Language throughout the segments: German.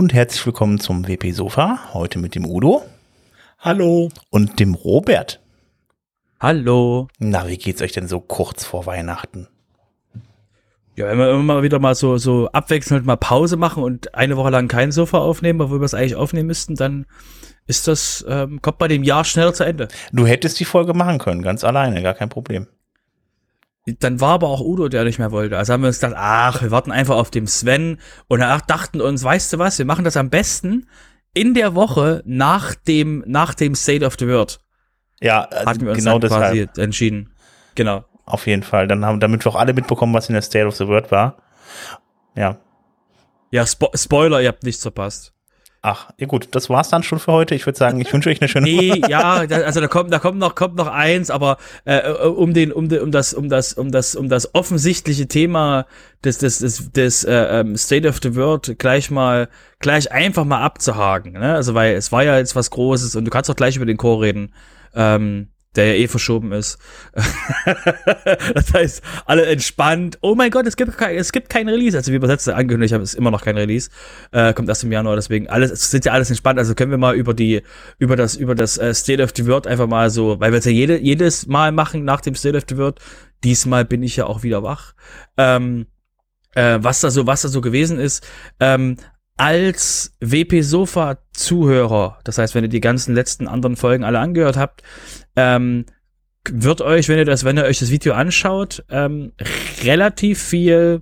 Und herzlich willkommen zum WP Sofa. Heute mit dem Udo. Hallo. Und dem Robert. Hallo. Na, wie geht's euch denn so kurz vor Weihnachten? Ja, wenn wir immer wieder mal so, so abwechselnd mal Pause machen und eine Woche lang kein Sofa aufnehmen, obwohl wir es eigentlich aufnehmen müssten, dann ist das, ähm, kommt bei dem Jahr schneller zu Ende. Du hättest die Folge machen können, ganz alleine, gar kein Problem. Dann war aber auch Udo, der nicht mehr wollte. Also haben wir uns gedacht, ach, wir warten einfach auf dem Sven und danach dachten uns, weißt du was, wir machen das am besten in der Woche nach dem, nach dem State of the World. Ja, äh, hatten wir uns genau dann quasi deshalb. entschieden. Genau. Auf jeden Fall. Dann haben, damit wir auch alle mitbekommen, was in der State of the World war. Ja. Ja, Spo Spoiler, ihr habt nichts verpasst. Ach, ja gut, das war's dann schon für heute. Ich würde sagen, ich wünsche euch eine schöne Nee, ja, da, also da kommt, da kommt noch, kommt noch eins, aber äh, um den, um, den, um das, um das, um das, um das offensichtliche Thema des, des, des, des äh, ähm, State of the World gleich mal, gleich einfach mal abzuhaken. Ne? Also weil es war ja jetzt was Großes und du kannst auch gleich über den Chor reden. Ähm, der ja eh verschoben ist. das heißt, alle entspannt. Oh mein Gott, es gibt kein, es gibt kein Release. Also wie übersetzt angekündigt habe, ist immer noch kein Release. Äh, kommt erst im Januar, deswegen alles, es sind ja alles entspannt. Also können wir mal über die, über das, über das äh, State of the World einfach mal so, weil wir es ja jede, jedes Mal machen nach dem State of the World. Diesmal bin ich ja auch wieder wach. Ähm, äh, was da so, was da so gewesen ist. Ähm, als WP Sofa Zuhörer, das heißt, wenn ihr die ganzen letzten anderen Folgen alle angehört habt, ähm, wird euch, wenn ihr das, wenn ihr euch das Video anschaut, ähm, relativ viel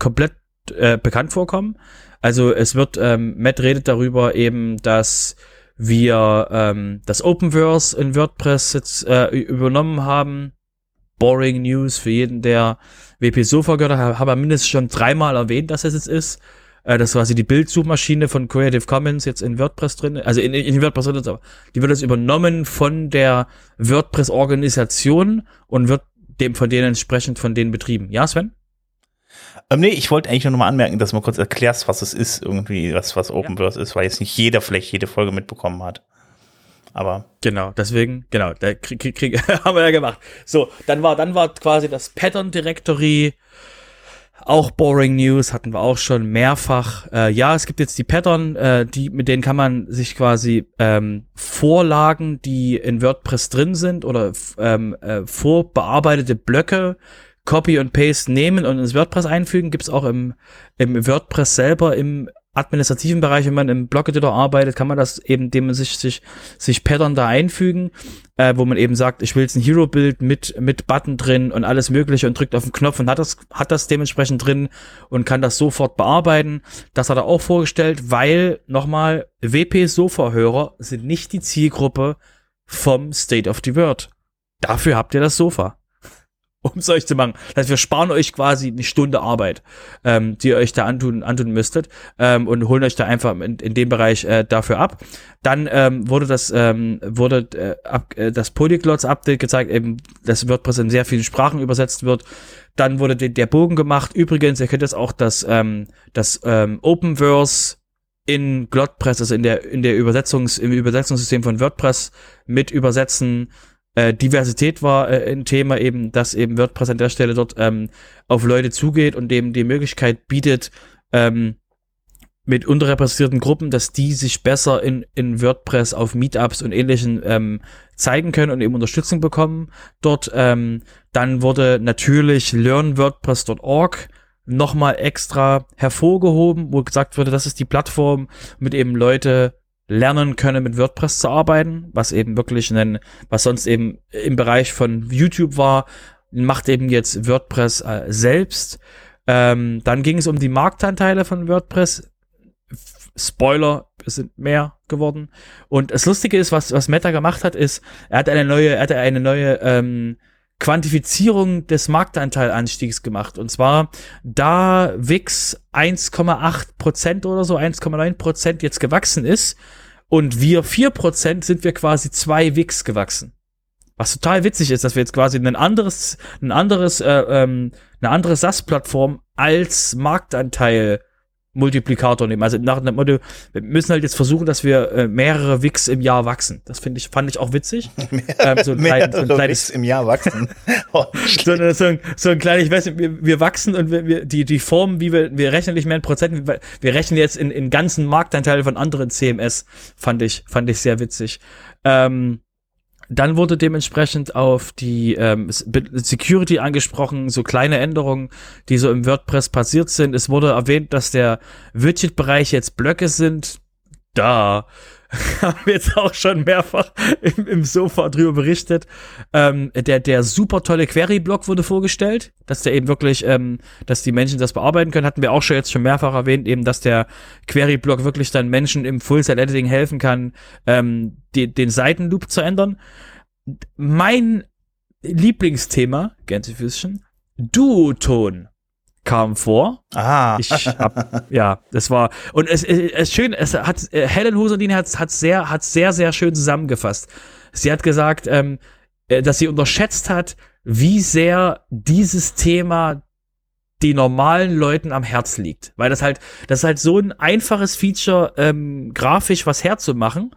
komplett äh, bekannt vorkommen. Also es wird, ähm, Matt redet darüber eben, dass wir ähm, das Openverse in WordPress jetzt äh, übernommen haben. Boring News für jeden, der WP Sofa gehört hat, habe er mindestens schon dreimal erwähnt, dass es jetzt ist. Äh, das war quasi die Bildsuchmaschine von Creative Commons jetzt in WordPress drin, also in, in WordPress drin, aber die wird jetzt übernommen von der WordPress-Organisation und wird dem von denen entsprechend von denen betrieben. Ja, Sven? Ähm, nee, ich wollte eigentlich nur noch mal anmerken, dass du mal kurz erklärst, was es ist, irgendwie, was, was Openverse ja. ist, weil jetzt nicht jeder vielleicht jede Folge mitbekommen hat. Aber. Genau, deswegen, genau, der Krieg, Krieg, Krieg haben wir ja gemacht. So, dann war, dann war quasi das Pattern Directory auch Boring News hatten wir auch schon mehrfach. Äh, ja, es gibt jetzt die Pattern, äh, die mit denen kann man sich quasi ähm, Vorlagen, die in WordPress drin sind oder ähm, äh, vorbearbeitete Blöcke Copy und Paste nehmen und ins WordPress einfügen. Gibt's auch im, im WordPress selber im administrativen Bereich, wenn man im Blog-Editor arbeitet, kann man das eben, dem man sich, sich, sich Pattern da einfügen, äh, wo man eben sagt, ich will jetzt ein Hero-Bild mit, mit Button drin und alles mögliche und drückt auf den Knopf und hat das, hat das dementsprechend drin und kann das sofort bearbeiten. Das hat er auch vorgestellt, weil, nochmal, WP-Sofa-Hörer sind nicht die Zielgruppe vom State of the World. Dafür habt ihr das Sofa um es euch zu machen. Das heißt, wir sparen euch quasi eine Stunde Arbeit, ähm, die ihr euch da antun, antun müsstet ähm, und holen euch da einfach in, in dem Bereich äh, dafür ab. Dann ähm, wurde das ähm, wurde äh, ab, äh, das Polyglots Update gezeigt, eben dass WordPress in sehr vielen Sprachen übersetzt wird. Dann wurde de, der Bogen gemacht. Übrigens, ihr könnt jetzt auch das ähm, das ähm, Openverse in GlotPress, also in der in der Übersetzungs im Übersetzungssystem von WordPress mit übersetzen äh, Diversität war äh, ein Thema eben, dass eben WordPress an der Stelle dort ähm, auf Leute zugeht und dem die Möglichkeit bietet, ähm, mit unterrepräsentierten Gruppen, dass die sich besser in, in WordPress auf Meetups und ähnlichen ähm, zeigen können und eben Unterstützung bekommen dort. Ähm, dann wurde natürlich learnwordpress.org nochmal extra hervorgehoben, wo gesagt wurde, das ist die Plattform, mit eben Leute lernen können, mit WordPress zu arbeiten, was eben wirklich ein, was sonst eben im Bereich von YouTube war, macht eben jetzt WordPress äh, selbst. Ähm, dann ging es um die Marktanteile von WordPress. Spoiler, es sind mehr geworden. Und das Lustige ist, was, was Meta gemacht hat, ist, er hat eine neue, er hat eine neue ähm, Quantifizierung des Marktanteilanstiegs gemacht. Und zwar, da Wix 1,8 Prozent oder so, 1,9 Prozent jetzt gewachsen ist und wir 4 Prozent, sind wir quasi zwei Wix gewachsen. Was total witzig ist, dass wir jetzt quasi ein anderes, ein anderes, äh, ähm, eine andere SaaS-Plattform als Marktanteil Multiplikator nehmen. Also nach dem Motto, wir müssen halt jetzt versuchen, dass wir äh, mehrere Wix im Jahr wachsen. Das finde ich, fand ich auch witzig. ähm, so ein, klein, so ein kleines im Jahr wachsen. Oh, so, so, ein, so ein kleines, ich weiß nicht, wir, wir wachsen und wir, wir, die, die Form, wie wir, wir rechnen nicht mehr in Prozent, wir, wir rechnen jetzt in, in ganzen Marktanteilen von anderen CMS. Fand ich, fand ich sehr witzig. Ähm, dann wurde dementsprechend auf die ähm, Security angesprochen, so kleine Änderungen, die so im WordPress passiert sind. Es wurde erwähnt, dass der Widget-Bereich jetzt Blöcke sind. Da haben wir jetzt auch schon mehrfach im, im Sofa drüber berichtet. Ähm, der, der super tolle Query-Block wurde vorgestellt, dass der eben wirklich, ähm, dass die Menschen das bearbeiten können, hatten wir auch schon jetzt schon mehrfach erwähnt, eben, dass der Query-Block wirklich dann Menschen im Full-Set-Editing helfen kann, ähm, die, den Seitenloop zu ändern. Mein Lieblingsthema, Gänsefüßchen, Duoton kam vor. Ah. Ich hab, ja, das war und es, es schön, es hat äh, Helen Huserdin hat hat sehr hat sehr sehr schön zusammengefasst. Sie hat gesagt, ähm, äh, dass sie unterschätzt hat, wie sehr dieses Thema die normalen Leuten am Herz liegt, weil das halt das ist halt so ein einfaches Feature ähm, grafisch was herzumachen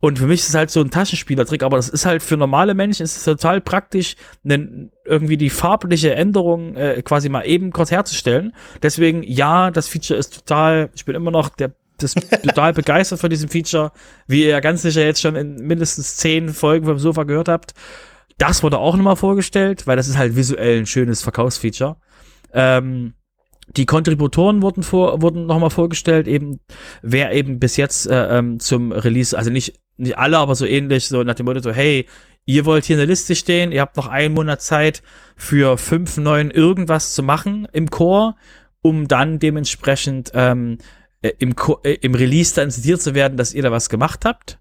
und für mich ist es halt so ein Taschenspielertrick, aber das ist halt für normale Menschen ist es total praktisch, ne, irgendwie die farbliche Änderung äh, quasi mal eben kurz herzustellen. Deswegen, ja, das Feature ist total, ich bin immer noch der das total begeistert von diesem Feature, wie ihr ja ganz sicher jetzt schon in mindestens zehn Folgen vom Sofa gehört habt. Das wurde auch nochmal vorgestellt, weil das ist halt visuell ein schönes Verkaufsfeature. Ähm, die Kontributoren wurden vor, wurden nochmal vorgestellt, eben wer eben bis jetzt äh, ähm, zum Release, also nicht nicht alle, aber so ähnlich, so nach dem Motto so, hey, ihr wollt hier in der Liste stehen, ihr habt noch einen Monat Zeit für fünf, neun irgendwas zu machen im Core, um dann dementsprechend ähm, äh, im, äh, im Release dann zitiert zu werden, dass ihr da was gemacht habt.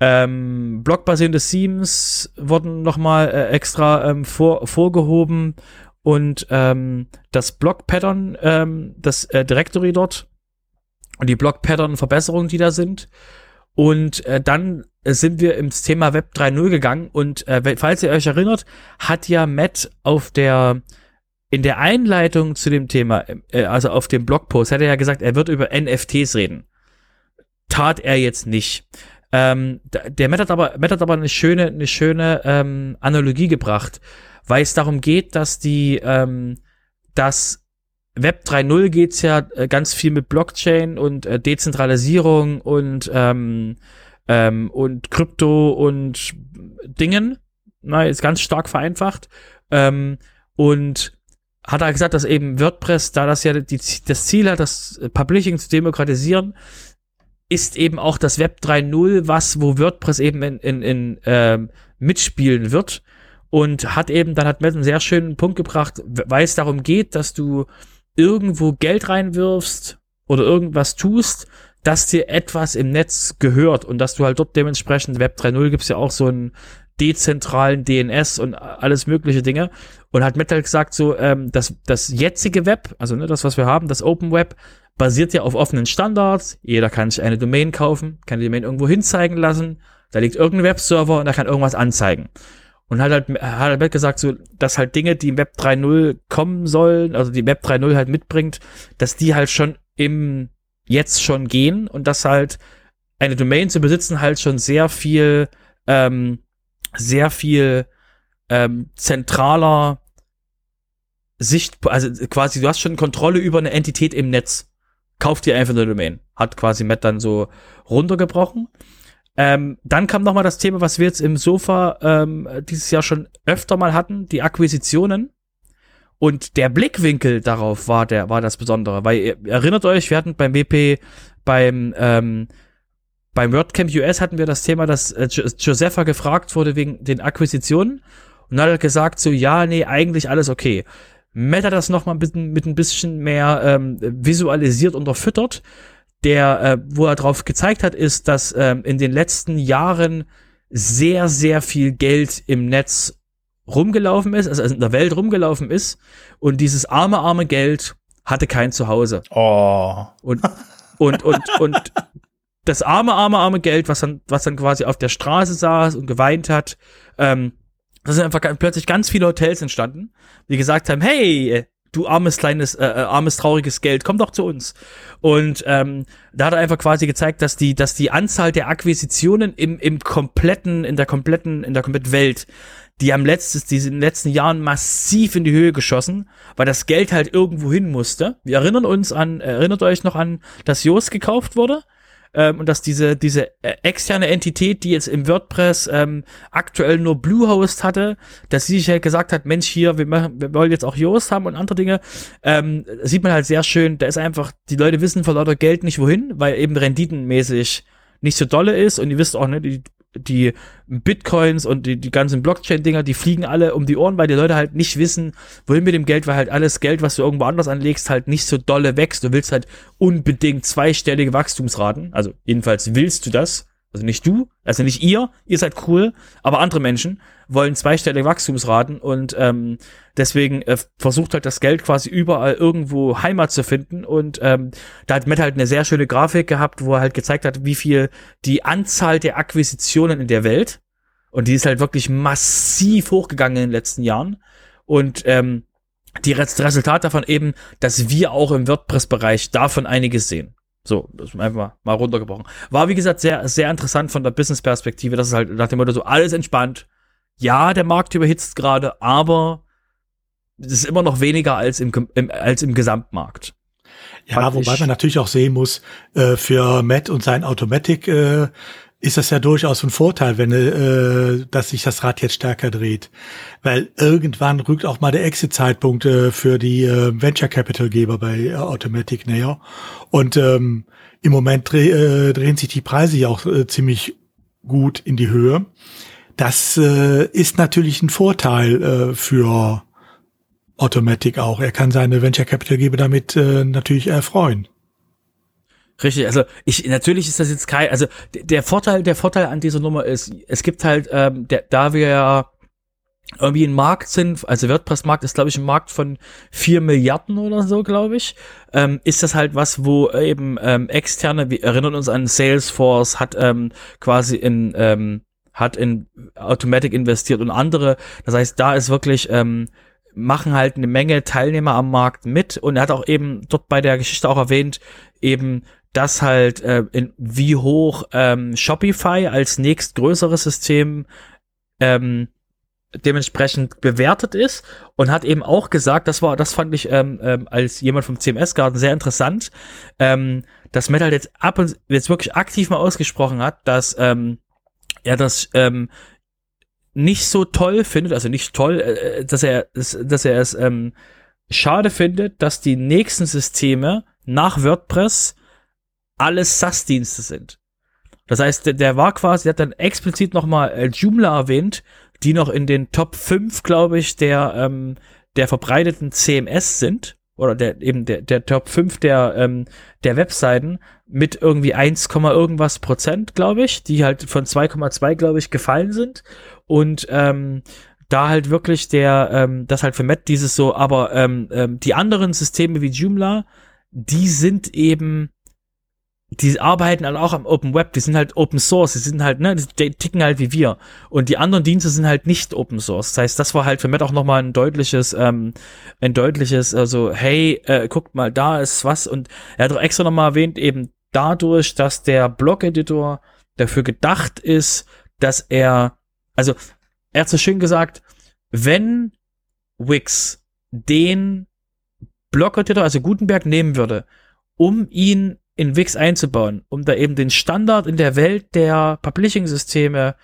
Ähm, blockbasierende Themes wurden nochmal äh, extra ähm, vor, vorgehoben und ähm, das Block-Pattern, ähm, das äh, Directory dort und die Block-Pattern-Verbesserungen, die da sind, und äh, dann sind wir ins Thema Web 3.0 gegangen und äh, falls ihr euch erinnert, hat ja Matt auf der in der Einleitung zu dem Thema, äh, also auf dem Blogpost, hat er ja gesagt, er wird über NFTs reden. Tat er jetzt nicht. Ähm, der Matt hat aber, Matt hat aber eine schöne, eine schöne ähm, Analogie gebracht, weil es darum geht, dass die, ähm, dass Web 3.0 geht's ja äh, ganz viel mit Blockchain und äh, Dezentralisierung und ähm, ähm, und Krypto und Dingen. Na, ist ganz stark vereinfacht. Ähm, und hat er gesagt, dass eben WordPress, da das ja die, das Ziel hat, das Publishing zu demokratisieren, ist eben auch das Web 3.0 was, wo WordPress eben in, in, in ähm, mitspielen wird. Und hat eben, dann hat Matt einen sehr schönen Punkt gebracht, weil es darum geht, dass du irgendwo Geld reinwirfst oder irgendwas tust, dass dir etwas im Netz gehört und dass du halt dort dementsprechend Web 3.0 gibt's ja auch so einen dezentralen DNS und alles mögliche Dinge und hat Metal gesagt so, ähm, das, das jetzige Web, also ne, das, was wir haben, das Open Web, basiert ja auf offenen Standards. Jeder kann sich eine Domain kaufen, kann die Domain irgendwo hinzeigen lassen. Da liegt irgendein Webserver und da kann irgendwas anzeigen. Und hat halt, hat halt gesagt, so, dass halt Dinge, die im Web 3.0 kommen sollen, also die Web 3.0 halt mitbringt, dass die halt schon im, jetzt schon gehen und dass halt eine Domain zu besitzen halt schon sehr viel, ähm, sehr viel ähm, zentraler Sicht, also quasi, du hast schon Kontrolle über eine Entität im Netz. Kauf dir einfach eine Domain. Hat quasi Matt dann so runtergebrochen. Ähm, dann kam noch mal das Thema, was wir jetzt im Sofa ähm, dieses Jahr schon öfter mal hatten, die Akquisitionen. Und der Blickwinkel darauf war der war das Besondere, weil ihr erinnert euch, wir hatten beim WP beim ähm, beim WordCamp US hatten wir das Thema, dass äh, Josepha gefragt wurde wegen den Akquisitionen und dann hat er gesagt so ja nee eigentlich alles okay. Hat das noch mal mit, mit ein bisschen mehr ähm, visualisiert und erfüttert der, äh, wo er drauf gezeigt hat, ist, dass ähm, in den letzten Jahren sehr, sehr viel Geld im Netz rumgelaufen ist, also in der Welt rumgelaufen ist und dieses arme, arme Geld hatte kein Zuhause. Oh. Und, und, und, und das arme, arme, arme Geld, was dann, was dann quasi auf der Straße saß und geweint hat, ähm, da sind einfach plötzlich ganz viele Hotels entstanden, die gesagt haben, hey, du armes kleines, äh, äh, armes trauriges Geld, komm doch zu uns. Und ähm, da hat er einfach quasi gezeigt, dass die, dass die Anzahl der Akquisitionen im, im kompletten, in der kompletten, in der kompletten Welt, die haben letztes, die sind in den letzten Jahren massiv in die Höhe geschossen, weil das Geld halt irgendwo hin musste. Wir erinnern uns an, erinnert euch noch an, dass Yoast gekauft wurde? Ähm, und dass diese, diese äh, externe Entität, die jetzt im WordPress ähm, aktuell nur Bluehost hatte, dass sie sich halt gesagt hat, Mensch, hier, wir, machen, wir wollen jetzt auch Yoast haben und andere Dinge, ähm, sieht man halt sehr schön, da ist einfach, die Leute wissen vor lauter Geld nicht wohin, weil eben renditenmäßig nicht so dolle ist und ihr wisst auch, ne, die die Bitcoins und die, die ganzen Blockchain-Dinger, die fliegen alle um die Ohren, weil die Leute halt nicht wissen, wohin mit dem Geld, weil halt alles Geld, was du irgendwo anders anlegst, halt nicht so dolle wächst. Du willst halt unbedingt zweistellige Wachstumsraten. Also jedenfalls willst du das. Also nicht du, also nicht ihr, ihr seid cool, aber andere Menschen wollen zweistellige Wachstumsraten und ähm, deswegen äh, versucht halt das Geld quasi überall irgendwo Heimat zu finden und ähm, da hat Matt halt eine sehr schöne Grafik gehabt, wo er halt gezeigt hat, wie viel die Anzahl der Akquisitionen in der Welt und die ist halt wirklich massiv hochgegangen in den letzten Jahren und ähm, die, Resultat davon eben, dass wir auch im WordPress-Bereich davon einiges sehen. So, das ist einfach mal runtergebrochen. War, wie gesagt, sehr, sehr interessant von der Business-Perspektive. Das ist halt nach dem Motto so alles entspannt. Ja, der Markt überhitzt gerade, aber es ist immer noch weniger als im, im als im Gesamtmarkt. Ja, wobei man natürlich auch sehen muss, äh, für Matt und sein Automatic äh, ist das ja durchaus ein Vorteil, wenn äh, dass sich das Rad jetzt stärker dreht, weil irgendwann rückt auch mal der Exit-Zeitpunkt äh, für die äh, Venture Capital Geber bei äh, Automatic näher und ähm, im Moment dreh, äh, drehen sich die Preise ja auch äh, ziemlich gut in die Höhe. Das äh, ist natürlich ein Vorteil äh, für Automatic auch. Er kann seine Venture Capital Geber damit äh, natürlich erfreuen. Richtig, also ich natürlich ist das jetzt kein, also der Vorteil, der Vorteil an dieser Nummer ist, es gibt halt, ähm, der, da wir ja irgendwie ein Markt sind, also WordPress-Markt ist, glaube ich, ein Markt von vier Milliarden oder so, glaube ich, ähm, ist das halt was, wo eben ähm, externe, wir erinnern uns an Salesforce, hat ähm, quasi in, ähm, hat in Automatic investiert und andere. Das heißt, da ist wirklich, ähm, machen halt eine Menge Teilnehmer am Markt mit und er hat auch eben dort bei der Geschichte auch erwähnt, eben dass halt äh, in, wie hoch ähm, Shopify als nächstgrößeres System ähm, dementsprechend bewertet ist und hat eben auch gesagt, das war, das fand ich ähm, ähm, als jemand vom CMS-Garten sehr interessant, ähm, dass Metal jetzt ab und jetzt wirklich aktiv mal ausgesprochen hat, dass ähm, er das ähm, nicht so toll findet, also nicht toll, äh, dass er, dass er es ähm, schade findet, dass die nächsten Systeme nach WordPress alles SaaS-Dienste sind. Das heißt, der, der, war quasi, der hat dann explizit nochmal äh, Joomla erwähnt, die noch in den Top 5, glaube ich, der, ähm, der verbreiteten CMS sind. Oder der, eben der, der Top 5 der, ähm, der Webseiten mit irgendwie 1, irgendwas Prozent, glaube ich, die halt von 2,2, glaube ich, gefallen sind. Und ähm, da halt wirklich der, ähm, das halt für Matt dieses so, aber ähm, ähm, die anderen Systeme wie Joomla, die sind eben die arbeiten halt auch am Open Web, die sind halt Open Source, die sind halt, ne, die ticken halt wie wir. Und die anderen Dienste sind halt nicht Open Source. Das heißt, das war halt für Matt auch nochmal ein deutliches, ähm, ein deutliches, also, hey, äh, guckt mal, da ist was. Und er hat auch extra nochmal erwähnt, eben dadurch, dass der Blog-Editor dafür gedacht ist, dass er, also, er hat so schön gesagt, wenn Wix den Blog-Editor, also Gutenberg, nehmen würde, um ihn in Wix einzubauen, um da eben den Standard in der Welt der Publishing-Systeme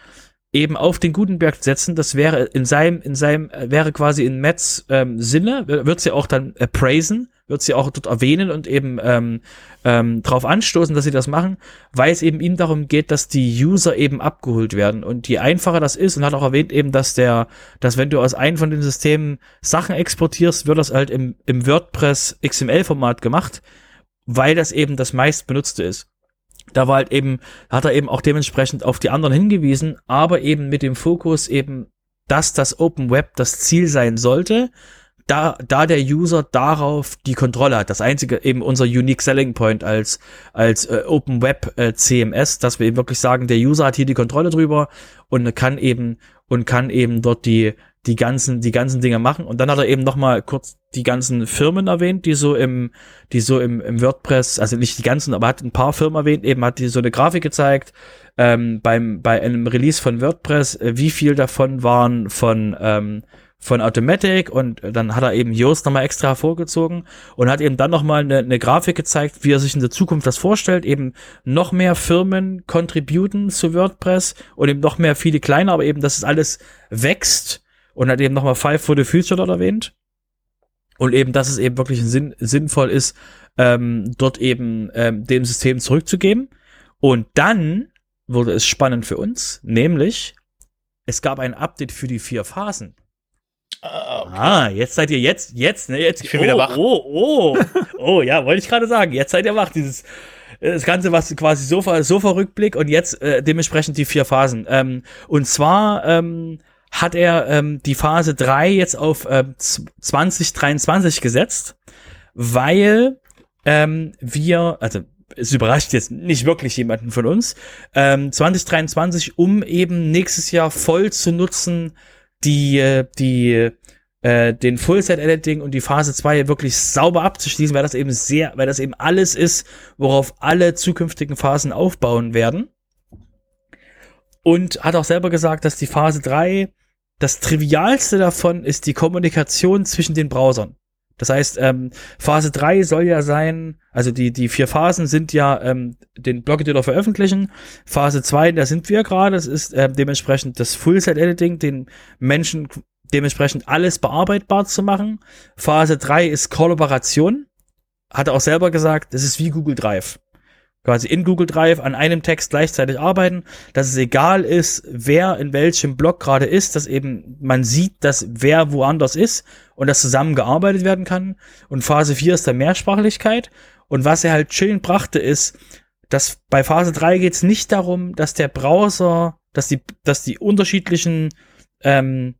eben auf den Gutenberg zu setzen. Das wäre in seinem, in seinem, äh, wäre quasi in Mets ähm, Sinne, wird sie auch dann appraisen, wird sie auch dort erwähnen und eben ähm, ähm, darauf anstoßen, dass sie das machen, weil es eben ihm darum geht, dass die User eben abgeholt werden. Und je einfacher das ist, und hat auch erwähnt eben, dass der, dass wenn du aus einem von den Systemen Sachen exportierst, wird das halt im, im WordPress XML-Format gemacht weil das eben das meist benutzte ist. Da war halt eben, hat er eben auch dementsprechend auf die anderen hingewiesen, aber eben mit dem Fokus eben, dass das Open Web das Ziel sein sollte, da, da der User darauf die Kontrolle hat. Das einzige eben unser Unique Selling Point als, als äh, Open Web äh, CMS, dass wir eben wirklich sagen, der User hat hier die Kontrolle drüber und kann eben, und kann eben dort die, die ganzen, die ganzen Dinge machen. Und dann hat er eben noch mal kurz die ganzen Firmen erwähnt, die so im, die so im, im WordPress, also nicht die ganzen, aber hat ein paar Firmen erwähnt, eben hat die so eine Grafik gezeigt, ähm, beim, bei einem Release von WordPress, äh, wie viel davon waren von, ähm, von Automatic. Und dann hat er eben Yoast nochmal extra hervorgezogen und hat eben dann nochmal eine, eine Grafik gezeigt, wie er sich in der Zukunft das vorstellt, eben noch mehr Firmen contributen zu WordPress und eben noch mehr viele kleine, aber eben, dass es alles wächst und hat eben nochmal Five for the Future dort erwähnt. Und eben, dass es eben wirklich sinn, sinnvoll ist, ähm, dort eben ähm, dem System zurückzugeben. Und dann wurde es spannend für uns, nämlich es gab ein Update für die vier Phasen. Ah, okay. ah jetzt seid ihr jetzt, jetzt, ne, jetzt. Ich bin oh, wieder wach. Oh, oh, oh, ja, wollte ich gerade sagen. Jetzt seid ihr wach. Dieses, das Ganze, was quasi Sofa, Sofa-Rückblick und jetzt äh, dementsprechend die vier Phasen. Ähm, und zwar ähm, hat er ähm, die Phase 3 jetzt auf ähm, 2023 gesetzt, weil ähm, wir, also es überrascht jetzt nicht wirklich jemanden von uns, ähm, 2023, um eben nächstes Jahr voll zu nutzen, die, äh, die, äh, den Full-Set-Editing und die Phase 2 wirklich sauber abzuschließen, weil das eben sehr, weil das eben alles ist, worauf alle zukünftigen Phasen aufbauen werden. Und hat auch selber gesagt, dass die Phase 3 das Trivialste davon ist die Kommunikation zwischen den Browsern. Das heißt, ähm, Phase 3 soll ja sein, also die, die vier Phasen sind ja ähm, den Blog-Editor veröffentlichen. Phase 2, da sind wir gerade, das ist ähm, dementsprechend das Full-Set-Editing, den Menschen dementsprechend alles bearbeitbar zu machen. Phase 3 ist Kollaboration. Hat er auch selber gesagt, das ist wie Google Drive quasi in Google Drive an einem Text gleichzeitig arbeiten, dass es egal ist, wer in welchem Block gerade ist, dass eben man sieht, dass wer woanders ist und das zusammengearbeitet werden kann. Und Phase 4 ist der Mehrsprachlichkeit. Und was er halt schön brachte, ist, dass bei Phase 3 geht es nicht darum, dass der Browser, dass die, dass die unterschiedlichen ähm,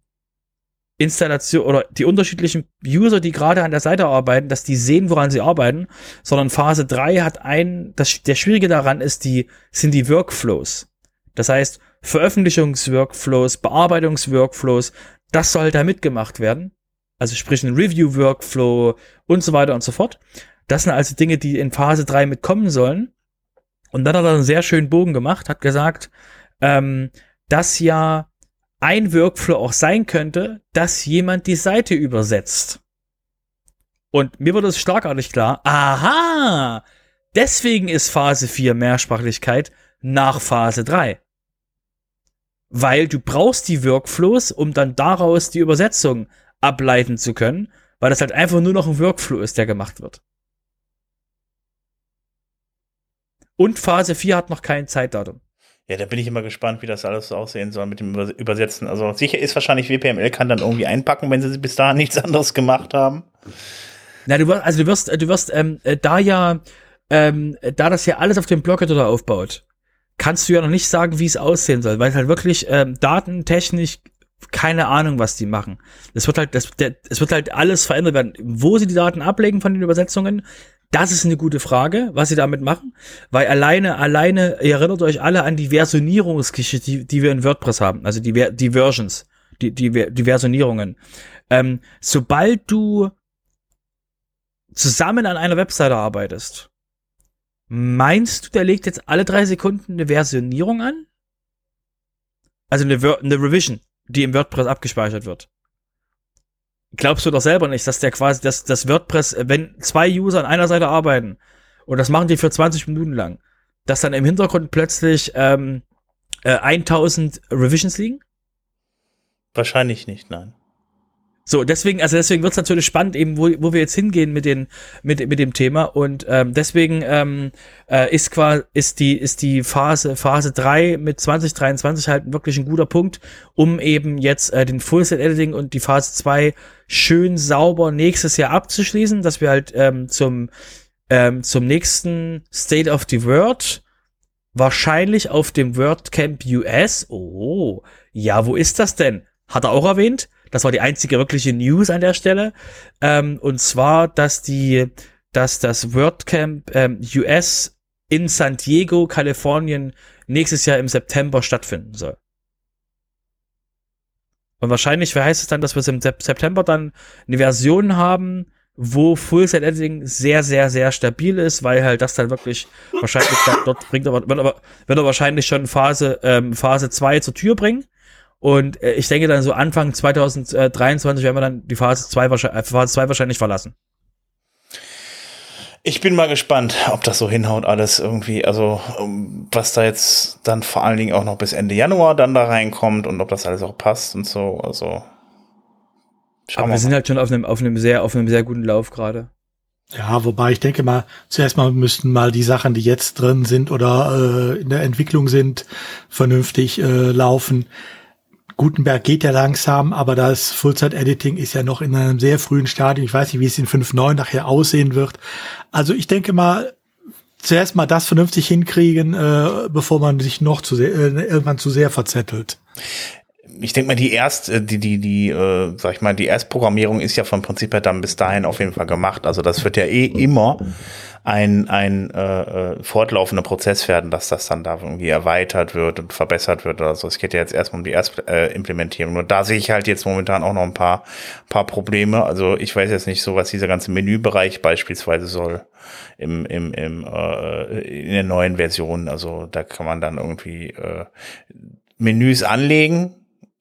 Installation oder die unterschiedlichen User, die gerade an der Seite arbeiten, dass die sehen, woran sie arbeiten, sondern Phase 3 hat ein, das, der Schwierige daran ist die, sind die Workflows. Das heißt, Veröffentlichungsworkflows, Bearbeitungsworkflows, das soll da mitgemacht werden. Also sprich ein Review-Workflow und so weiter und so fort. Das sind also Dinge, die in Phase 3 mitkommen sollen. Und dann hat er einen sehr schönen Bogen gemacht, hat gesagt, ähm, dass ja ein Workflow auch sein könnte, dass jemand die Seite übersetzt. Und mir wurde es schlagartig klar, aha, deswegen ist Phase 4 Mehrsprachlichkeit nach Phase 3. Weil du brauchst die Workflows, um dann daraus die Übersetzung ableiten zu können, weil das halt einfach nur noch ein Workflow ist, der gemacht wird. Und Phase 4 hat noch kein Zeitdatum. Ja, da bin ich immer gespannt, wie das alles so aussehen soll mit dem Übersetzen. Also sicher ist wahrscheinlich, WPML kann dann irgendwie einpacken, wenn sie bis dahin nichts anderes gemacht haben. Na, du wirst, also du wirst, du wirst, ähm, äh, da ja, ähm, da das ja alles auf dem Blocker da aufbaut, kannst du ja noch nicht sagen, wie es aussehen soll, weil es halt wirklich ähm, datentechnisch keine Ahnung, was die machen. Es wird halt, das, der, es wird halt alles verändert werden. Wo sie die Daten ablegen von den Übersetzungen, das ist eine gute Frage, was sie damit machen, weil alleine, alleine, ihr erinnert euch alle an die Versionierungsgeschichte, die, die wir in WordPress haben, also die, die Versions, die, die, die Versionierungen. Ähm, sobald du zusammen an einer Webseite arbeitest, meinst du, der legt jetzt alle drei Sekunden eine Versionierung an? Also eine, eine Revision, die im WordPress abgespeichert wird glaubst du doch selber nicht, dass der quasi, dass das WordPress, wenn zwei User an einer Seite arbeiten und das machen die für 20 Minuten lang, dass dann im Hintergrund plötzlich ähm, äh, 1000 Revisions liegen? Wahrscheinlich nicht, nein. So, deswegen, also deswegen wird's natürlich spannend, eben, wo, wo wir jetzt hingehen mit, den, mit, mit dem Thema. Und ähm, deswegen ähm, äh, ist quasi ist die, ist die Phase, Phase 3 mit 2023 halt wirklich ein guter Punkt, um eben jetzt äh, den Full-Set-Editing und die Phase 2 schön sauber nächstes Jahr abzuschließen, dass wir halt ähm, zum, ähm, zum nächsten State of the World wahrscheinlich auf dem WordCamp US. Oh, ja, wo ist das denn? Hat er auch erwähnt? Das war die einzige wirkliche News an der Stelle. Ähm, und zwar, dass die, dass das WordCamp ähm, US in San Diego, Kalifornien nächstes Jahr im September stattfinden soll. Und wahrscheinlich heißt es dann, dass wir im September dann eine Version haben, wo Full Set Editing sehr, sehr, sehr stabil ist, weil halt das dann wirklich wahrscheinlich dann dort bringt, aber wird aber, wird er wahrscheinlich schon Phase, ähm, Phase 2 zur Tür bringen. Und äh, ich denke dann so Anfang 2023 werden wir dann die Phase 2 wahrscheinlich, äh, Phase 2 wahrscheinlich verlassen. Ich bin mal gespannt, ob das so hinhaut alles irgendwie. Also was da jetzt dann vor allen Dingen auch noch bis Ende Januar dann da reinkommt und ob das alles auch passt und so. Also Schauen Aber wir, wir sind halt schon auf einem, auf einem sehr, auf einem sehr guten Lauf gerade. Ja, wobei ich denke mal, zuerst mal müssten mal die Sachen, die jetzt drin sind oder äh, in der Entwicklung sind, vernünftig äh, laufen. Gutenberg geht ja langsam, aber das Full-Zeit-Editing ist ja noch in einem sehr frühen Stadium. Ich weiß nicht, wie es in 5.9 nachher aussehen wird. Also ich denke mal, zuerst mal das vernünftig hinkriegen, äh, bevor man sich noch zu sehr, äh, irgendwann zu sehr verzettelt. Ich denke mal, die erst, äh, die, die, die, äh, sag ich mal, die Erstprogrammierung ist ja vom Prinzip her dann bis dahin auf jeden Fall gemacht. Also das wird ja eh immer ein, ein äh, äh, fortlaufender Prozess werden, dass das dann da irgendwie erweitert wird und verbessert wird oder so. Es geht ja jetzt erstmal um die Erstimplementierung. Nur da sehe ich halt jetzt momentan auch noch ein paar, paar Probleme. Also ich weiß jetzt nicht so, was dieser ganze Menübereich beispielsweise soll im, im, im, äh, in der neuen Version. Also da kann man dann irgendwie äh, Menüs anlegen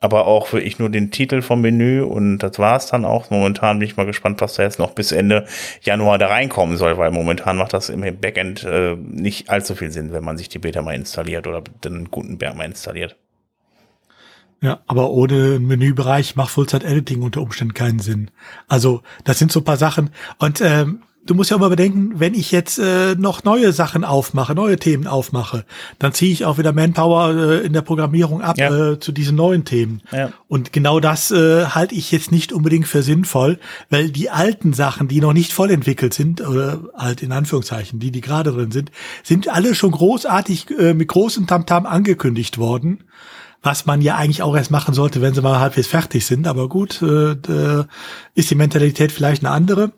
aber auch wirklich nur den Titel vom Menü und das war es dann auch. Momentan bin ich mal gespannt, was da jetzt noch bis Ende Januar da reinkommen soll, weil momentan macht das im Backend äh, nicht allzu viel Sinn, wenn man sich die Beta mal installiert oder den Gutenberg mal installiert. Ja, aber ohne Menübereich macht Full-Zeit-Editing unter Umständen keinen Sinn. Also das sind so ein paar Sachen. Und ähm, du musst ja immer bedenken, wenn ich jetzt äh, noch neue Sachen aufmache, neue Themen aufmache, dann ziehe ich auch wieder Manpower äh, in der Programmierung ab ja. äh, zu diesen neuen Themen. Ja. Und genau das äh, halte ich jetzt nicht unbedingt für sinnvoll, weil die alten Sachen, die noch nicht voll entwickelt sind, oder halt in Anführungszeichen, die, die gerade drin sind, sind alle schon großartig äh, mit großem Tamtam angekündigt worden was man ja eigentlich auch erst machen sollte, wenn sie mal halbwegs fertig sind. Aber gut, äh, ist die Mentalität vielleicht eine andere.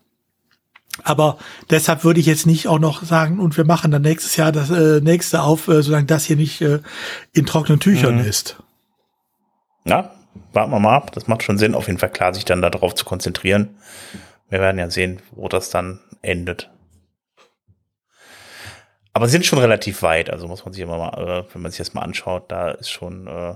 Aber deshalb würde ich jetzt nicht auch noch sagen, und wir machen dann nächstes Jahr das äh, nächste auf, äh, solange das hier nicht äh, in trockenen Tüchern mhm. ist. Ja, warten wir mal ab. Das macht schon Sinn, auf jeden Fall klar, sich dann darauf zu konzentrieren. Wir werden ja sehen, wo das dann endet. Aber sind schon relativ weit, also muss man sich immer mal, äh, wenn man sich das mal anschaut, da ist schon, äh,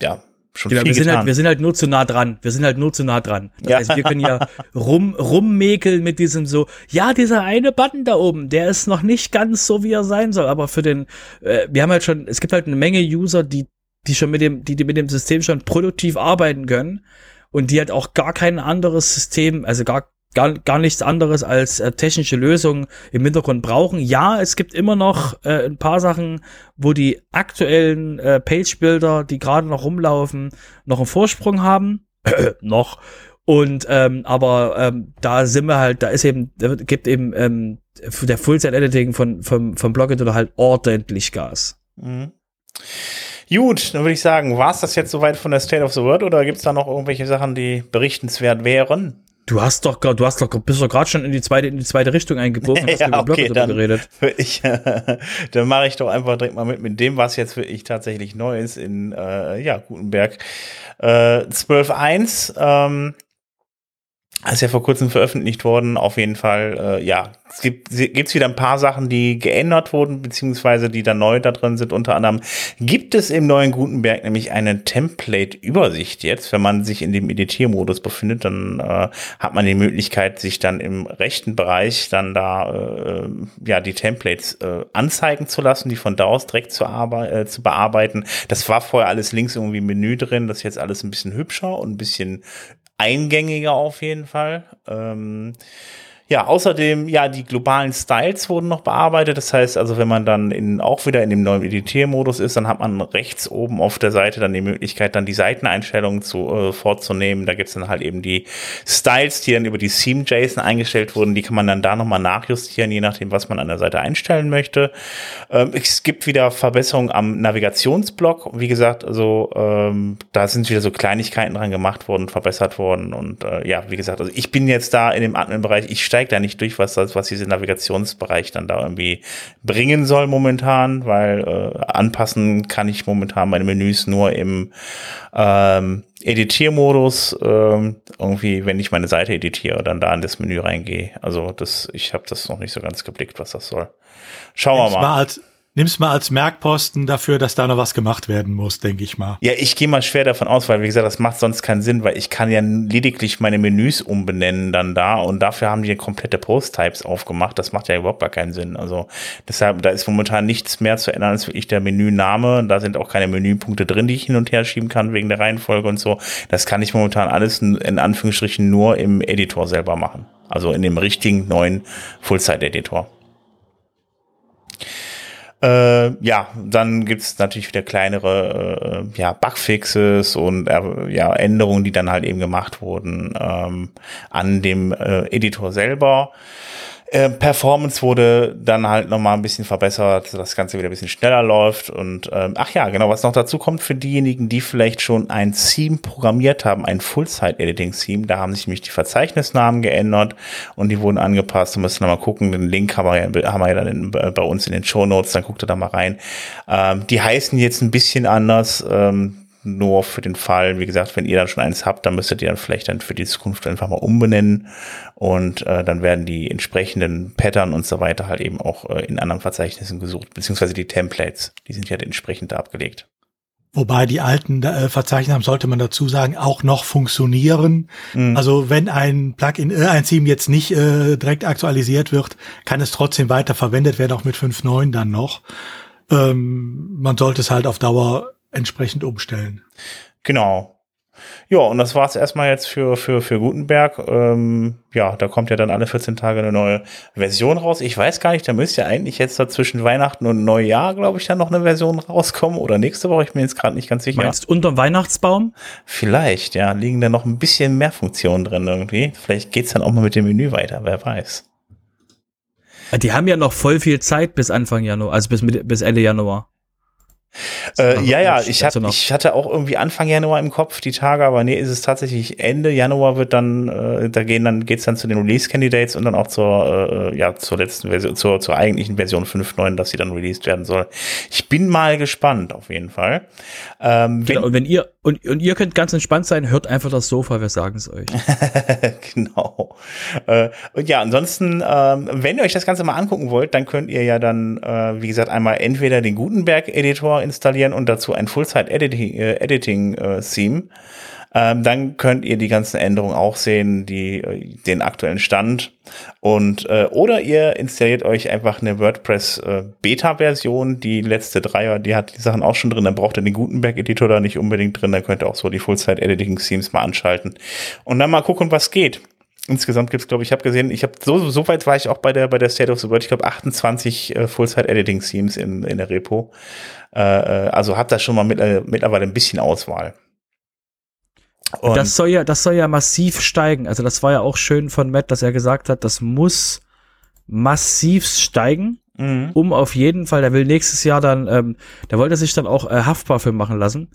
ja, schon genau, wir sind halt, wir sind halt nur zu nah dran. Wir sind halt nur zu nah dran. Das ja. heißt, wir können ja rum, rummäkeln mit diesem so, ja, dieser eine Button da oben, der ist noch nicht ganz so, wie er sein soll. Aber für den, äh, wir haben halt schon, es gibt halt eine Menge User, die, die schon mit dem, die, die mit dem System schon produktiv arbeiten können und die halt auch gar kein anderes System, also gar gar, gar nichts anderes als äh, technische Lösungen im Hintergrund brauchen. Ja, es gibt immer noch äh, ein paar Sachen, wo die aktuellen äh, Page-Builder, die gerade noch rumlaufen, noch einen Vorsprung haben. noch. Und ähm, aber ähm, da sind wir halt, da ist eben, da gibt eben ähm, der Full-Set-Editing von vom vom Blog-Editor halt ordentlich Gas. Mhm. Gut, dann würde ich sagen, war es das jetzt soweit von der State of the World oder gibt es da noch irgendwelche Sachen, die berichtenswert wären? Du hast doch, du hast doch, bist doch gerade schon in die zweite, in die zweite Richtung eingebogen und hast ja, über okay, dann geredet. Ich, dann mache ich doch einfach direkt mal mit mit dem, was jetzt wirklich tatsächlich neu ist in äh, ja Gutenberg äh, 12.1. Ähm, ist ja vor kurzem veröffentlicht worden. Auf jeden Fall, äh, ja, es gibt gibt's wieder ein paar Sachen, die geändert wurden, beziehungsweise die dann neu da drin sind. Unter anderem gibt es im neuen Gutenberg nämlich eine Template-Übersicht jetzt. Wenn man sich in dem Editiermodus befindet, dann äh, hat man die Möglichkeit, sich dann im rechten Bereich dann da äh, ja die Templates äh, anzeigen zu lassen, die von da aus direkt zu, äh, zu bearbeiten. Das war vorher alles links irgendwie im Menü drin. Das ist jetzt alles ein bisschen hübscher und ein bisschen eingängiger auf jeden Fall. Ähm, ja, außerdem, ja, die globalen Styles wurden noch bearbeitet. Das heißt also, wenn man dann in, auch wieder in dem neuen Editiermodus ist, dann hat man rechts oben auf der Seite dann die Möglichkeit, dann die Seiteneinstellungen zu, äh, vorzunehmen. Da gibt's dann halt eben die Styles, die dann über die Seam JSON eingestellt wurden. Die kann man dann da nochmal nachjustieren, je nachdem, was man an der Seite einstellen möchte. Ähm, es gibt wieder Verbesserungen am Navigationsblock. Wie gesagt, also ähm, da sind wieder so Kleinigkeiten dran gemacht worden, verbessert worden. Und äh, ja, wie gesagt, also ich bin jetzt da in dem Admin-Bereich. Ich steige da nicht durch, was das, was dieser Navigationsbereich dann da irgendwie bringen soll momentan, weil äh, anpassen kann ich momentan meine Menüs nur im ähm, Editiermodus, ähm, irgendwie, wenn ich meine Seite editiere, dann da in das Menü reingehe. Also das, ich habe das noch nicht so ganz geblickt, was das soll. Schauen wir mal. als, nimm's mal als Merkposten dafür, dass da noch was gemacht werden muss, denke ich mal. Ja, ich gehe mal schwer davon aus, weil wie gesagt, das macht sonst keinen Sinn, weil ich kann ja lediglich meine Menüs umbenennen dann da und dafür haben die komplette Post-Types aufgemacht. Das macht ja überhaupt gar keinen Sinn. Also deshalb, da ist momentan nichts mehr zu ändern als wirklich der Menüname. Da sind auch keine Menüpunkte drin, die ich hin und her schieben kann wegen der Reihenfolge und so. Das kann ich momentan alles in Anführungsstrichen nur im Editor selber machen. Also in dem richtigen neuen Full-Site-Editor. Äh, ja, dann gibt's natürlich wieder kleinere äh, ja, Bugfixes und äh, ja, Änderungen, die dann halt eben gemacht wurden ähm, an dem äh, Editor selber. Äh, Performance wurde dann halt nochmal ein bisschen verbessert, dass das Ganze wieder ein bisschen schneller läuft. Und ähm, ach ja, genau, was noch dazu kommt für diejenigen, die vielleicht schon ein Theme programmiert haben, ein Full-Site-Editing-Theme, da haben sich nämlich die Verzeichnisnamen geändert und die wurden angepasst. Da müssen wir mal gucken, den Link haben wir ja, haben wir ja dann in, bei uns in den Show Notes, dann guckt ihr da mal rein. Ähm, die heißen jetzt ein bisschen anders. Ähm, nur für den Fall, wie gesagt, wenn ihr dann schon eins habt, dann müsstet ihr dann vielleicht dann für die Zukunft einfach mal umbenennen und äh, dann werden die entsprechenden Pattern und so weiter halt eben auch äh, in anderen Verzeichnissen gesucht, beziehungsweise die Templates, die sind ja entsprechend da abgelegt. Wobei die alten äh, Verzeichnisse, sollte man dazu sagen, auch noch funktionieren. Mhm. Also wenn ein Plugin, äh, ein Theme jetzt nicht äh, direkt aktualisiert wird, kann es trotzdem weiter verwendet werden, auch mit 5.9 dann noch. Ähm, man sollte es halt auf Dauer entsprechend umstellen. Genau. Ja, und das war's erstmal jetzt für, für, für Gutenberg. Ähm, ja, da kommt ja dann alle 14 Tage eine neue Version raus. Ich weiß gar nicht, da müsste ja eigentlich jetzt da zwischen Weihnachten und Neujahr, glaube ich, dann noch eine Version rauskommen. Oder nächste Woche, ich bin jetzt gerade nicht ganz sicher. Meinst unterm Weihnachtsbaum? Vielleicht, ja. Liegen da noch ein bisschen mehr Funktionen drin irgendwie. Vielleicht geht's dann auch mal mit dem Menü weiter, wer weiß. Die haben ja noch voll viel Zeit bis Anfang Januar, also bis, bis Ende Januar. Äh, ja, ja, ich, hab, ich hatte auch irgendwie Anfang Januar im Kopf die Tage, aber nee, ist es tatsächlich Ende Januar wird dann, äh, da gehen dann, geht's dann zu den Release-Candidates und dann auch zur, äh, ja, zur letzten Version, zur, zur eigentlichen Version 5.9, dass sie dann released werden soll. Ich bin mal gespannt, auf jeden Fall. Ähm, genau, und wenn ihr, und, und ihr könnt ganz entspannt sein, hört einfach das Sofa, wir sagen es euch. genau. Äh, und ja, ansonsten, ähm, wenn ihr euch das Ganze mal angucken wollt, dann könnt ihr ja dann, äh, wie gesagt, einmal entweder den Gutenberg-Editor installieren und dazu ein Full-Site-Editing äh, äh. Ähm, dann könnt ihr die ganzen Änderungen auch sehen, die, äh, den aktuellen Stand. Und äh, oder ihr installiert euch einfach eine WordPress äh, Beta-Version, die letzte Dreier, die hat die Sachen auch schon drin, dann braucht ihr den Gutenberg-Editor da nicht unbedingt drin, dann könnt ihr auch so die Full-Site-Editing-Themes mal anschalten. Und dann mal gucken, was geht. Insgesamt gibt's, glaube ich, ich habe gesehen, ich habe so, so weit war ich auch bei der bei der State of the World, ich glaube 28 äh, Full-Site-Editing-Themes in, in der Repo. Äh, äh, also habt da schon mal mit, äh, mittlerweile ein bisschen Auswahl. Und das soll ja, das soll ja massiv steigen. Also das war ja auch schön von Matt, dass er gesagt hat, das muss massiv steigen, mhm. um auf jeden Fall, der will nächstes Jahr dann, ähm, der wollte sich dann auch äh, haftbar für machen lassen,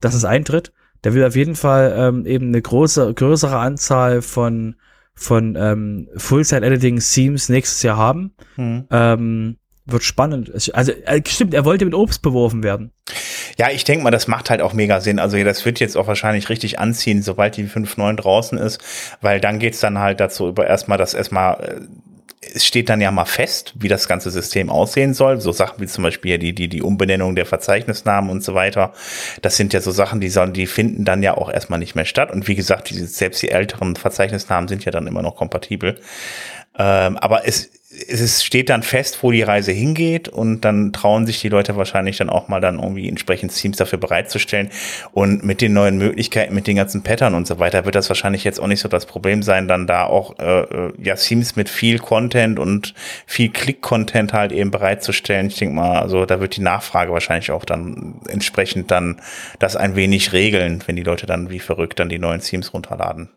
dass es eintritt. Der will auf jeden Fall ähm, eben eine große, größere Anzahl von von ähm, Full-Site-Editing-Themes nächstes Jahr haben. Mhm. Ähm, wird spannend. Also äh, stimmt, er wollte mit Obst beworfen werden. Ja, ich denke mal, das macht halt auch mega Sinn. Also das wird jetzt auch wahrscheinlich richtig anziehen, sobald die 5.9 draußen ist, weil dann geht's dann halt dazu über erstmal, dass erstmal äh, es steht dann ja mal fest, wie das ganze System aussehen soll. So Sachen wie zum Beispiel die, die, die Umbenennung der Verzeichnisnamen und so weiter. Das sind ja so Sachen, die sollen, die finden dann ja auch erstmal nicht mehr statt. Und wie gesagt, die, selbst die älteren Verzeichnisnamen sind ja dann immer noch kompatibel. Ähm, aber es, es steht dann fest, wo die Reise hingeht und dann trauen sich die Leute wahrscheinlich dann auch mal dann irgendwie entsprechend Teams dafür bereitzustellen. Und mit den neuen Möglichkeiten, mit den ganzen Pattern und so weiter, wird das wahrscheinlich jetzt auch nicht so das Problem sein, dann da auch äh, äh ja Teams mit viel Content und viel Click-Content halt eben bereitzustellen. Ich denke mal, also da wird die Nachfrage wahrscheinlich auch dann entsprechend dann das ein wenig regeln, wenn die Leute dann wie verrückt dann die neuen Teams runterladen.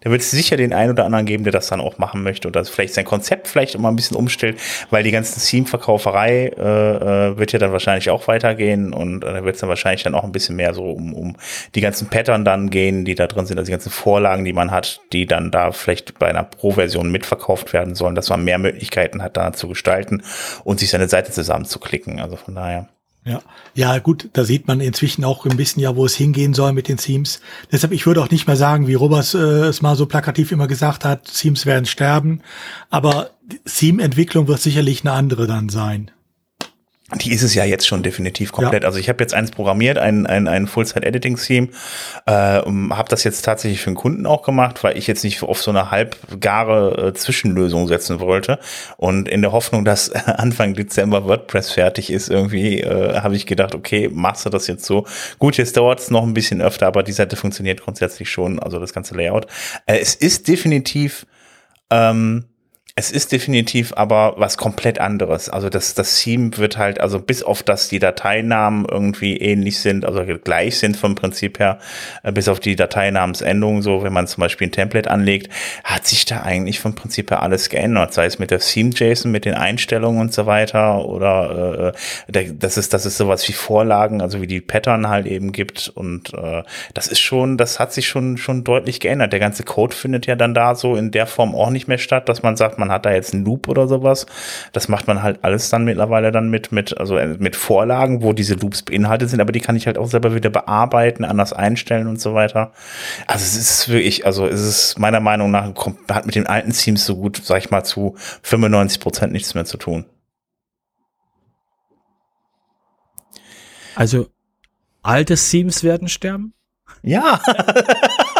Da wird es sicher den einen oder anderen geben, der das dann auch machen möchte das vielleicht sein Konzept vielleicht auch mal ein bisschen umstellt, weil die ganzen Theme-Verkauferei äh, äh, wird ja dann wahrscheinlich auch weitergehen und äh, da wird es dann wahrscheinlich dann auch ein bisschen mehr so um, um die ganzen Pattern dann gehen, die da drin sind, also die ganzen Vorlagen, die man hat, die dann da vielleicht bei einer Pro-Version mitverkauft werden sollen, dass man mehr Möglichkeiten hat, da zu gestalten und sich seine Seite zusammenzuklicken. Also von daher. Ja, ja, gut, da sieht man inzwischen auch ein bisschen ja, wo es hingehen soll mit den Themes. Deshalb, ich würde auch nicht mehr sagen, wie Robert äh, es mal so plakativ immer gesagt hat, Themes werden sterben. Aber Theme-Entwicklung wird sicherlich eine andere dann sein. Die ist es ja jetzt schon definitiv komplett. Ja. Also ich habe jetzt eins programmiert, ein, ein, ein Full-Site-Editing-Theme, äh, habe das jetzt tatsächlich für einen Kunden auch gemacht, weil ich jetzt nicht auf so eine halbgare äh, Zwischenlösung setzen wollte. Und in der Hoffnung, dass Anfang Dezember WordPress fertig ist, irgendwie äh, habe ich gedacht, okay, machst du das jetzt so. Gut, jetzt dauert es noch ein bisschen öfter, aber die Seite funktioniert grundsätzlich schon, also das ganze Layout. Äh, es ist definitiv ähm, es ist definitiv aber was komplett anderes. Also das, das Theme wird halt, also bis auf dass die Dateinamen irgendwie ähnlich sind, also gleich sind vom Prinzip her, äh, bis auf die Dateinamensendung, so wenn man zum Beispiel ein Template anlegt, hat sich da eigentlich vom Prinzip her alles geändert. Sei es mit der Theme-JSON, mit den Einstellungen und so weiter oder äh, das ist, das ist sowas wie Vorlagen, also wie die Pattern halt eben gibt. Und äh, das ist schon, das hat sich schon, schon deutlich geändert. Der ganze Code findet ja dann da so in der Form auch nicht mehr statt, dass man sagt, man man hat da jetzt einen Loop oder sowas. Das macht man halt alles dann mittlerweile dann mit, mit, also äh, mit Vorlagen, wo diese Loops beinhaltet sind, aber die kann ich halt auch selber wieder bearbeiten, anders einstellen und so weiter. Also es ist wirklich, also es ist meiner Meinung nach, hat mit den alten Themes so gut, sag ich mal, zu 95 Prozent nichts mehr zu tun. Also alte Themes werden sterben? Ja.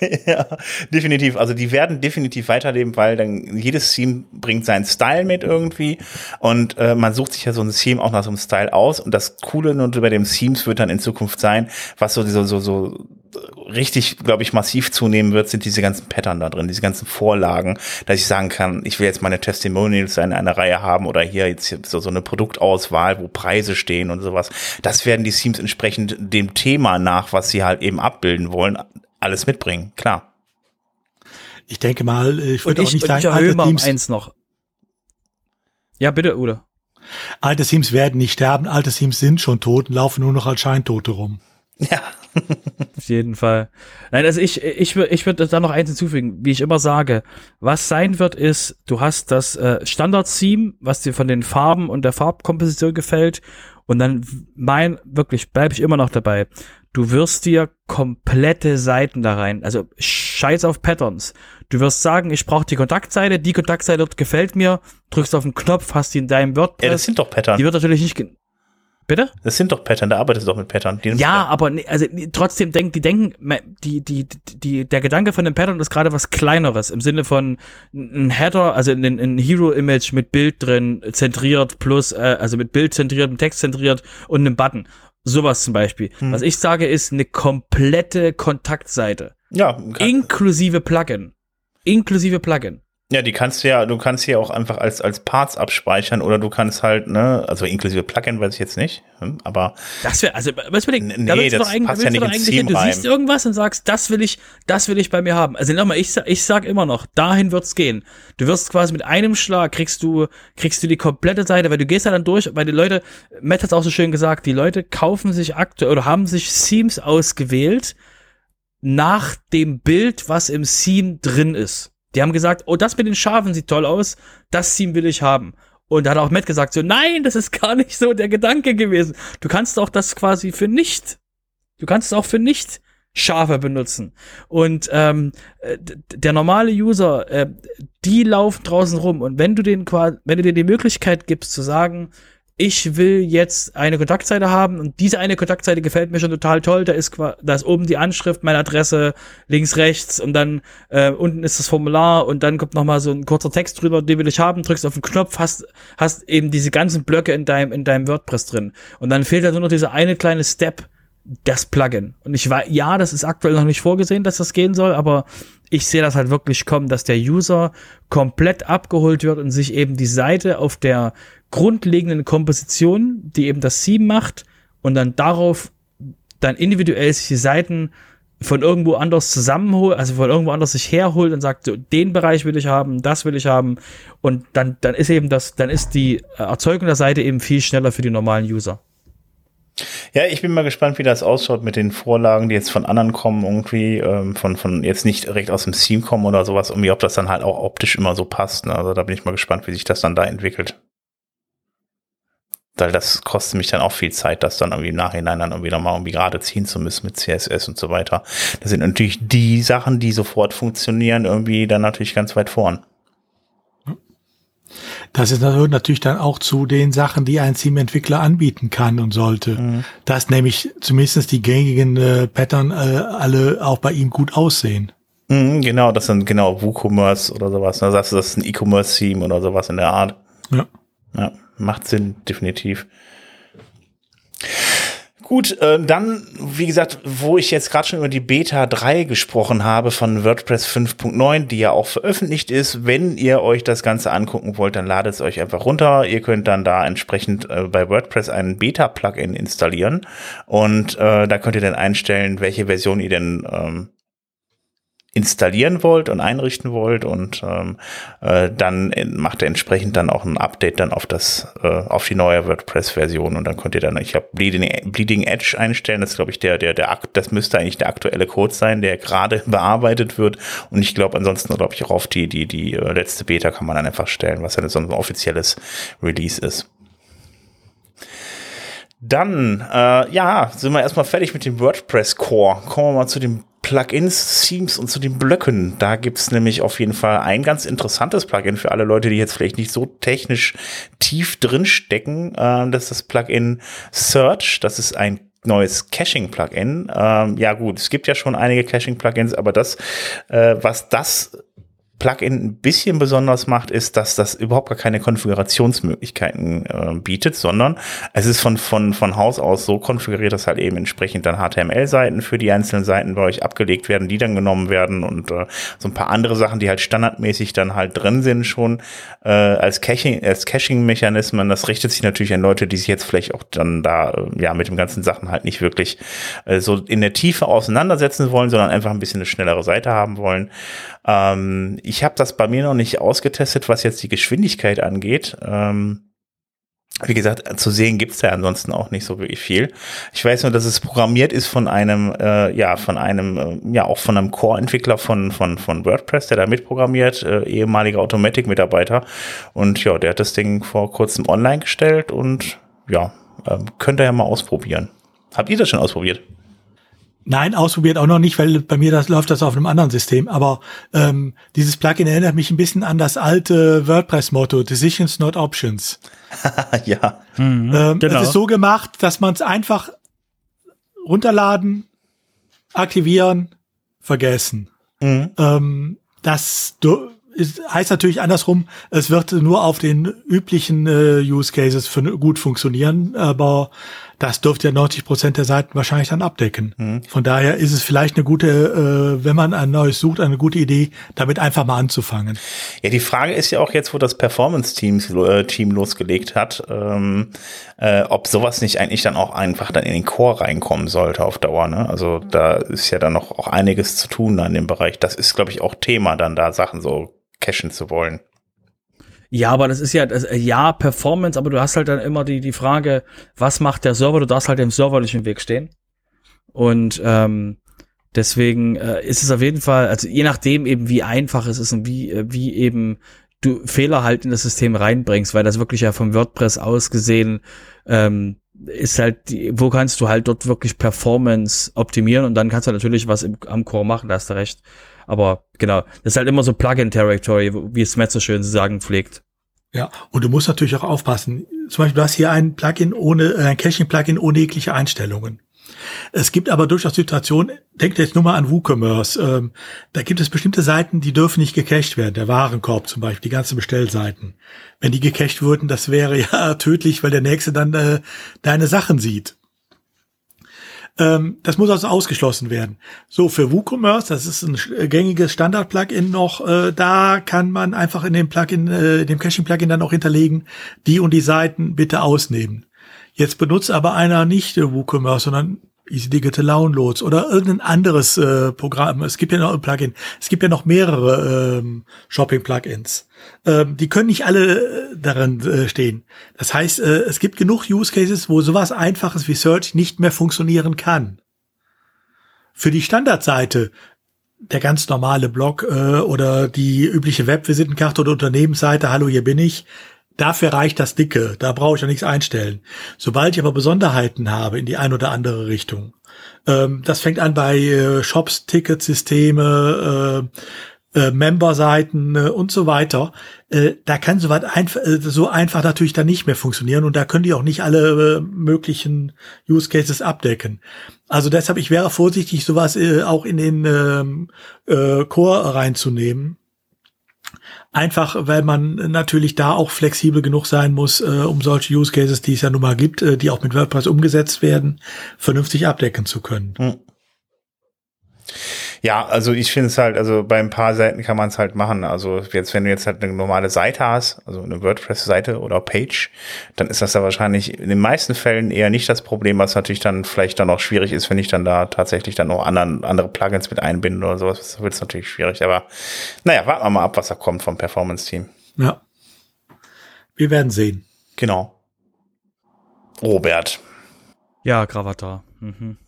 ja, definitiv. Also die werden definitiv weiterleben, weil dann jedes Theme bringt seinen Style mit irgendwie und äh, man sucht sich ja so ein Theme auch nach so einem Style aus und das Coole nur bei den Themes wird dann in Zukunft sein, was so so so, so richtig, glaube ich, massiv zunehmen wird, sind diese ganzen Pattern da drin, diese ganzen Vorlagen, dass ich sagen kann, ich will jetzt meine Testimonials in einer Reihe haben oder hier jetzt so, so eine Produktauswahl, wo Preise stehen und sowas. Das werden die Themes entsprechend dem Thema nach, was sie halt eben abbilden wollen, alles mitbringen, klar. Ich denke mal, ich würde auch nicht sagen, alte Teams, eins noch. Ja, bitte, Ude. Alte Teams werden nicht sterben, alte Teams sind schon tot und laufen nur noch als Scheintote rum. Ja. Auf jeden Fall. Nein, also ich, ich, ich würde da noch eins hinzufügen, wie ich immer sage. Was sein wird, ist, du hast das äh, Standard-Theme, was dir von den Farben und der Farbkomposition gefällt. Und dann mein, wirklich, bleibe ich immer noch dabei du wirst dir komplette Seiten da rein, also scheiß auf Patterns. Du wirst sagen, ich brauche die Kontaktseite, die Kontaktseite dort gefällt mir, drückst auf den Knopf, hast die in deinem WordPress. Ja, das sind doch Pattern. Die wird natürlich nicht Bitte? Das sind doch Pattern, da arbeitest du doch mit Pattern. ja, aber also trotzdem denken, die denken, die, die, die, der Gedanke von dem Pattern ist gerade was Kleineres im Sinne von ein Header, also ein, ein Hero-Image mit Bild drin, zentriert plus, äh, also mit Bild zentriert, mit Text zentriert und einem Button. Sowas zum Beispiel. Hm. Was ich sage, ist eine komplette Kontaktseite. Ja. Inklusive Plugin. Inklusive Plugin. Ja, die kannst du ja, du kannst hier auch einfach als, als Parts abspeichern oder du kannst halt, ne, also inklusive Plugin weiß ich jetzt nicht, hm, aber. Das wäre, also, was will ich, nee, da das eigentlich, passt ja nicht ins Team Du siehst irgendwas und sagst, das will ich, das will ich bei mir haben. Also nochmal, ich, ich sag immer noch, dahin wird's gehen. Du wirst quasi mit einem Schlag kriegst du, kriegst du die komplette Seite, weil du gehst ja dann durch, weil die Leute, Matt hat's auch so schön gesagt, die Leute kaufen sich aktuell oder haben sich Themes ausgewählt nach dem Bild, was im Theme drin ist. Die haben gesagt, oh, das mit den Schafen sieht toll aus, das Team will ich haben. Und da hat auch Matt gesagt, so, nein, das ist gar nicht so der Gedanke gewesen. Du kannst auch das quasi für nicht, du kannst es auch für nicht Schafe benutzen. Und ähm, äh, der normale User, äh, die laufen draußen rum. Und wenn du den quasi, wenn du dir die Möglichkeit gibst zu sagen, ich will jetzt eine Kontaktseite haben und diese eine Kontaktseite gefällt mir schon total toll. Da ist, da ist oben die Anschrift, meine Adresse, links, rechts und dann äh, unten ist das Formular und dann kommt nochmal so ein kurzer Text drüber, den will ich haben, drückst auf den Knopf, hast, hast eben diese ganzen Blöcke in deinem, in deinem WordPress drin. Und dann fehlt da nur noch dieser eine kleine Step, das Plugin. Und ich war, ja, das ist aktuell noch nicht vorgesehen, dass das gehen soll, aber ich sehe das halt wirklich kommen, dass der User komplett abgeholt wird und sich eben die Seite auf der grundlegenden Komposition, die eben das Theme macht und dann darauf dann individuell sich die Seiten von irgendwo anders zusammenholt, also von irgendwo anders sich herholt und sagt, so, den Bereich will ich haben, das will ich haben und dann, dann ist eben das, dann ist die Erzeugung der Seite eben viel schneller für die normalen User. Ja, ich bin mal gespannt, wie das ausschaut mit den Vorlagen, die jetzt von anderen kommen, irgendwie, ähm, von, von jetzt nicht direkt aus dem Steam kommen oder sowas, irgendwie, ob das dann halt auch optisch immer so passt. Ne? Also da bin ich mal gespannt, wie sich das dann da entwickelt. Weil das kostet mich dann auch viel Zeit, das dann irgendwie im Nachhinein dann irgendwie nochmal irgendwie gerade ziehen zu müssen mit CSS und so weiter. Das sind natürlich die Sachen, die sofort funktionieren, irgendwie dann natürlich ganz weit vorn. Das ist natürlich dann auch zu den Sachen, die ein Teamentwickler anbieten kann und sollte. Mhm. Dass nämlich zumindest die gängigen äh, Pattern äh, alle auch bei ihm gut aussehen. Mhm, genau, das sind genau WooCommerce oder sowas. Da sagst du, das ist ein E-Commerce-Theme oder sowas in der Art. Ja. Ja, macht Sinn, definitiv. Gut, äh, dann, wie gesagt, wo ich jetzt gerade schon über die Beta 3 gesprochen habe von WordPress 5.9, die ja auch veröffentlicht ist, wenn ihr euch das Ganze angucken wollt, dann ladet es euch einfach runter. Ihr könnt dann da entsprechend äh, bei WordPress ein Beta-Plugin installieren und äh, da könnt ihr dann einstellen, welche Version ihr denn ähm, installieren wollt und einrichten wollt und ähm, äh, dann macht er entsprechend dann auch ein Update dann auf das äh, auf die neue WordPress-Version und dann könnt ihr dann ich habe Bleeding, Bleeding Edge einstellen das glaube ich der der der das müsste eigentlich der aktuelle Code sein der gerade bearbeitet wird und ich glaube ansonsten glaube ich auch auf die die die äh, letzte Beta kann man dann einfach stellen was ja so ein offizielles Release ist dann, äh, ja, sind wir erstmal fertig mit dem WordPress Core. Kommen wir mal zu dem Plugins, Themes und zu den Blöcken. Da gibt's nämlich auf jeden Fall ein ganz interessantes Plugin für alle Leute, die jetzt vielleicht nicht so technisch tief drin stecken. Ähm, das ist das Plugin Search. Das ist ein neues Caching-Plugin. Ähm, ja gut, es gibt ja schon einige Caching-Plugins, aber das, äh, was das Plugin ein bisschen besonders macht, ist, dass das überhaupt gar keine Konfigurationsmöglichkeiten äh, bietet, sondern es ist von, von, von Haus aus so konfiguriert, dass halt eben entsprechend dann HTML-Seiten für die einzelnen Seiten bei euch abgelegt werden, die dann genommen werden und äh, so ein paar andere Sachen, die halt standardmäßig dann halt drin sind schon äh, als Caching, als Caching-Mechanismen. Das richtet sich natürlich an Leute, die sich jetzt vielleicht auch dann da äh, ja mit den ganzen Sachen halt nicht wirklich äh, so in der Tiefe auseinandersetzen wollen, sondern einfach ein bisschen eine schnellere Seite haben wollen. Ähm, ich habe das bei mir noch nicht ausgetestet, was jetzt die Geschwindigkeit angeht. Ähm, wie gesagt, zu sehen gibt's da ansonsten auch nicht so wirklich viel. Ich weiß nur, dass es programmiert ist von einem, äh, ja, von einem, äh, ja, auch von einem Core-Entwickler von, von, von WordPress, der da mitprogrammiert, äh, ehemaliger Automatic-Mitarbeiter. Und ja, der hat das Ding vor kurzem online gestellt und ja, äh, könnt ihr ja mal ausprobieren. Habt ihr das schon ausprobiert? Nein, ausprobiert auch noch nicht, weil bei mir das läuft das auf einem anderen System. Aber ähm, dieses Plugin erinnert mich ein bisschen an das alte WordPress-Motto: Decisions, not Options. ja. Mhm, ähm, genau. Es ist so gemacht, dass man es einfach runterladen, aktivieren, vergessen. Mhm. Ähm, das ist, heißt natürlich andersrum, es wird nur auf den üblichen äh, Use Cases für, gut funktionieren, aber das dürfte ja 90 Prozent der Seiten wahrscheinlich dann abdecken. Mhm. Von daher ist es vielleicht eine gute, äh, wenn man ein neues sucht, eine gute Idee, damit einfach mal anzufangen. Ja, die Frage ist ja auch jetzt, wo das Performance-Team äh, Team losgelegt hat, ähm, äh, ob sowas nicht eigentlich dann auch einfach dann in den Core reinkommen sollte auf Dauer. Ne? Also da ist ja dann noch auch einiges zu tun an dem Bereich. Das ist, glaube ich, auch Thema, dann da Sachen so cachen zu wollen. Ja, aber das ist ja, das, äh, ja, Performance, aber du hast halt dann immer die, die Frage, was macht der Server? Du darfst halt dem Server nicht im Weg stehen. Und ähm, deswegen äh, ist es auf jeden Fall, also je nachdem eben, wie einfach es ist und wie, äh, wie eben du Fehler halt in das System reinbringst, weil das wirklich ja vom WordPress aus gesehen ähm, ist halt, die, wo kannst du halt dort wirklich Performance optimieren und dann kannst du natürlich was im, am Core machen, da hast du recht. Aber genau, das ist halt immer so Plugin-Territory, wie es Matt so schön zu sagen pflegt. Ja, und du musst natürlich auch aufpassen. Zum Beispiel, du hast hier ein Plugin ohne, äh, ein Caching-Plugin ohne jegliche Einstellungen. Es gibt aber durchaus Situationen, denkt jetzt nur mal an WooCommerce, ähm, da gibt es bestimmte Seiten, die dürfen nicht gecached werden. Der Warenkorb zum Beispiel, die ganzen Bestellseiten. Wenn die gecached würden, das wäre ja tödlich, weil der Nächste dann äh, deine Sachen sieht. Ähm, das muss also ausgeschlossen werden. So, für WooCommerce, das ist ein gängiges Standard-Plugin noch, äh, da kann man einfach in dem Plugin, äh, dem Caching-Plugin dann auch hinterlegen, die und die Seiten bitte ausnehmen. Jetzt benutzt aber einer nicht WooCommerce, sondern Easy Digital Downloads oder irgendein anderes äh, Programm. Es gibt ja noch ein Plugin. Es gibt ja noch mehrere ähm, Shopping-Plugins. Ähm, die können nicht alle äh, darin äh, stehen. Das heißt, äh, es gibt genug Use Cases, wo sowas Einfaches wie Search nicht mehr funktionieren kann. Für die Standardseite der ganz normale Blog äh, oder die übliche Webvisitenkarte oder Unternehmensseite, hallo, hier bin ich, Dafür reicht das Dicke, da brauche ich ja nichts einstellen. Sobald ich aber Besonderheiten habe in die ein oder andere Richtung, ähm, das fängt an bei äh, Shops, Ticketsysteme, äh, äh, Memberseiten äh, und so weiter. Äh, da kann so, weit einf äh, so einfach natürlich dann nicht mehr funktionieren und da können die auch nicht alle äh, möglichen Use Cases abdecken. Also deshalb, ich wäre vorsichtig, sowas äh, auch in den ähm, äh, Core reinzunehmen Einfach, weil man natürlich da auch flexibel genug sein muss, äh, um solche Use Cases, die es ja nun mal gibt, äh, die auch mit WordPress umgesetzt werden, vernünftig abdecken zu können. Hm. Ja, also ich finde es halt, also bei ein paar Seiten kann man es halt machen. Also jetzt, wenn du jetzt halt eine normale Seite hast, also eine WordPress-Seite oder Page, dann ist das ja wahrscheinlich in den meisten Fällen eher nicht das Problem, was natürlich dann vielleicht dann auch schwierig ist, wenn ich dann da tatsächlich dann noch anderen, andere Plugins mit einbinde oder sowas. Das wird natürlich schwierig. Aber naja, warten wir mal ab, was da kommt vom Performance-Team. Ja. Wir werden sehen. Genau. Robert. Ja, Gravatar. Mhm.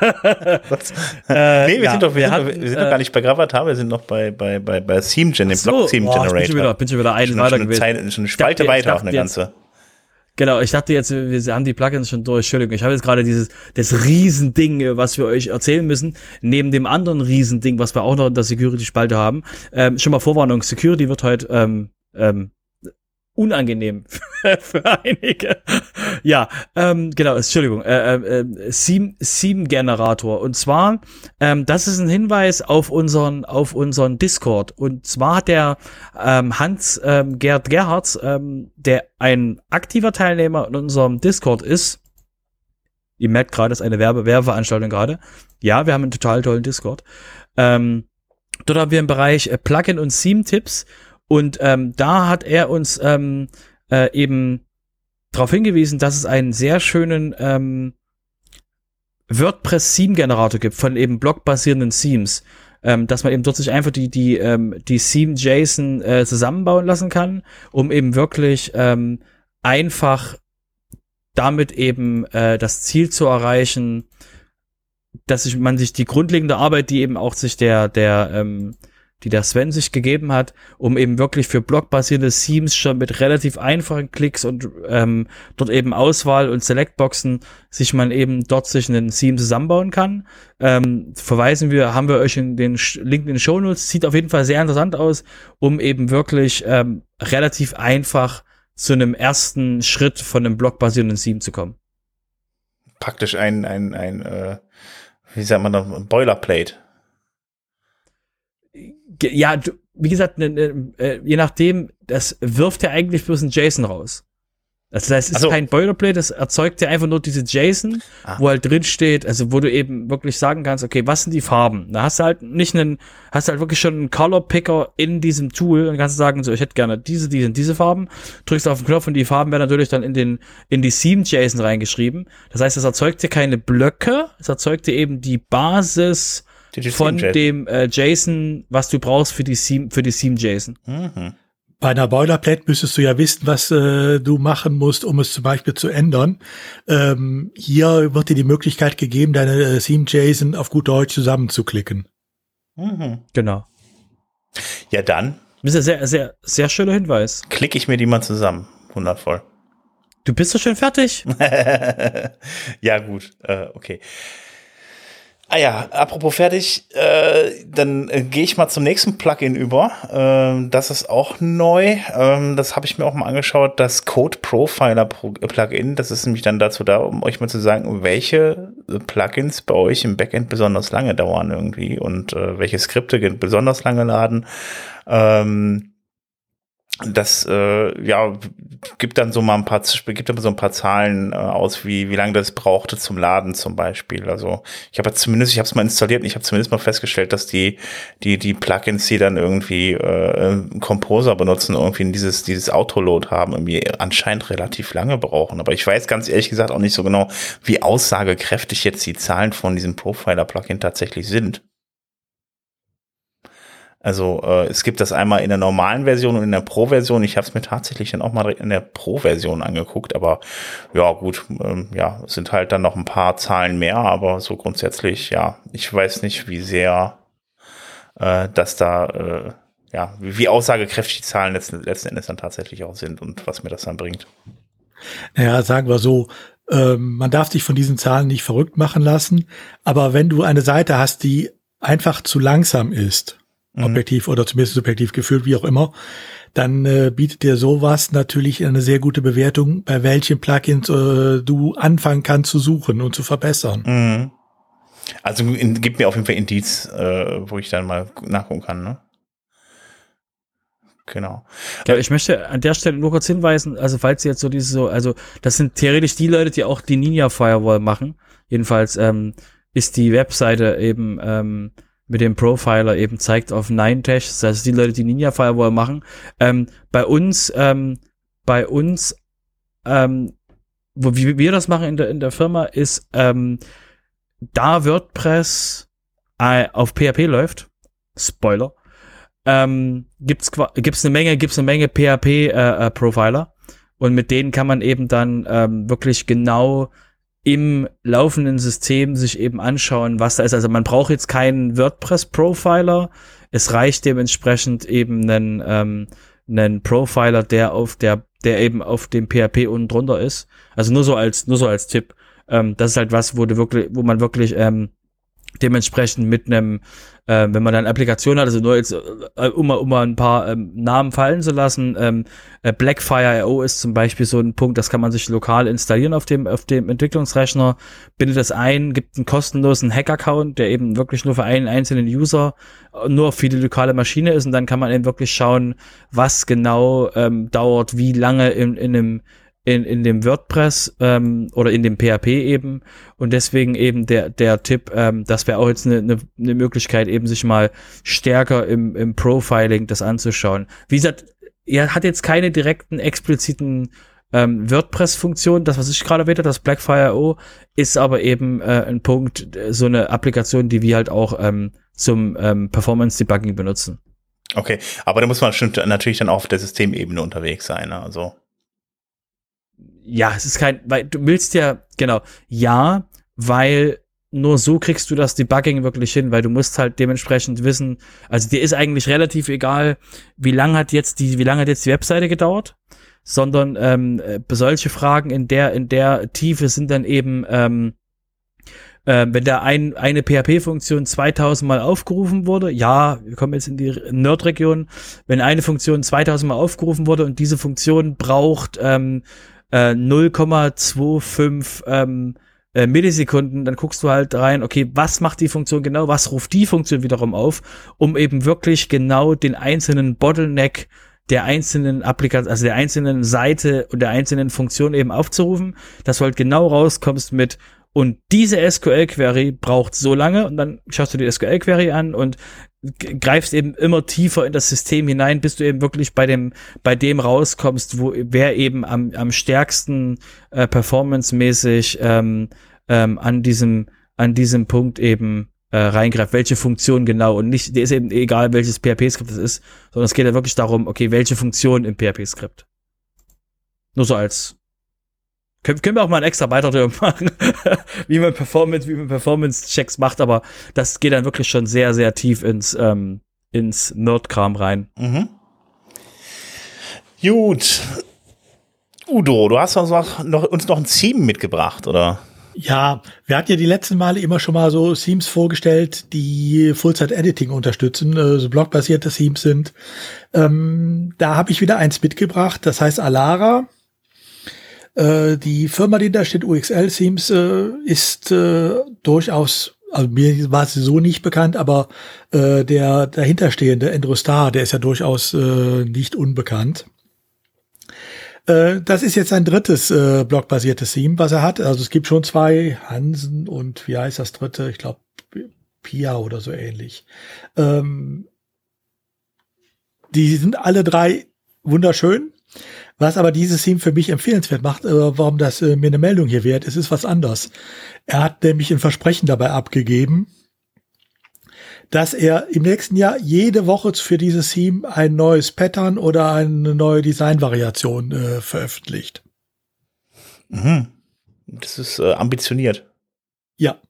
Äh, nee, wir ja, sind doch, wir, wir, hatten, wir sind äh, doch gar nicht bei Gravatar, wir sind noch bei, bei, bei, bei Theme Gen, dem Block Theme Generator. Bin schon wieder, bin schon wieder einen schon, weiter schon gewesen. Eine, schon eine Spalte dachte, weiter, auch eine ganze. Jetzt, Genau, ich dachte jetzt, wir haben die Plugins schon durch. Entschuldigung, ich habe jetzt gerade dieses das Riesending, was wir euch erzählen müssen, neben dem anderen Riesending, was wir auch noch in der Security-Spalte haben. Ähm, schon mal Vorwarnung, Security wird heute ähm, ähm, unangenehm für einige. Ja, ähm, genau, Entschuldigung, äh, äh, Theme-Generator. Und zwar, ähm, das ist ein Hinweis auf unseren, auf unseren Discord. Und zwar hat der ähm, Hans ähm, Gerd Gerhards, ähm, der ein aktiver Teilnehmer in unserem Discord ist, ihr merkt gerade, das ist eine Werbe Werbeveranstaltung gerade. Ja, wir haben einen total tollen Discord. Ähm, dort haben wir im Bereich äh, Plugin und Theme-Tipps und ähm, da hat er uns ähm, äh, eben darauf hingewiesen, dass es einen sehr schönen ähm, WordPress-Theme-Generator gibt von eben blockbasierenden Themes. Ähm, dass man eben dort sich einfach die, die, ähm, die Theme-JSON äh, zusammenbauen lassen kann, um eben wirklich ähm, einfach damit eben äh, das Ziel zu erreichen, dass sich, man sich die grundlegende Arbeit, die eben auch sich der, der ähm, die der Sven sich gegeben hat, um eben wirklich für blockbasierte Themes schon mit relativ einfachen Klicks und ähm, dort eben Auswahl und Selectboxen sich man eben dort sich einen Theme zusammenbauen kann. Ähm, verweisen wir, haben wir euch in den Link in den Show Notes, sieht auf jeden Fall sehr interessant aus, um eben wirklich ähm, relativ einfach zu einem ersten Schritt von einem blockbasierten Theme zu kommen. Praktisch ein, ein, ein, äh, wie sagt man da, Boilerplate ja, du, wie gesagt, ne, ne, äh, je nachdem, das wirft ja eigentlich bloß ein JSON raus. Das heißt, es ist also, kein Boilerplate, das erzeugt ja einfach nur diese JSON, ah. wo halt drin steht, also wo du eben wirklich sagen kannst, okay, was sind die Farben? Da hast du halt nicht einen, hast du halt wirklich schon einen Color Picker in diesem Tool und kannst sagen, so, ich hätte gerne diese, diese, diese Farben, drückst auf den Knopf und die Farben werden natürlich dann in den, in die Theme JSON reingeschrieben. Das heißt, es erzeugt dir keine Blöcke, es erzeugt dir eben die Basis, von dem äh, JSON, was du brauchst für die Theme, für die Theme JSON. Mhm. Bei einer Boilerplate müsstest du ja wissen, was äh, du machen musst, um es zum Beispiel zu ändern. Ähm, hier wird dir die Möglichkeit gegeben, deine äh, Theme JSON auf gut Deutsch zusammenzuklicken. Mhm. Genau. Ja, dann. Das ist ein sehr, sehr, sehr schöner Hinweis. Klicke ich mir die mal zusammen. Wundervoll. Du bist doch schon fertig. ja, gut. Äh, okay. Ah ja, apropos fertig, äh, dann äh, gehe ich mal zum nächsten Plugin über. Ähm, das ist auch neu. Ähm, das habe ich mir auch mal angeschaut, das Code Profiler Plugin. Das ist nämlich dann dazu da, um euch mal zu sagen, welche Plugins bei euch im Backend besonders lange dauern irgendwie und äh, welche Skripte besonders lange laden. Ähm, das äh, ja gibt dann so mal ein paar gibt dann so ein paar Zahlen äh, aus, wie wie lange das brauchte zum Laden zum Beispiel. Also ich habe zumindest, ich habe es mal installiert und ich habe zumindest mal festgestellt, dass die die die Plugins, die dann irgendwie äh, Composer benutzen, irgendwie dieses dieses Autoload haben, irgendwie anscheinend relativ lange brauchen. Aber ich weiß ganz ehrlich gesagt auch nicht so genau, wie aussagekräftig jetzt die Zahlen von diesem Profiler-Plugin tatsächlich sind. Also äh, es gibt das einmal in der normalen Version und in der Pro-Version. Ich habe es mir tatsächlich dann auch mal in der Pro-Version angeguckt, aber ja gut, ähm, ja, es sind halt dann noch ein paar Zahlen mehr, aber so grundsätzlich, ja, ich weiß nicht, wie sehr äh, dass da, äh, ja, wie, wie aussagekräftig die Zahlen letzten, letzten Endes dann tatsächlich auch sind und was mir das dann bringt. Naja, sagen wir so, ähm, man darf sich von diesen Zahlen nicht verrückt machen lassen, aber wenn du eine Seite hast, die einfach zu langsam ist, mhm. objektiv oder zumindest subjektiv gefühlt, wie auch immer, dann äh, bietet dir sowas natürlich eine sehr gute Bewertung, bei welchen Plugins äh, du anfangen kannst zu suchen und zu verbessern. Mhm. Also in, gib mir auf jeden Fall Indiz, äh, wo ich dann mal nachgucken kann, ne? Genau. Ja, ich möchte an der Stelle nur kurz hinweisen, also falls Sie jetzt so diese so, also das sind theoretisch die Leute, die auch die Ninja Firewall machen. Jedenfalls ähm, ist die Webseite eben ähm, mit dem Profiler eben zeigt auf Nine Dash, das heißt die Leute, die Ninja Firewall machen. Ähm, bei uns, ähm, bei uns, ähm, wo wie wir das machen in der in der Firma, ist ähm, da WordPress äh, auf PHP läuft. Spoiler. Ähm, gibt's gibt's eine Menge gibt's eine Menge PHP äh, äh, Profiler und mit denen kann man eben dann ähm, wirklich genau im laufenden System sich eben anschauen, was da ist. Also man braucht jetzt keinen WordPress-Profiler. Es reicht dementsprechend eben einen, ähm, einen Profiler, der auf der, der eben auf dem PHP unten drunter ist. Also nur so als, nur so als Tipp. Ähm, das ist halt was, wo du wirklich, wo man wirklich ähm, dementsprechend mit einem, äh, wenn man dann Applikation hat, also nur jetzt, äh, um, mal, um mal ein paar ähm, Namen fallen zu lassen, ähm, äh, Blackfire.io ist zum Beispiel so ein Punkt, das kann man sich lokal installieren auf dem, auf dem Entwicklungsrechner, bindet das ein, gibt einen kostenlosen Hack-Account, der eben wirklich nur für einen einzelnen User äh, nur für die lokale Maschine ist. Und dann kann man eben wirklich schauen, was genau ähm, dauert, wie lange in, in einem in, in dem WordPress ähm, oder in dem PHP eben. Und deswegen eben der, der Tipp, ähm, das wäre auch jetzt eine, eine, eine Möglichkeit, eben sich mal stärker im, im Profiling das anzuschauen. Wie gesagt, er hat jetzt keine direkten, expliziten ähm, WordPress-Funktion, das, was ich gerade erwähnt habe, das Blackfire.io, ist aber eben äh, ein Punkt, so eine Applikation, die wir halt auch ähm, zum ähm, Performance-Debugging benutzen. Okay, aber da muss man natürlich dann auch auf der Systemebene unterwegs sein. Ne? Also ja, es ist kein, weil du willst ja, genau, ja, weil nur so kriegst du das Debugging wirklich hin, weil du musst halt dementsprechend wissen, also dir ist eigentlich relativ egal, wie lange hat jetzt die, wie lange hat jetzt die Webseite gedauert, sondern ähm, äh, solche Fragen in der, in der Tiefe sind dann eben, ähm, äh, wenn da ein, eine PHP-Funktion 2000 Mal aufgerufen wurde, ja, wir kommen jetzt in die Nerd-Region, wenn eine Funktion 2000 Mal aufgerufen wurde und diese Funktion braucht ähm, äh, 0,25 ähm, äh, Millisekunden, dann guckst du halt rein, okay, was macht die Funktion genau, was ruft die Funktion wiederum auf, um eben wirklich genau den einzelnen Bottleneck der einzelnen Applikation, also der einzelnen Seite und der einzelnen Funktion eben aufzurufen, dass du halt genau rauskommst mit, und diese SQL-Query braucht so lange und dann schaust du die SQL-Query an und greifst eben immer tiefer in das System hinein, bis du eben wirklich bei dem, bei dem rauskommst, wo wer eben am, am stärksten äh, performancemäßig ähm, ähm, an diesem, an diesem Punkt eben äh, reingreift, welche Funktion genau und nicht, dir ist eben egal, welches PHP-Skript es ist, sondern es geht ja wirklich darum, okay, welche Funktion im PHP-Skript. Nur so als können, können wir auch mal einen extra Beitrag darüber machen, wie man Performance, wie man Performance-Checks macht, aber das geht dann wirklich schon sehr, sehr tief ins, ähm, ins Nerd-Kram rein. Mhm. Gut. Udo, du hast uns noch, noch, uns noch ein Theme mitgebracht, oder? Ja, wir hatten ja die letzten Male immer schon mal so Themes vorgestellt, die Full-Site-Editing unterstützen, äh, so blockbasierte Themes sind. Ähm, da habe ich wieder eins mitgebracht, das heißt Alara. Äh, die Firma, die da steht, UXL Themes, äh, ist äh, durchaus also mir war es so nicht bekannt, aber äh, der dahinterstehende Andrew Starr, der ist ja durchaus äh, nicht unbekannt. Äh, das ist jetzt ein drittes äh, blockbasiertes Theme, was er hat. Also es gibt schon zwei, Hansen und wie heißt das dritte? Ich glaube Pia oder so ähnlich. Ähm, die sind alle drei wunderschön. Was aber dieses Theme für mich empfehlenswert macht, äh, warum das äh, mir eine Meldung hier wert, es ist was anderes. Er hat nämlich ein Versprechen dabei abgegeben, dass er im nächsten Jahr jede Woche für dieses Theme ein neues Pattern oder eine neue Designvariation äh, veröffentlicht. Mhm. Das ist äh, ambitioniert. Ja.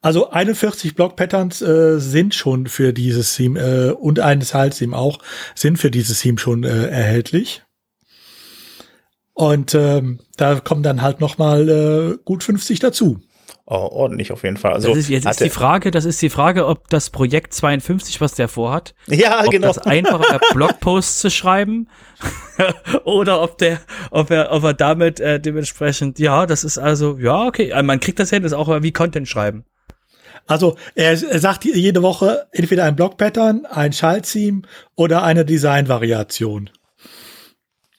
Also 41 Block-Patterns äh, sind schon für dieses Theme äh, und ein Style-Theme auch sind für dieses Theme schon äh, erhältlich. Und ähm, da kommen dann halt noch mal äh, gut 50 dazu. Oh, ordentlich auf jeden Fall. Also das ist, jetzt ist die Frage, das ist die Frage, ob das Projekt 52, was der vorhat, ja, ob genau. das einfacher Blogposts zu schreiben oder ob der, ob er, ob er damit äh, dementsprechend, ja, das ist also, ja, okay, äh, man kriegt das hin, das ist auch wie Content schreiben. Also er, er sagt jede Woche entweder ein Blog-Pattern, ein Schalttheme oder eine Design-Variation.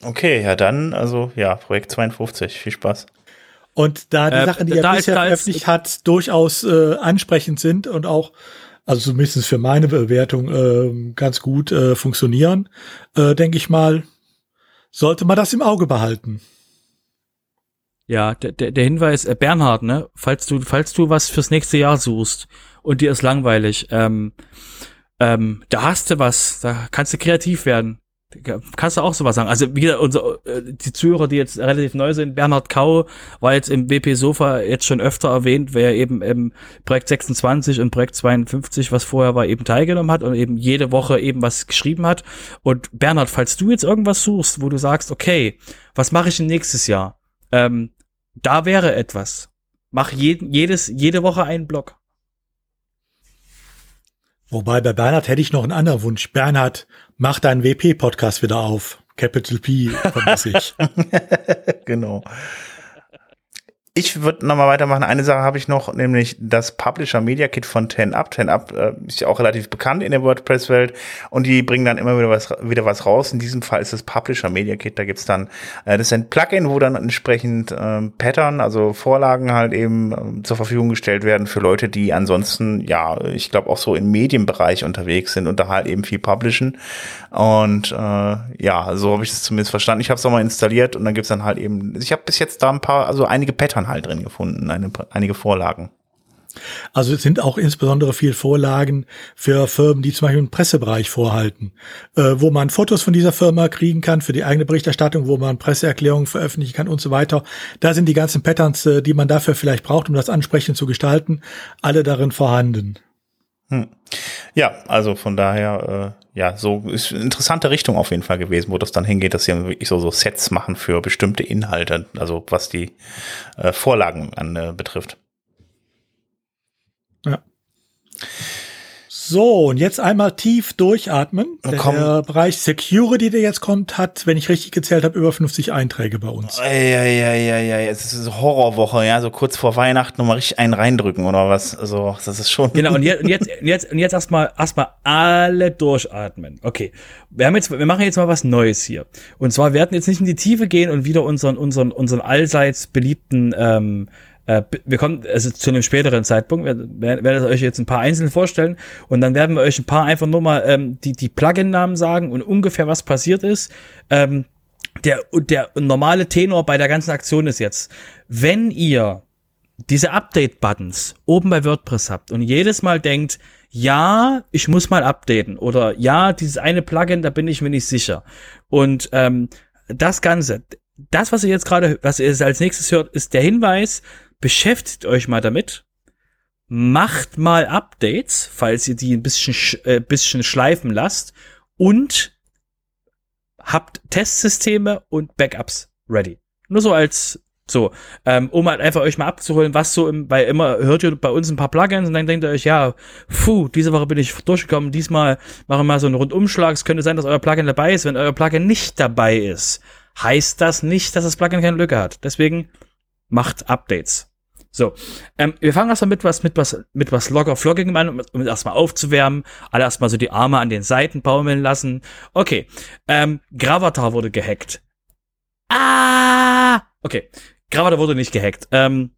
Okay, ja dann, also ja, Projekt 52, viel Spaß. Und da die Äh, Sachen, die da er ist- bisher da ist- veröffentlicht hat, durchaus äh, ansprechend sind und auch, also zumindest für meine Bewertung, äh, ganz gut äh, funktionieren, äh, denke ich mal, sollte man das im Auge behalten. Ja, der, der, der Hinweis, äh, Bernhard, ne, falls du, falls du was fürs nächste Jahr suchst und dir ist langweilig, ähm, ähm, da hast du was, da kannst du kreativ werden. Kannst du auch sowas sagen. Also wieder unser, äh, die Zuhörer, die jetzt relativ neu sind, Bernhard Kau war jetzt im BP Sofa jetzt schon öfter erwähnt, wer eben im Projekt 26 und Projekt 52, was vorher war, eben teilgenommen hat und eben jede Woche eben was geschrieben hat. Und Bernhard, falls du jetzt irgendwas suchst, wo du sagst, okay, was mache ich denn nächstes Jahr? Ähm, da wäre etwas. Mach jeden, jedes, jede Woche einen Blog. Wobei bei Bernhard hätte ich noch einen anderen Wunsch. Bernhard, mach deinen WP-Podcast wieder auf. Capital P, vermisse ich. genau. Ich würde nochmal weitermachen. Eine Sache habe ich noch, nämlich das Publisher Media Kit von 10up. 10up äh, ist ja auch relativ bekannt in der WordPress-Welt und die bringen dann immer wieder was, wieder was raus. In diesem Fall ist das Publisher Media Kit. Da gibt's dann, äh, das ist ein Plugin, wo dann entsprechend ähm, Pattern, also Vorlagen halt eben ähm, zur Verfügung gestellt werden für Leute, die ansonsten, ja, ich glaube auch so im Medienbereich unterwegs sind und da halt eben viel publishen. Und äh, ja, so habe ich es zumindest verstanden. Ich habe es auch mal installiert und dann gibt's dann halt eben, ich habe bis jetzt da ein paar, also einige Pattern halt drin gefunden, eine, einige Vorlagen. Also es sind auch insbesondere viel Vorlagen für Firmen, die zum Beispiel einen Pressebereich vorhalten, äh, wo man Fotos von dieser Firma kriegen kann für die eigene Berichterstattung, wo man Presseerklärungen veröffentlichen kann und so weiter. Da sind die ganzen Patterns, äh, die man dafür vielleicht braucht, um das ansprechend zu gestalten, alle darin vorhanden. Hm. Ja, also von daher, äh, ja, so ist eine interessante Richtung auf jeden Fall gewesen, wo das dann hingeht, dass sie wirklich so, so Sets machen für bestimmte Inhalte, also was die äh, Vorlagen an, äh, betrifft. Ja. So, und jetzt einmal tief durchatmen. Komm. der Bereich Security, der jetzt kommt, hat, wenn ich richtig gezählt habe, über 50 Einträge bei uns. Ja, ja, ja, ja, ja, es ist Horrorwoche, ja, so kurz vor Weihnachten nochmal richtig einen reindrücken oder was. Also, das ist schon. Genau, und jetzt, und jetzt, und jetzt, und jetzt erstmal, erstmal alle durchatmen. Okay. Wir haben jetzt, wir machen jetzt mal was Neues hier. Und zwar, werden jetzt nicht in die Tiefe gehen und wieder unseren, unseren, unseren allseits beliebten, ähm, äh, wir kommen also zu einem späteren Zeitpunkt, wir werden werden euch jetzt ein paar einzeln vorstellen und dann werden wir euch ein paar einfach nur mal ähm, die, die Plugin-Namen sagen und ungefähr was passiert ist. Ähm, der, der normale Tenor bei der ganzen Aktion ist jetzt, wenn ihr diese Update-Buttons oben bei WordPress habt und jedes Mal denkt, ja, ich muss mal updaten oder ja, dieses eine Plugin, da bin ich mir nicht sicher. Und ähm, das Ganze, das, was ihr jetzt gerade, was ihr jetzt als nächstes hört, ist der Hinweis, beschäftigt euch mal damit, macht mal Updates, falls ihr die ein bisschen, sch äh, bisschen schleifen lasst und habt Testsysteme und Backups ready. Nur so als so, ähm, um halt einfach euch mal abzuholen, was so im, weil immer hört ihr bei uns ein paar Plugins und dann denkt ihr euch, ja, puh, diese Woche bin ich durchgekommen, diesmal machen wir mal so einen Rundumschlag. Es könnte sein, dass euer Plugin dabei ist. Wenn euer Plugin nicht dabei ist, heißt das nicht, dass das Plugin keine Lücke hat. Deswegen macht Updates. So, ähm, wir fangen erstmal mit was, mit was, mit was locker flogging an, um, um erstmal aufzuwärmen, alle erstmal so die Arme an den Seiten baumeln lassen. Okay, ähm, Gravatar wurde gehackt. Ah! Okay, Gravatar wurde nicht gehackt. Ähm,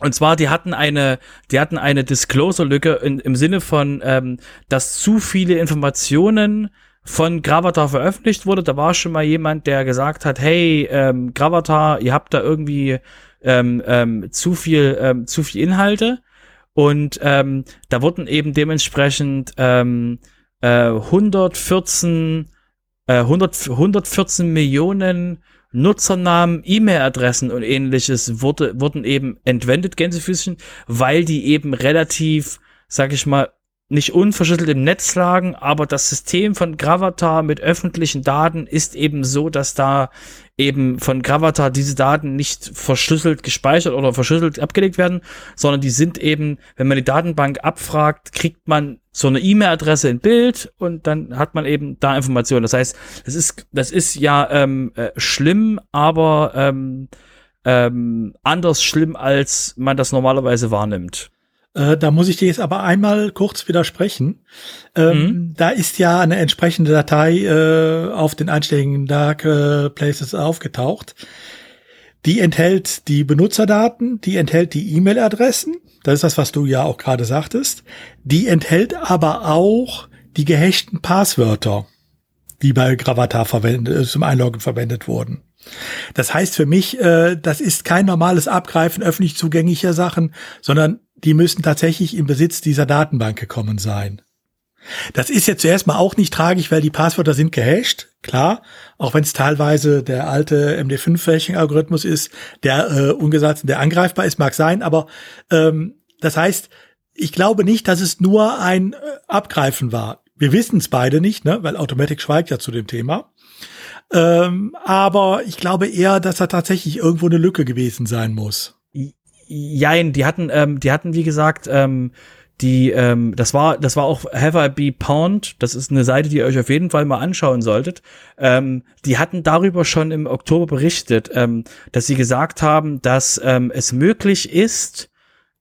und zwar, die hatten eine, die hatten eine Disclosure-Lücke im Sinne von, ähm, dass zu viele Informationen von Gravatar veröffentlicht wurde. Da war schon mal jemand, der gesagt hat, hey, ähm, Gravatar, ihr habt da irgendwie ähm, ähm, zu viel, ähm, zu viel Inhalte. Und ähm, da wurden eben dementsprechend ähm, äh, 114, äh, 100, 114 Millionen Nutzernamen, E-Mail-Adressen und ähnliches wurde, wurden eben entwendet, Gänsefüßchen, weil die eben relativ, sag ich mal, nicht unverschlüsselt im Netz lagen, aber das System von Gravatar mit öffentlichen Daten ist eben so, dass da eben von Gravatar diese Daten nicht verschlüsselt gespeichert oder verschlüsselt abgelegt werden, sondern die sind eben, wenn man die Datenbank abfragt, kriegt man so eine E-Mail-Adresse in Bild und dann hat man eben da Informationen. Das heißt, das ist, das ist ja ähm, äh, schlimm, aber ähm, ähm, anders schlimm, als man das normalerweise wahrnimmt. Äh, da muss ich dir jetzt aber einmal kurz widersprechen. Ähm, mhm. Da ist ja eine entsprechende Datei äh, auf den einschlägigen Dark äh, Places aufgetaucht. Die enthält die Benutzerdaten, die enthält die E-Mail-Adressen. Das ist das, was du ja auch gerade sagtest. Die enthält aber auch die gehashten Passwörter, die bei Gravatar verwendet, äh, zum Einloggen verwendet wurden. Das heißt für mich, äh, das ist kein normales Abgreifen öffentlich zugänglicher Sachen, sondern die müssen tatsächlich im Besitz dieser Datenbank gekommen sein. Das ist jetzt zuerst mal auch nicht tragisch, weil die Passwörter sind gehasht, klar, auch wenn es teilweise der alte MD5-Phishing-Algorithmus ist, der äh, ungesagt, der angreifbar ist, mag sein, aber ähm, das heißt, ich glaube nicht, dass es nur ein äh, Abgreifen war. Wir wissen es beide nicht, ne, weil Automatic schweigt ja zu dem Thema. Ähm, aber ich glaube eher, dass da tatsächlich irgendwo eine Lücke gewesen sein muss. Jein, die hatten, ähm, die hatten, wie gesagt, ähm, die, ähm, das war, das war auch Have I Be Pound. Das ist eine Seite, die ihr euch auf jeden Fall mal anschauen solltet. Ähm, die hatten darüber schon im Oktober berichtet, ähm, dass sie gesagt haben, dass ähm, es möglich ist,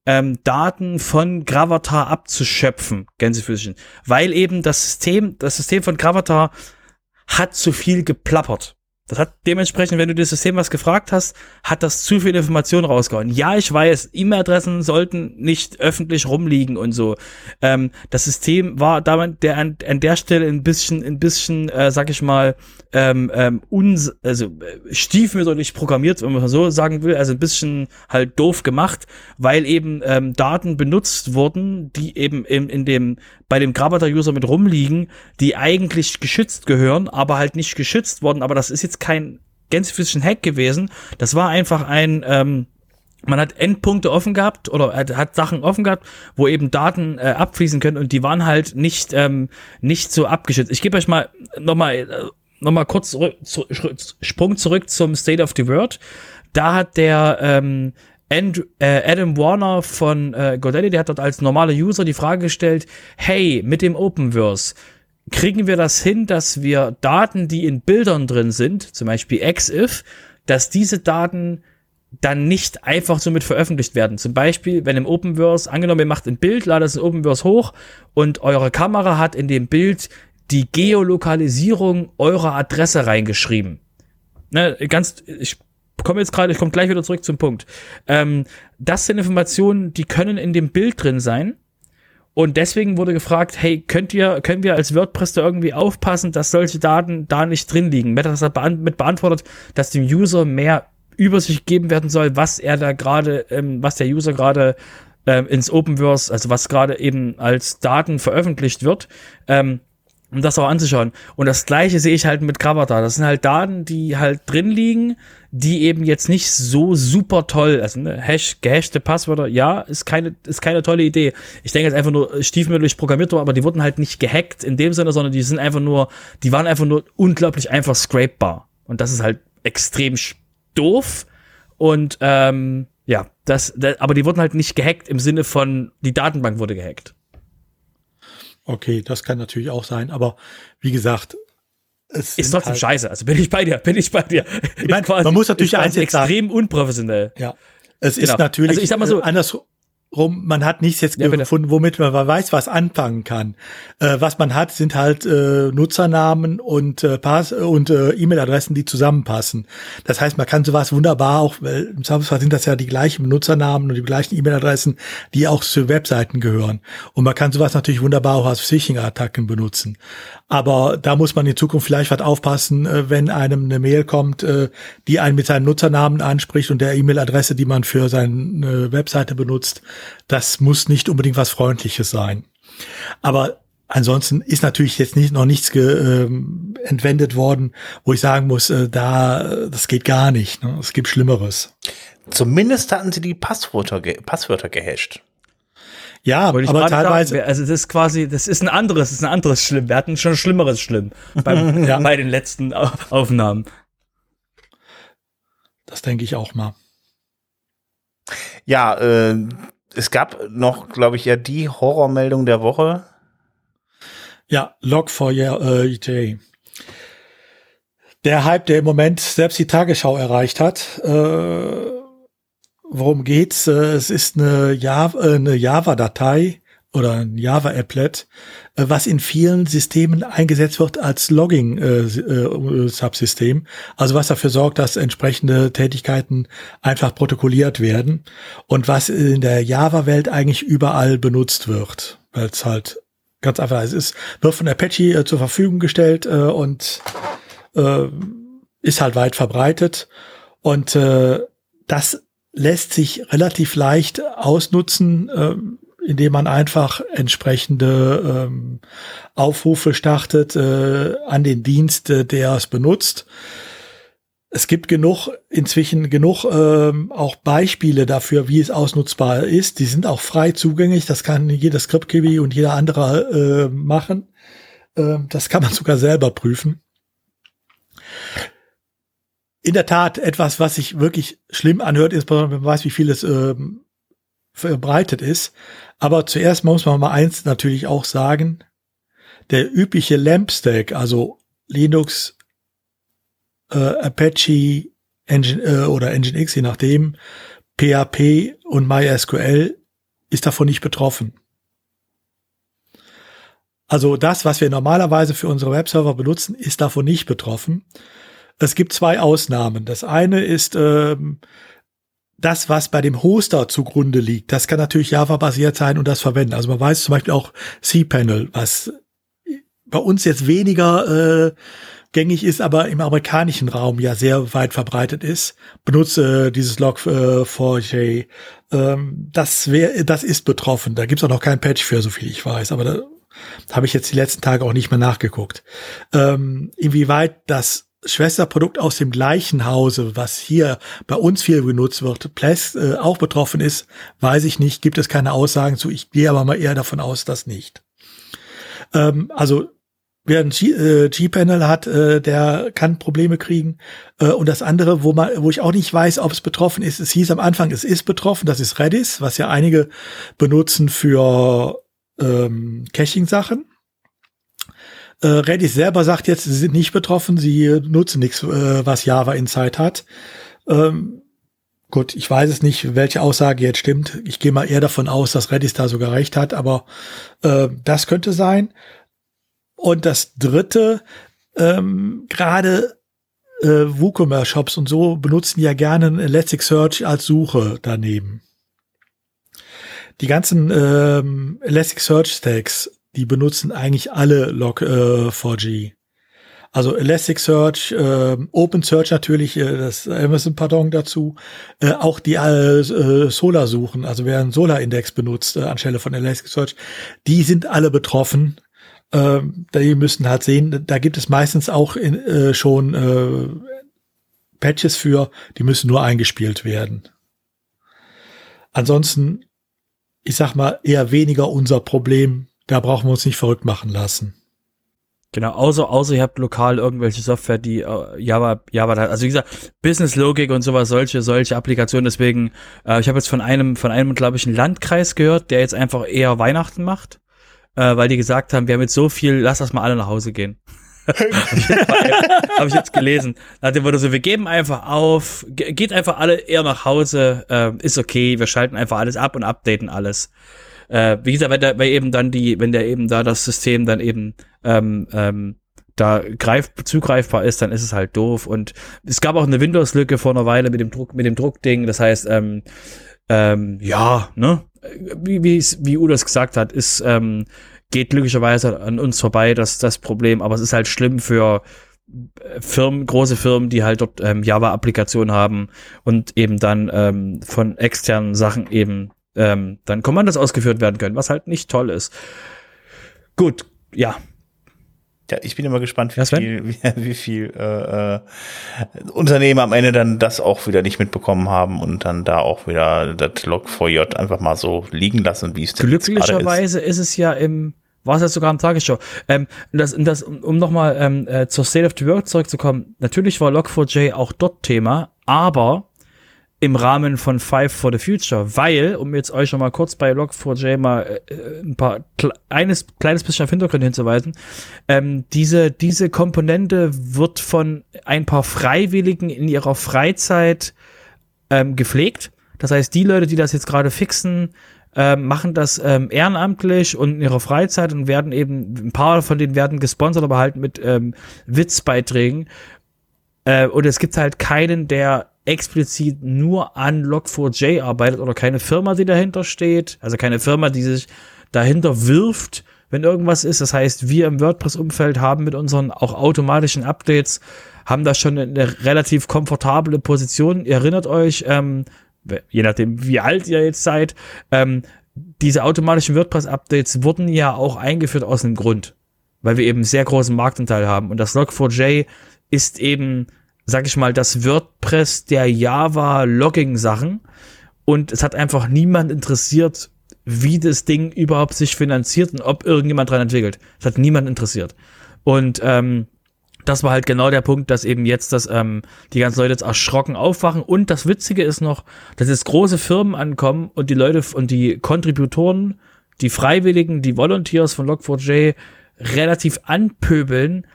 ähm, Daten von Gravatar abzuschöpfen, Gänsefüßchen, weil eben das System, das System von Gravatar hat zu viel geplappert. Das hat dementsprechend, wenn du das System was gefragt hast, hat das zu viel Information rausgehauen. Ja, ich weiß, E-Mail-Adressen sollten nicht öffentlich rumliegen und so. Ähm, das System war damit der an, an der Stelle ein bisschen, ein bisschen, äh, sag ich mal, ähm, ähm, uns, also äh, stiefmütterlich programmiert, wenn man so sagen will, also ein bisschen halt doof gemacht, weil eben ähm, Daten benutzt wurden, die eben in, in dem bei dem Gravatar-User mit rumliegen, die eigentlich geschützt gehören, aber halt nicht geschützt wurden. Aber das ist jetzt kein gänsefüßchen Hack gewesen. Das war einfach ein, ähm, man hat Endpunkte offen gehabt oder hat Sachen offen gehabt, wo eben Daten äh, abfließen können und die waren halt nicht ähm, nicht so abgeschützt. Ich gebe euch mal nochmal äh, noch mal kurz zurück, zu, Sprung zurück zum State of the World. Da hat der ähm, And, äh, Adam Warner von äh, GoDaddy, der hat dort als normaler User die Frage gestellt, hey, mit dem Openverse, kriegen wir das hin, dass wir Daten, die in Bildern drin sind, zum Beispiel EXIF, dass diese Daten dann nicht einfach so mit veröffentlicht werden. Zum Beispiel, wenn im Openverse, angenommen, ihr macht ein Bild, ladet es in Openverse hoch und eure Kamera hat in dem Bild die Geolokalisierung eurer Adresse reingeschrieben. Ne, ganz, ich komme jetzt gerade, ich komme gleich wieder zurück zum Punkt. Ähm, das sind Informationen, die können in dem Bild drin sein. Und deswegen wurde gefragt, hey, könnt ihr, können wir als WordPress da irgendwie aufpassen, dass solche Daten da nicht drin liegen? Meta hat mit beantwortet, dass dem User mehr Übersicht gegeben werden soll, was er da gerade, ähm, was der User gerade ähm, ins Openverse, also was gerade eben als Daten veröffentlicht wird. Ähm, um das auch anzuschauen. Und das gleiche sehe ich halt mit Gravatar. Das sind halt Daten, die halt drin liegen, die eben jetzt nicht so super toll, also ne, Hash, gehashte Passwörter, ja, ist keine, ist keine tolle Idee. Ich denke jetzt einfach nur stiefmütterlich programmiert worden, aber die wurden halt nicht gehackt in dem Sinne, sondern die sind einfach nur, die waren einfach nur unglaublich einfach scrapebar. Und das ist halt extrem doof. Und ähm, ja, das, das, aber die wurden halt nicht gehackt im Sinne von, die Datenbank wurde gehackt. Okay, das kann natürlich auch sein, aber wie gesagt, es ist trotzdem halt scheiße. Also bin ich bei dir, bin ich bei dir. Ich mein, man muss natürlich eins jetzt extrem sagen. unprofessionell. Ja. Es genau. ist natürlich also ich sag mal so, äh, andersrum rum, man hat nichts jetzt ja, gefunden, womit man weiß, was anfangen kann. Äh, was man hat, sind halt äh, Nutzernamen und äh, Pass und äh, E-Mail-Adressen, die zusammenpassen. Das heißt, man kann sowas wunderbar auch, weil im Zweifelsfall sind das ja die gleichen Nutzernamen und die gleichen E-Mail-Adressen, die auch zu Webseiten gehören. Und man kann sowas natürlich wunderbar auch als Phishing-Attacken benutzen. Aber da muss man in Zukunft vielleicht was aufpassen, äh, wenn einem eine Mail kommt, äh, die einen mit seinem Nutzernamen anspricht und der E-Mail-Adresse, die man für seine Webseite benutzt das muss nicht unbedingt was Freundliches sein. Aber ansonsten ist natürlich jetzt nicht, noch nichts ge, äh, entwendet worden, wo ich sagen muss, äh, da, das geht gar nicht. Ne? Es gibt Schlimmeres. Zumindest hatten sie die Passwörter, ge Passwörter gehasht. Ja, aber teilweise. Sagen, also das ist quasi, das ist ein anderes, das ist ein anderes Schlimm. Wir hatten schon Schlimmeres Schlimm beim, ja. bei den letzten Aufnahmen. Das denke ich auch mal. Ja, äh, es gab noch, glaube ich, ja die Horrormeldung der Woche. Ja, Log4j. Äh, der Hype, der im Moment selbst die Tagesschau erreicht hat. Äh, worum geht's? Äh, es ist eine äh, eine Java-Datei, oder ein Java-Applet, äh, was in vielen Systemen eingesetzt wird als Logging-Subsystem. Äh, äh, also was dafür sorgt, dass entsprechende Tätigkeiten einfach protokolliert werden und was in der Java-Welt eigentlich überall benutzt wird, weil es halt ganz einfach ist. Es wird von Apache zur Verfügung gestellt und ist halt weit verbreitet und das lässt sich relativ leicht ausnutzen, äh, indem man einfach entsprechende ähm, Aufrufe startet äh, an den Dienst, äh, der es benutzt. Es gibt genug, inzwischen genug ähm, auch Beispiele dafür, wie es ausnutzbar ist. Die sind auch frei zugänglich. Das kann jeder ScriptKiwi und jeder andere äh, machen. Ähm, das kann man sogar selber prüfen. In der Tat etwas, was sich wirklich schlimm anhört, insbesondere wenn man weiß, wie viel es ähm, verbreitet ist. Aber zuerst muss man mal eins natürlich auch sagen. Der übliche LAMP-Stack, also Linux, äh, Apache Engine, äh, oder Nginx, je nachdem, PHP und MySQL ist davon nicht betroffen. Also das, was wir normalerweise für unsere Webserver benutzen, ist davon nicht betroffen. Es gibt zwei Ausnahmen. Das eine ist ähm, das, was bei dem Hoster zugrunde liegt, das kann natürlich Java-basiert sein und das verwenden. Also man weiß zum Beispiel auch cPanel, was bei uns jetzt weniger äh, gängig ist, aber im amerikanischen Raum ja sehr weit verbreitet ist, benutze äh, dieses Log4j. Äh, ähm, das wäre, das ist betroffen. Da gibt's auch noch kein Patch für, so viel ich weiß, aber da habe ich jetzt die letzten Tage auch nicht mehr nachgeguckt. Ähm, inwieweit das Schwesterprodukt aus dem gleichen Hause, was hier bei uns viel genutzt wird, Pless äh, auch betroffen ist, weiß ich nicht, gibt es keine Aussagen zu. Ich gehe aber mal eher davon aus, dass nicht. Ähm, also wer ein äh, G-Panel hat, äh, der kann Probleme kriegen. Äh, und das andere, wo man, wo ich auch nicht weiß, ob es betroffen ist, es hieß am Anfang, es ist betroffen, das ist Redis, was ja einige benutzen für ähm, Caching-Sachen. Äh, Redis selber sagt jetzt, sie sind nicht betroffen, sie nutzen nichts, äh, was Java Insight hat. Ähm, gut, ich weiß es nicht, welche Aussage jetzt stimmt. Ich gehe mal eher davon aus, dass Redis da sogar recht hat, aber äh, das könnte sein. Und das dritte, ähm, gerade äh, WooCommerce-Shops und so benutzen ja gerne Elasticsearch als Suche daneben. Die ganzen ähm, Elasticsearch-Stacks die benutzen eigentlich alle Log4j. Also Elasticsearch, äh, OpenSearch natürlich, äh, das Amazon Pardon dazu, äh, auch die äh, Solar suchen, also wer einen Solar Index benutzt äh, anstelle von Elasticsearch, die sind alle betroffen. Äh, die müssen halt sehen, da gibt es meistens auch in, äh, schon äh, Patches für, die müssen nur eingespielt werden. Ansonsten, ich sag mal, eher weniger unser Problem, da brauchen wir uns nicht verrückt machen lassen. Genau, außer, außer ihr habt lokal irgendwelche Software, die äh, Java, Java hat. Also wie gesagt, Business Logik und sowas, solche, solche Applikationen. Deswegen, äh, ich habe jetzt von einem, von einem, glaube ich, einen Landkreis gehört, der jetzt einfach eher Weihnachten macht, äh, weil die gesagt haben, wir haben jetzt so viel, lass das mal alle nach Hause gehen. Habe ich jetzt gelesen. Nach dem Motto so, wir geben einfach auf, geht einfach alle eher nach Hause, äh, ist okay, wir schalten einfach alles ab und updaten alles. Äh, wie gesagt, wenn der, wenn eben dann die, wenn der eben da das System dann eben ähm, ähm, da greif, zugreifbar ist, dann ist es halt doof. Und es gab auch eine Windows-Lücke vor einer Weile mit dem Druck, mit dem Druckding. Das heißt, ähm, ähm, ja, ne, wie, wie, wie Udo es gesagt hat, ist, ähm, geht glücklicherweise an uns vorbei, das, das Problem, aber es ist halt schlimm für äh, Firmen, große Firmen, die halt dort ähm, Java-Applikationen haben und eben dann ähm, von externen Sachen eben ähm, dann Kommandos ausgeführt werden können, was halt nicht toll ist. Gut, ja, ja, ich bin immer gespannt, wie viel, wie, wie viel äh, äh, Unternehmen am Ende dann das auch wieder nicht mitbekommen haben und dann da auch wieder das Log4j einfach mal so liegen lassen, wie es denn Glücklicherweise ist. ist es ja im war es ja sogar am Tagesschau. Ähm, das, das, um nochmal ähm, äh, zur State of the World zurückzukommen, natürlich war Log4j auch dort Thema, aber im Rahmen von Five for the Future, weil, um jetzt euch schon mal kurz bei Log4j mal äh, ein paar eines kleines bisschen auf Hintergrund hinzuweisen, ähm, diese diese Komponente wird von ein paar Freiwilligen in ihrer Freizeit ähm, gepflegt. Das heißt, die Leute, die das jetzt gerade fixen, äh, machen das ähm, ehrenamtlich und in ihrer Freizeit und werden eben, ein paar von denen werden gesponsert, aber halt mit ähm, Witzbeiträgen. Äh, und es gibt halt keinen, der explizit nur an Log4j arbeitet oder keine Firma, die dahinter steht, also keine Firma, die sich dahinter wirft, wenn irgendwas ist. Das heißt, wir im WordPress-Umfeld haben mit unseren auch automatischen Updates, haben da schon eine relativ komfortable Position. Ihr erinnert euch, ähm, je nachdem, wie alt ihr jetzt seid, ähm, diese automatischen WordPress-Updates wurden ja auch eingeführt aus einem Grund, weil wir eben sehr großen Marktanteil haben. Und das Log4j ist eben sag ich mal, das WordPress der Java-Logging-Sachen. Und es hat einfach niemand interessiert, wie das Ding überhaupt sich finanziert und ob irgendjemand dran entwickelt. Es hat niemand interessiert. Und ähm, das war halt genau der Punkt, dass eben jetzt das, ähm, die ganzen Leute jetzt erschrocken aufwachen. Und das Witzige ist noch, dass jetzt große Firmen ankommen und die Leute und die Kontributoren, die Freiwilligen, die Volunteers von Log4j relativ anpöbeln,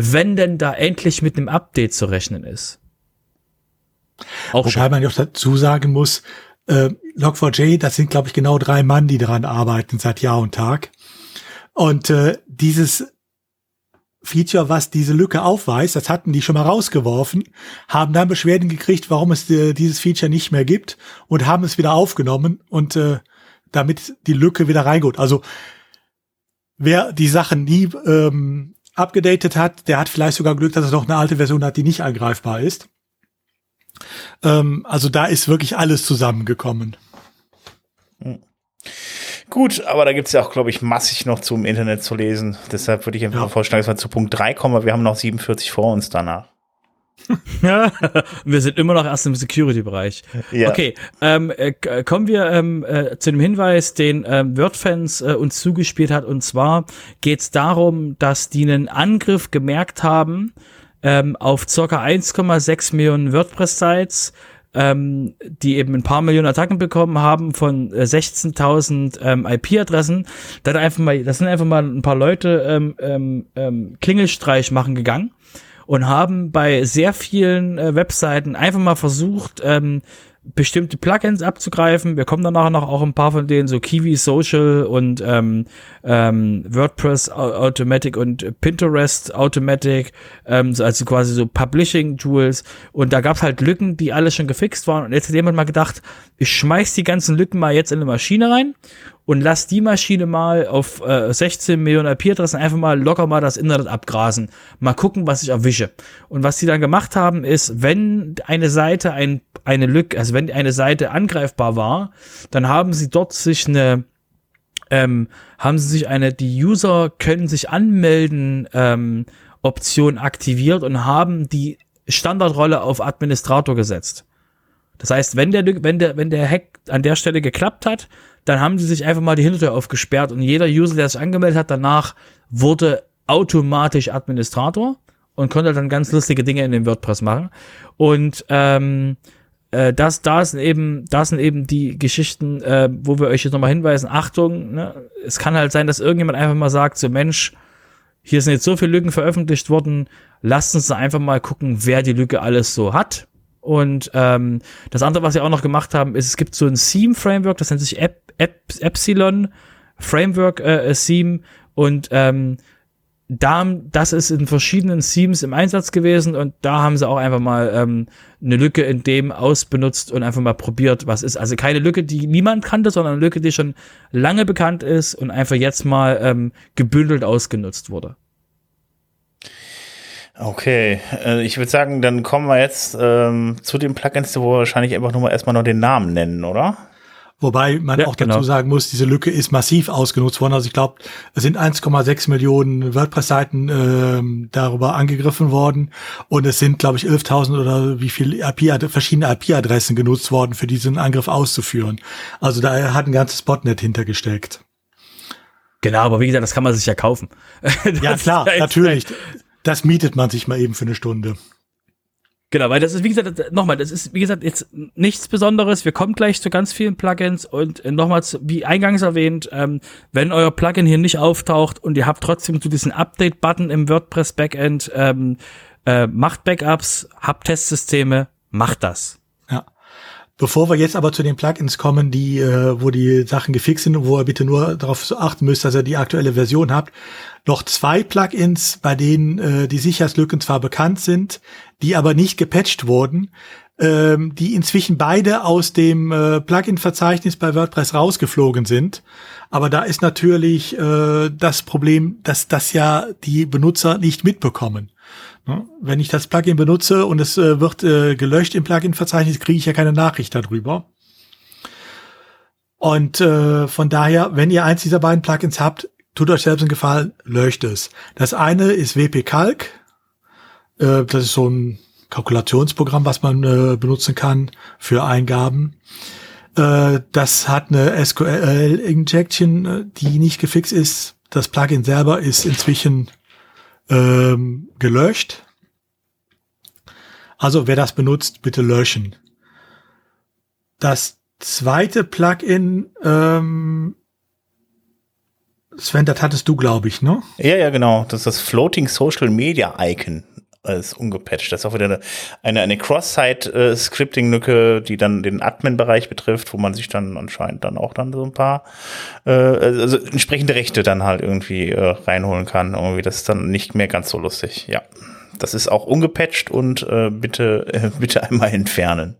wenn denn da endlich mit einem Update zu rechnen ist. Auch Wobei schon. man auch dazu sagen muss, äh, Log4j, das sind, glaube ich, genau drei Mann, die daran arbeiten seit Jahr und Tag. Und äh, dieses Feature, was diese Lücke aufweist, das hatten die schon mal rausgeworfen, haben dann Beschwerden gekriegt, warum es äh, dieses Feature nicht mehr gibt und haben es wieder aufgenommen und äh, damit die Lücke wieder reingeht. Also wer die Sachen nie ähm, abgedatet hat, der hat vielleicht sogar Glück, dass er noch eine alte Version hat, die nicht angreifbar ist. Ähm, also da ist wirklich alles zusammengekommen. Hm. Gut, aber da gibt es ja auch, glaube ich, massig noch zum Internet zu lesen. Deshalb würde ich einfach ja. vorschlagen, dass wir zu Punkt 3 kommen, aber wir haben noch 47 vor uns danach. wir sind immer noch erst im Security-Bereich. Ja. Okay, ähm, äh, kommen wir ähm, äh, zu dem Hinweis, den ähm, WordFans äh, uns zugespielt hat. Und zwar geht es darum, dass die einen Angriff gemerkt haben ähm, auf circa 1,6 Millionen WordPress-Sites, ähm, die eben ein paar Millionen Attacken bekommen haben von äh, 16.000 ähm, IP-Adressen. Da einfach mal, das sind einfach mal ein paar Leute ähm, ähm, ähm, Klingelstreich machen gegangen und haben bei sehr vielen äh, Webseiten einfach mal versucht, ähm, bestimmte Plugins abzugreifen. Wir kommen danach noch auch ein paar von denen, so Kiwi Social und ähm, ähm, WordPress Automatic und Pinterest Automatic, ähm, also quasi so Publishing Tools. Und da gab's halt Lücken, die alle schon gefixt waren. Und jetzt hat jemand mal gedacht, ich schmeiß die ganzen Lücken mal jetzt in eine Maschine rein und lass die Maschine mal auf äh, 16 Millionen IP-Adressen einfach mal locker mal das Internet abgrasen. Mal gucken, was ich erwische. Und was sie dann gemacht haben, ist, wenn eine Seite ein, eine Lücke, also wenn eine Seite angreifbar war, dann haben sie dort sich eine ähm, haben sie sich eine, die User können sich anmelden, ähm, Option aktiviert und haben die Standardrolle auf Administrator gesetzt. Das heißt, wenn der, wenn der, wenn der Hack an der Stelle geklappt hat, dann haben sie sich einfach mal die Hintertür aufgesperrt und jeder User, der sich angemeldet hat, danach wurde automatisch Administrator und konnte dann ganz lustige Dinge in dem WordPress machen. Und ähm, äh, das, da sind eben, da sind eben die Geschichten, äh, wo wir euch jetzt nochmal hinweisen, Achtung, ne, es kann halt sein, dass irgendjemand einfach mal sagt, so Mensch, hier sind jetzt so viele Lücken veröffentlicht worden, lasst uns einfach mal gucken, wer die Lücke alles so hat. Und ähm, das andere, was sie auch noch gemacht haben, ist, es gibt so ein Theme-Framework, das nennt sich Ep Ep Epsilon Framework äh, Theme. Und ähm, da, das ist in verschiedenen Themes im Einsatz gewesen und da haben sie auch einfach mal ähm, eine Lücke in dem ausbenutzt und einfach mal probiert, was ist. Also keine Lücke, die niemand kannte, sondern eine Lücke, die schon lange bekannt ist und einfach jetzt mal ähm, gebündelt ausgenutzt wurde. Okay, äh, ich würde sagen, dann kommen wir jetzt ähm, zu den Plugins, wo wir wahrscheinlich einfach nur mal erstmal noch den Namen nennen, oder? Wobei man ja, auch dazu genau. sagen muss, diese Lücke ist massiv ausgenutzt worden. Also ich glaube, es sind 1,6 Millionen WordPress-Seiten äh, darüber angegriffen worden und es sind, glaube ich, 11.000 oder wie viel IP, verschiedene IP-Adressen genutzt worden, für diesen Angriff auszuführen. Also da hat ein ganzes Botnet hintergesteckt. Genau, aber wie gesagt, das kann man sich ja kaufen. ja klar, natürlich. Das mietet man sich mal eben für eine Stunde. Genau, weil das ist, wie gesagt, nochmal, das ist, wie gesagt, jetzt nichts Besonderes. Wir kommen gleich zu ganz vielen Plugins und äh, nochmals, wie eingangs erwähnt, ähm, wenn euer Plugin hier nicht auftaucht und ihr habt trotzdem so diesen Update-Button im WordPress Backend, ähm, äh, macht Backups, habt Testsysteme, macht das. Bevor wir jetzt aber zu den Plugins kommen, die, äh, wo die Sachen gefixt sind und wo ihr bitte nur darauf achten müsst, dass ihr die aktuelle Version habt, noch zwei Plugins, bei denen äh, die Sicherheitslücken zwar bekannt sind, die aber nicht gepatcht wurden, ähm, die inzwischen beide aus dem äh, Plugin-Verzeichnis bei WordPress rausgeflogen sind. Aber da ist natürlich äh, das Problem, dass das ja die Benutzer nicht mitbekommen. Ne? Wenn ich das Plugin benutze und es äh, wird äh, gelöscht im Plugin-Verzeichnis, kriege ich ja keine Nachricht darüber. Und äh, von daher, wenn ihr eins dieser beiden Plugins habt, tut euch selbst einen Gefallen, löscht es. Das eine ist WP Calc. Äh, das ist so ein Kalkulationsprogramm, was man äh, benutzen kann für Eingaben. Äh, das hat eine SQL-Injection, äh, die nicht gefixt ist. Das Plugin selber ist inzwischen ähm, gelöscht. Also wer das benutzt, bitte löschen. Das zweite Plugin ähm, Sven, das hattest du, glaube ich, ne? Ja, ja, genau. Das ist das Floating Social Media Icon. Ist ungepatcht. Das ist auch wieder eine, eine, eine Cross-Site-Scripting-Lücke, die dann den Admin-Bereich betrifft, wo man sich dann anscheinend dann auch dann so ein paar äh, also entsprechende Rechte dann halt irgendwie äh, reinholen kann. Irgendwie, das ist dann nicht mehr ganz so lustig. Ja. Das ist auch ungepatcht und äh, bitte, äh, bitte einmal entfernen.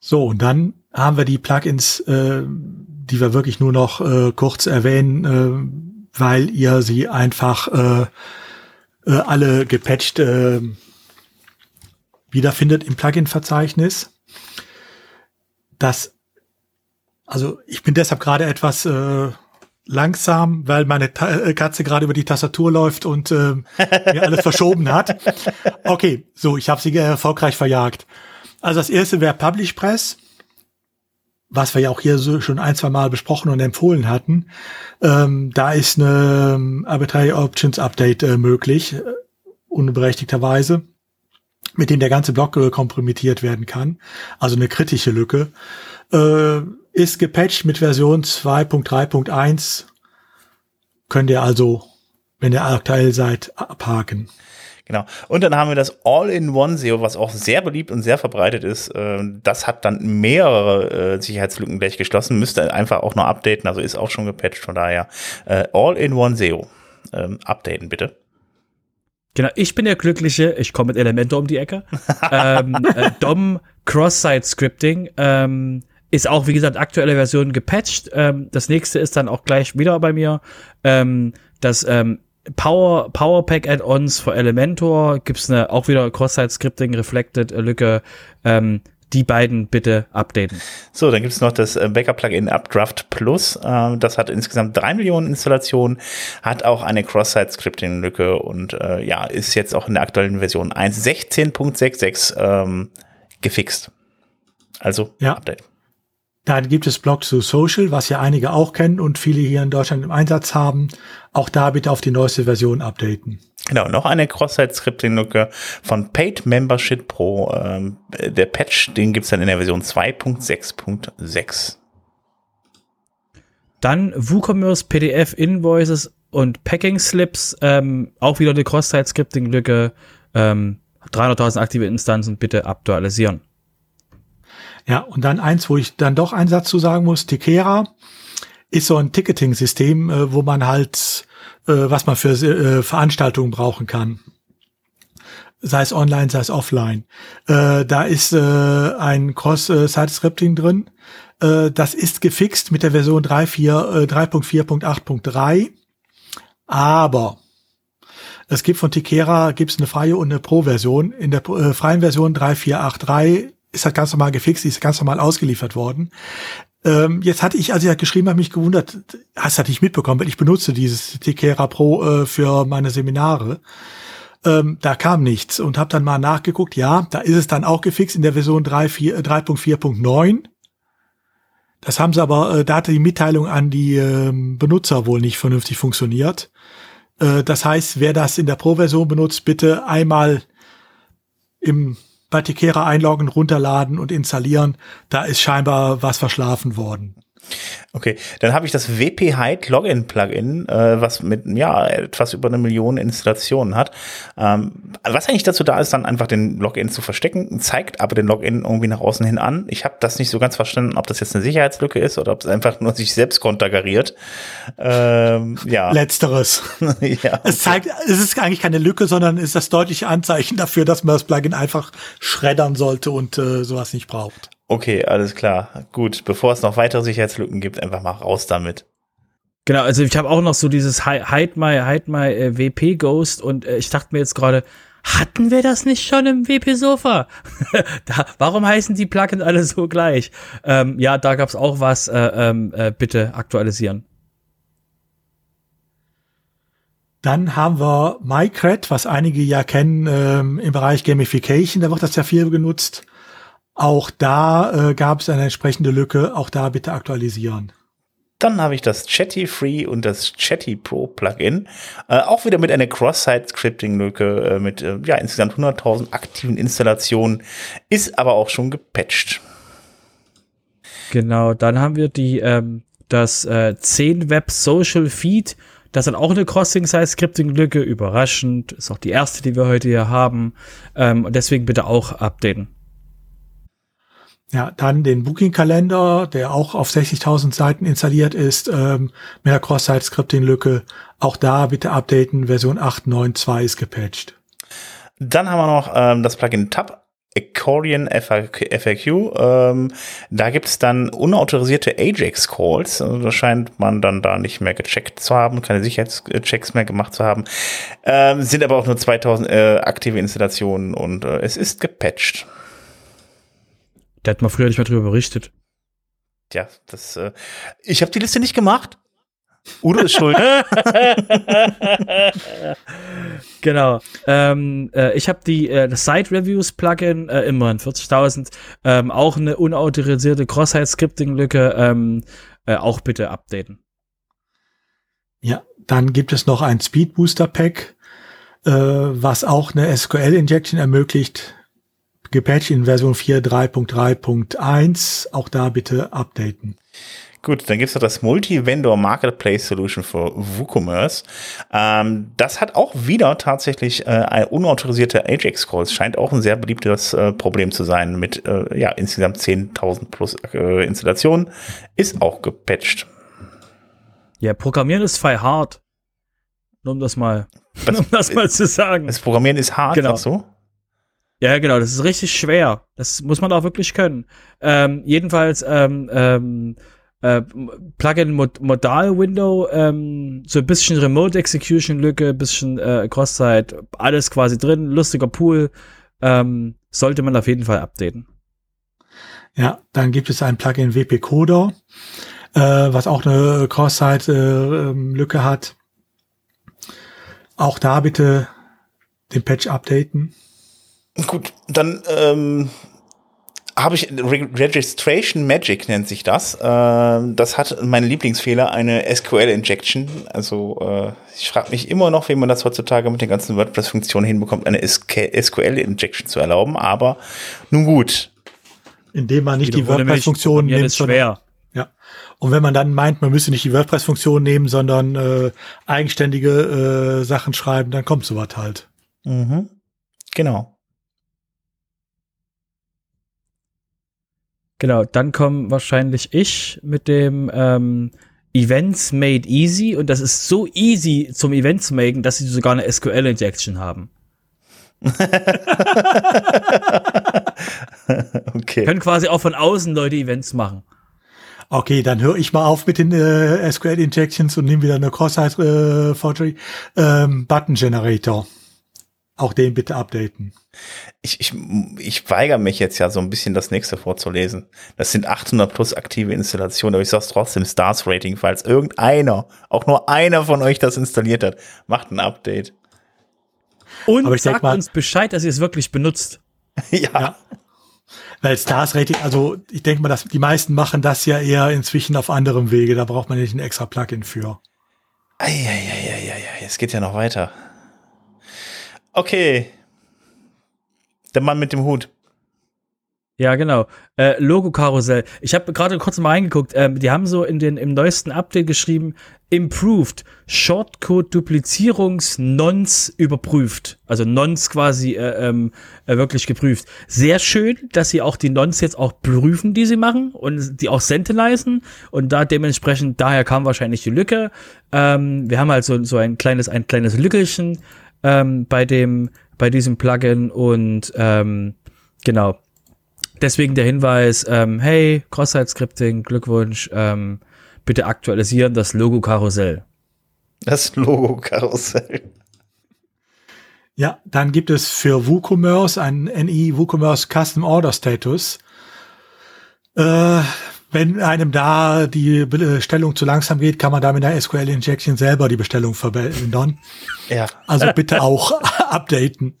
So, und dann haben wir die Plugins, äh, die wir wirklich nur noch äh, kurz erwähnen, äh, weil ihr sie einfach äh, äh, alle gepatcht äh, wiederfindet im Plugin-Verzeichnis. Das, also ich bin deshalb gerade etwas äh, langsam, weil meine Ta äh, Katze gerade über die Tastatur läuft und äh, mir alles verschoben hat. Okay, so, ich habe sie erfolgreich verjagt. Also das erste wäre Publish Press was wir ja auch hier so schon ein, zwei Mal besprochen und empfohlen hatten, ähm, da ist eine ähm, Arbitrary Options Update äh, möglich, äh, unberechtigterweise, mit dem der ganze Block äh, kompromittiert werden kann. Also eine kritische Lücke. Äh, ist gepatcht mit Version 2.3.1. Könnt ihr also, wenn ihr aktuell seid, abhaken. Genau. Und dann haben wir das All-in-One SEO, was auch sehr beliebt und sehr verbreitet ist. Ähm, das hat dann mehrere äh, Sicherheitslücken gleich geschlossen, müsste einfach auch noch updaten, also ist auch schon gepatcht, von daher äh, All-in-One SEO. Ähm, updaten bitte. Genau, ich bin der Glückliche, ich komme mit Elementor um die Ecke. ähm, äh, DOM Cross-Site Scripting ähm, ist auch, wie gesagt, aktuelle Version gepatcht. Ähm, das nächste ist dann auch gleich wieder bei mir. Ähm, ähm, Power, Powerpack Add-ons für Elementor gibt's eine auch wieder Cross-Site-Scripting Reflected äh, Lücke. Ähm, die beiden bitte updaten. So, dann gibt's noch das äh, Backup-Plugin Updraft Plus. Ähm, das hat insgesamt drei Millionen Installationen, hat auch eine Cross-Site-Scripting-Lücke und äh, ja, ist jetzt auch in der aktuellen Version 1.16.66 ähm, gefixt. Also ja. Update. Dann gibt es Blog zu Social, was ja einige auch kennen und viele hier in Deutschland im Einsatz haben. Auch da bitte auf die neueste Version updaten. Genau, noch eine Cross-Site-Scripting-Lücke von Paid Membership Pro. Ähm, der Patch, den gibt's dann in der Version 2.6.6. Dann WooCommerce, PDF, Invoices und Packing Slips, ähm, auch wieder eine Cross-Site-Scripting-Lücke. Ähm, 300.000 aktive Instanzen bitte aktualisieren. Ja, und dann eins, wo ich dann doch einen Satz zu sagen muss, Tikera ist so ein Ticketing-System, äh, wo man halt, äh, was man für äh, Veranstaltungen brauchen kann. Sei es online, sei es offline. Äh, da ist äh, ein Cross-Site-Scripting drin. Äh, das ist gefixt mit der Version 3.4.8.3. Aber es gibt von Tikera gibt's eine freie und eine Pro-Version. In der äh, freien Version 3.4.8.3 ist das ganz normal gefixt, ist ganz normal ausgeliefert worden. Ähm, jetzt hatte ich, als ich das geschrieben habe, mich gewundert, hast du das nicht mitbekommen, weil ich benutze dieses Tikera Pro äh, für meine Seminare. Ähm, da kam nichts und habe dann mal nachgeguckt, ja, da ist es dann auch gefixt in der Version 3.4.9. Äh, das haben sie aber, äh, da hatte die Mitteilung an die äh, Benutzer wohl nicht vernünftig funktioniert. Äh, das heißt, wer das in der Pro-Version benutzt, bitte einmal im bei Tikera einloggen, runterladen und installieren. Da ist scheinbar was verschlafen worden. Okay, dann habe ich das WP Hide Login Plugin, äh, was mit ja etwas über eine Million Installationen hat. Ähm, was eigentlich dazu da ist, dann einfach den Login zu verstecken, zeigt aber den Login irgendwie nach außen hin an. Ich habe das nicht so ganz verstanden, ob das jetzt eine Sicherheitslücke ist oder ob es einfach nur sich selbst konterkariert. Ähm, ja. Letzteres. ja. Es zeigt, es ist eigentlich keine Lücke, sondern ist das deutliche Anzeichen dafür, dass man das Plugin einfach schreddern sollte und äh, sowas nicht braucht. Okay, alles klar. Gut, bevor es noch weitere Sicherheitslücken gibt, einfach mal raus damit. Genau, also ich habe auch noch so dieses Hide My, Hide My äh, WP Ghost und äh, ich dachte mir jetzt gerade, hatten wir das nicht schon im WP Sofa? da, warum heißen die Plugins alle so gleich? Ähm, ja, da gab's auch was. Äh, ähm, äh, bitte aktualisieren. Dann haben wir MyCred, was einige ja kennen ähm, im Bereich Gamification. Da wird das ja viel genutzt. Auch da äh, gab es eine entsprechende Lücke. Auch da bitte aktualisieren. Dann habe ich das Chatty Free und das Chatty Pro Plugin. Äh, auch wieder mit einer Cross-Site-Scripting-Lücke äh, mit äh, ja, insgesamt 100.000 aktiven Installationen. Ist aber auch schon gepatcht. Genau, dann haben wir die, ähm, das äh, 10 Web Social Feed. Das hat auch eine Crossing-Site-Scripting-Lücke. Überraschend. Ist auch die erste, die wir heute hier haben. Ähm, deswegen bitte auch updaten. Ja, dann den Booking-Kalender, der auch auf 60.000 Seiten installiert ist, ähm, mit der Cross-Site-Scripting-Lücke. Auch da bitte updaten, Version 8.9.2 ist gepatcht. Dann haben wir noch ähm, das Plugin Tab Accordion FAQ. Ähm, da gibt es dann unautorisierte Ajax-Calls. Also da scheint man dann da nicht mehr gecheckt zu haben, keine Sicherheitschecks mehr gemacht zu haben. Ähm, sind aber auch nur 2000 äh, aktive Installationen und äh, es ist gepatcht. Der hat mal früher nicht mehr drüber berichtet. Ja, das. Äh, ich habe die Liste nicht gemacht. Udo ist schuld. genau. Ähm, äh, ich habe die äh, Site Reviews Plugin äh, immerhin 40.000. Ähm, auch eine unautorisierte Cross-Site Scripting Lücke. Ähm, äh, auch bitte updaten. Ja, dann gibt es noch ein Speed Booster Pack, äh, was auch eine SQL Injection ermöglicht gepatcht in Version 4.3.3.1. Auch da bitte updaten. Gut, dann gibt's noch das Multi-Vendor Marketplace Solution für WooCommerce. Ähm, das hat auch wieder tatsächlich äh, unautorisierte Ajax-Calls. Scheint auch ein sehr beliebtes äh, Problem zu sein mit äh, ja, insgesamt 10.000 plus äh, Installationen. Ist auch gepatcht. Ja, Programmieren ist voll hart. Nur um das mal, Was, um das mal zu sagen. Das Programmieren ist hart, genau. sagst du? Ja, genau, das ist richtig schwer. Das muss man auch wirklich können. Ähm, jedenfalls, ähm, ähm, äh, Plugin -Mod Modal Window, ähm, so ein bisschen Remote Execution Lücke, bisschen äh, Cross-Site, alles quasi drin, lustiger Pool, ähm, sollte man auf jeden Fall updaten. Ja, dann gibt es ein Plugin WP Coder, äh, was auch eine Cross-Site-Lücke äh, hat. Auch da bitte den Patch updaten. Gut, dann ähm, habe ich Registration Magic nennt sich das. Ähm, das hat meine Lieblingsfehler eine SQL Injection. Also äh, ich frage mich immer noch, wie man das heutzutage mit den ganzen WordPress-Funktionen hinbekommt, eine SQL Injection zu erlauben. Aber nun gut. Indem man nicht die WordPress-Funktionen nimmt. Ist schwer. Ja. Und wenn man dann meint, man müsse nicht die WordPress-Funktion nehmen, sondern äh, eigenständige äh, Sachen schreiben, dann kommt sowas halt. Mhm. Genau. Genau, dann kommen wahrscheinlich ich mit dem ähm, Events Made Easy und das ist so easy zum Event zu machen, dass sie sogar eine SQL-Injection haben. okay. Können quasi auch von außen Leute Events machen. Okay, dann höre ich mal auf mit den äh, SQL Injections und nehme wieder eine Cross-Site äh, Forgery ähm, Button Generator. Auch den bitte updaten. Ich, ich, ich weigere mich jetzt ja so ein bisschen das nächste vorzulesen. Das sind 800 plus aktive Installationen, aber ich sag's trotzdem Stars Rating, falls irgendeiner, auch nur einer von euch das installiert hat, macht ein Update. Und aber ich sagt mal, uns Bescheid, dass ihr es wirklich benutzt. ja. ja. Weil Stars Rating, also ich denke mal, dass die meisten machen das ja eher inzwischen auf anderem Wege. Da braucht man nicht ein extra Plugin für. Eieieiei, es geht ja noch weiter. Okay. Der Mann mit dem Hut. Ja, genau. Äh, Logo-Karussell. Ich habe gerade kurz mal reingeguckt. Ähm, die haben so in den, im neuesten Update geschrieben, improved, Shortcode-Duplizierungs-Nons überprüft. Also Nons quasi äh, ähm, äh, wirklich geprüft. Sehr schön, dass sie auch die Nons jetzt auch prüfen, die sie machen und die auch sentinisen. Und da dementsprechend, daher kam wahrscheinlich die Lücke. Ähm, wir haben halt so, so ein kleines, ein kleines Lückelchen ähm, bei dem, bei diesem Plugin und ähm, genau deswegen der Hinweis, ähm, hey, Cross-Site-Scripting, Glückwunsch, ähm, bitte aktualisieren das Logo-Karussell. Das Logo-Karussell. Ja, dann gibt es für WooCommerce einen NI WooCommerce Custom Order Status. Äh, wenn einem da die Bestellung zu langsam geht, kann man da mit der SQL Injection selber die Bestellung verändern. Ja. Also bitte auch updaten.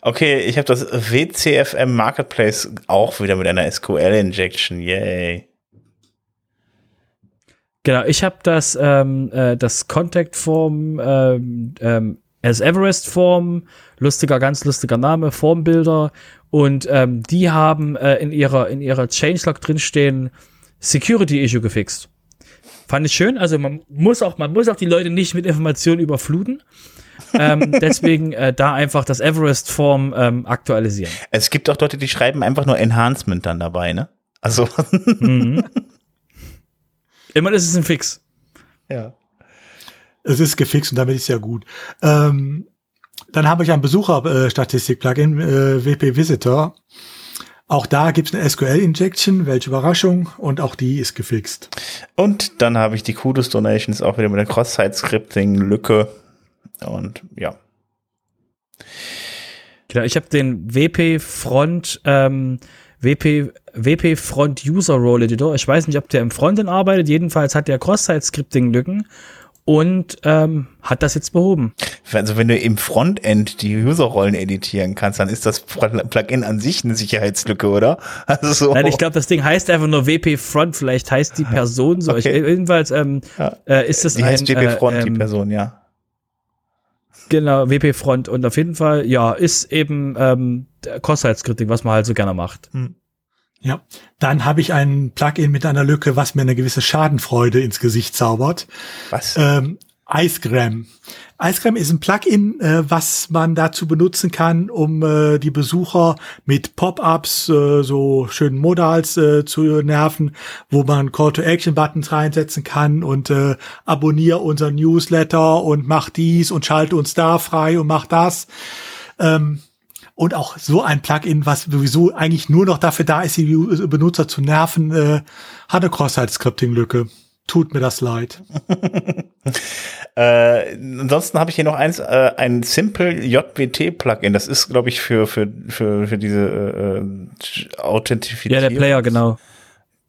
Okay, ich habe das WCFM Marketplace auch wieder mit einer SQL Injection. Yay. Genau, ich habe das ähm, äh, das Contact Form ähm, ähm, as Everest Form, lustiger, ganz lustiger Name, Formbilder und ähm, die haben äh, in ihrer in ihrer Changelog drinstehen Security-Issue gefixt. Fand ich schön. Also man muss auch, man muss auch die Leute nicht mit Informationen überfluten. ähm, deswegen äh, da einfach das Everest-Form ähm, aktualisieren. Es gibt auch Leute, die schreiben einfach nur Enhancement dann dabei, ne? Also. mhm. Immerhin ist es ein Fix. Ja. Es ist gefixt und damit ist ja gut. Ähm, dann habe ich ein Besucherstatistik-Plugin, äh, WP Visitor. Auch da gibt es eine SQL-Injection, welche Überraschung, und auch die ist gefixt. Und dann habe ich die Kudos Donations auch wieder mit der Cross-Site-Scripting-Lücke. Und ja. Genau, ich habe den WP Front, ähm, WP, WP Front User Role Editor. Ich weiß nicht, ob der im Frontend arbeitet. Jedenfalls hat der Cross-Site-Scripting-Lücken und ähm, hat das jetzt behoben. Also wenn du im Frontend die Userrollen editieren kannst, dann ist das Plugin an sich eine Sicherheitslücke, oder? Also so. Nein, ich glaube, das Ding heißt einfach nur WP Front, vielleicht heißt die Person so. Okay. Ich, jedenfalls ähm, ja. äh, ist das die ein, heißt WP Front, äh, ähm, die Person, ja. Genau, WP Front und auf jeden Fall, ja, ist eben ähm, Cross-Site-Scripting, was man halt so gerne macht. Hm. Ja, dann habe ich ein Plugin mit einer Lücke, was mir eine gewisse Schadenfreude ins Gesicht zaubert. Was? Ähm, Icegram. Icegram ist ein Plugin, äh, was man dazu benutzen kann, um äh, die Besucher mit Pop-ups, äh, so schönen Modals äh, zu nerven, wo man Call-to-Action-Buttons reinsetzen kann und äh, abonniere unser Newsletter und mach dies und schalte uns da frei und mach das. Ähm, und auch so ein Plugin, was sowieso eigentlich nur noch dafür da ist, die Benutzer zu nerven, äh, hat eine Cross-Site-Scripting-Lücke. Tut mir das leid. äh, ansonsten habe ich hier noch eins, äh, ein Simple JWT-Plugin. Das ist, glaube ich, für, für, für, für diese äh, Authentifizierung. Ja, der Player, genau.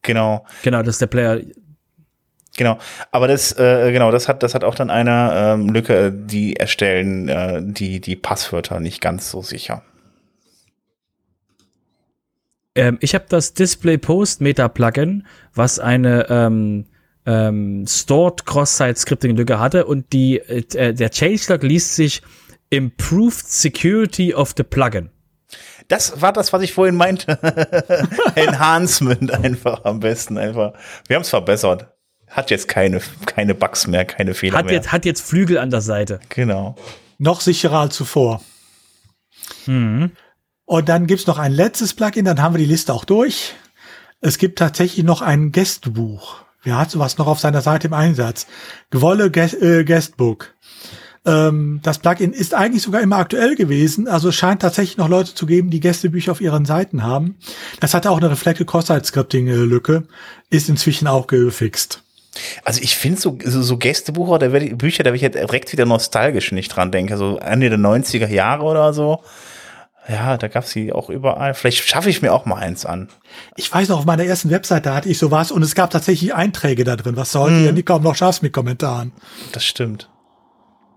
Genau. Genau, das ist der Player. Genau, aber das äh, genau, das hat das hat auch dann eine ähm, Lücke, die erstellen äh, die die Passwörter nicht ganz so sicher. Ähm, ich habe das Display Post Meta Plugin, was eine ähm, ähm, Stored Cross-Site Scripting Lücke hatte und die äh, der Changelog liest sich Improved Security of the Plugin. Das war das, was ich vorhin meinte. Enhancement einfach am besten einfach. Wir haben es verbessert. Hat jetzt keine, keine Bugs mehr, keine Fehler hat mehr. Jetzt, hat jetzt Flügel an der Seite. Genau. Noch sicherer als zuvor. Mhm. Und dann gibt's noch ein letztes Plugin, dann haben wir die Liste auch durch. Es gibt tatsächlich noch ein Gästebuch. Wer hat sowas noch auf seiner Seite im Einsatz? Gewolle Guest, äh, Guestbook. Ähm, das Plugin ist eigentlich sogar immer aktuell gewesen, also es scheint tatsächlich noch Leute zu geben, die Gästebücher auf ihren Seiten haben. Das hatte auch eine Reflected Cross-Site Scripting-Lücke, ist inzwischen auch gefixt. Also ich finde so, so, so Gästebucher, da werde ich, Bücher, da werde ich jetzt direkt wieder nostalgisch, ich dran denke. So Ende der 90er Jahre oder so. Ja, da gab's sie auch überall. Vielleicht schaffe ich mir auch mal eins an. Ich weiß noch, auf meiner ersten Webseite hatte ich sowas und es gab tatsächlich Einträge da drin, was du heute mhm. ja kaum noch schaffst mit Kommentaren. Das stimmt.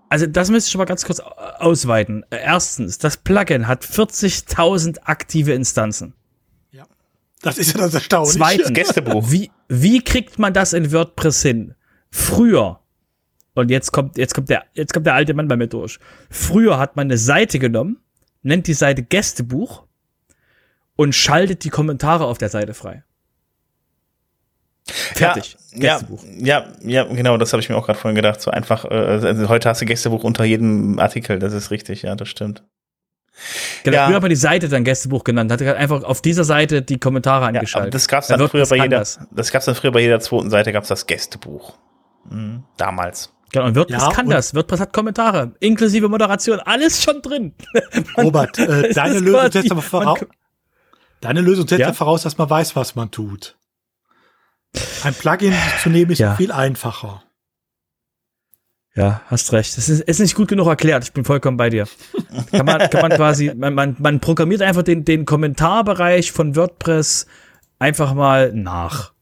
Also das müsste ich schon mal ganz kurz ausweiten. Erstens, das Plugin hat 40.000 aktive Instanzen. Ja, das ist ja das Erstaunliche. Zweitens, Gästebuch. Wie, wie kriegt man das in WordPress hin? Früher, und jetzt kommt, jetzt kommt der, jetzt kommt der alte Mann bei mir durch. Früher hat man eine Seite genommen, nennt die Seite Gästebuch und schaltet die Kommentare auf der Seite frei. Fertig. Ja, ja, ja, genau, das habe ich mir auch gerade vorhin gedacht. So einfach, äh, also heute hast du Gästebuch unter jedem Artikel, das ist richtig, ja, das stimmt. Genau, ja. früher hat man die Seite dann Gästebuch genannt, hat einfach auf dieser Seite die Kommentare angeschaltet. Ja, das gab's dann, dann früher bei jeder, das. das gab's dann früher bei jeder zweiten Seite gab's das Gästebuch. Mhm, damals. Genau, und WordPress ja, kann das. WordPress hat Kommentare, inklusive Moderation, alles schon drin. Robert, äh, deine Lösung setzt aber voraus, deine Lösung setzt ja? voraus, dass man weiß, was man tut. Ein Plugin zu nehmen ist ja. viel einfacher. Ja, hast recht. Das ist, ist nicht gut genug erklärt. Ich bin vollkommen bei dir. Kann man, kann man quasi, man, man, man programmiert einfach den, den Kommentarbereich von WordPress einfach mal nach.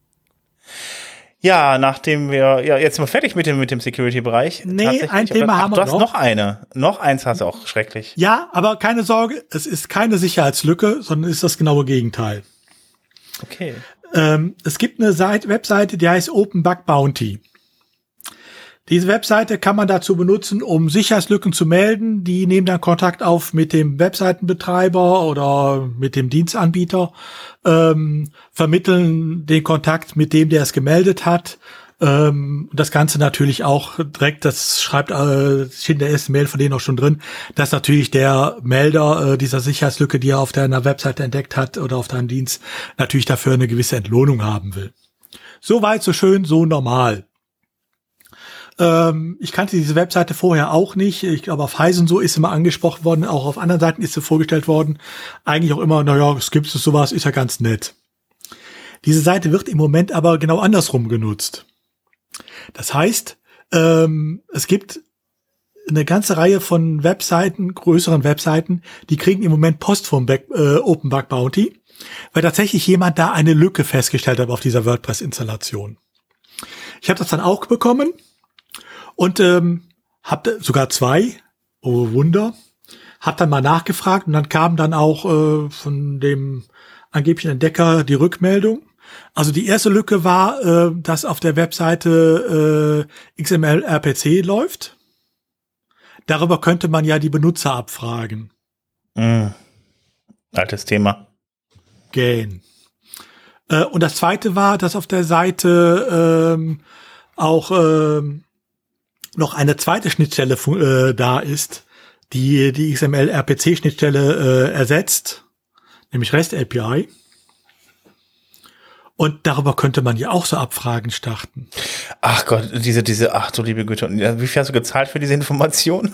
Ja, nachdem wir, ja, jetzt sind wir fertig mit dem, mit dem Security-Bereich. Nee, ein Thema haben wir noch. Du hast noch eine. Noch eins hast du auch schrecklich. Ja, aber keine Sorge, es ist keine Sicherheitslücke, sondern ist das genaue Gegenteil. Okay. Ähm, es gibt eine Seite, Webseite, die heißt Open Bug Bounty. Diese Webseite kann man dazu benutzen, um Sicherheitslücken zu melden. Die nehmen dann Kontakt auf mit dem Webseitenbetreiber oder mit dem Dienstanbieter, ähm, vermitteln den Kontakt mit dem, der es gemeldet hat ähm, das Ganze natürlich auch direkt, das schreibt äh, in der ersten Mail von denen auch schon drin, dass natürlich der Melder äh, dieser Sicherheitslücke, die er auf deiner Webseite entdeckt hat oder auf deinem Dienst, natürlich dafür eine gewisse Entlohnung haben will. So weit, so schön, so normal. Ähm, ich kannte diese Webseite vorher auch nicht. Ich glaube, auf Heisen so ist sie mal angesprochen worden, auch auf anderen Seiten ist sie vorgestellt worden. Eigentlich auch immer, naja, es gibt sowas, ist ja ganz nett. Diese Seite wird im Moment aber genau andersrum genutzt. Das heißt, ähm, es gibt eine ganze Reihe von Webseiten, größeren Webseiten, die kriegen im Moment Post vom Back, äh, Open Bug Bounty, weil tatsächlich jemand da eine Lücke festgestellt hat auf dieser WordPress-Installation. Ich habe das dann auch bekommen und ähm, habe sogar zwei, oh Wunder, hab dann mal nachgefragt und dann kam dann auch äh, von dem angeblichen Entdecker die Rückmeldung. Also die erste Lücke war, äh, dass auf der Webseite äh, XML RPC läuft. Darüber könnte man ja die Benutzer abfragen. Mm. Altes Thema. Gähn. Äh, und das zweite war, dass auf der Seite ähm, auch ähm, noch eine zweite Schnittstelle äh, da ist, die die XML RPC Schnittstelle äh, ersetzt, nämlich REST API. Und darüber könnte man ja auch so Abfragen starten. Ach Gott, diese, diese, ach du liebe Güte. Wie viel hast du gezahlt für diese Information?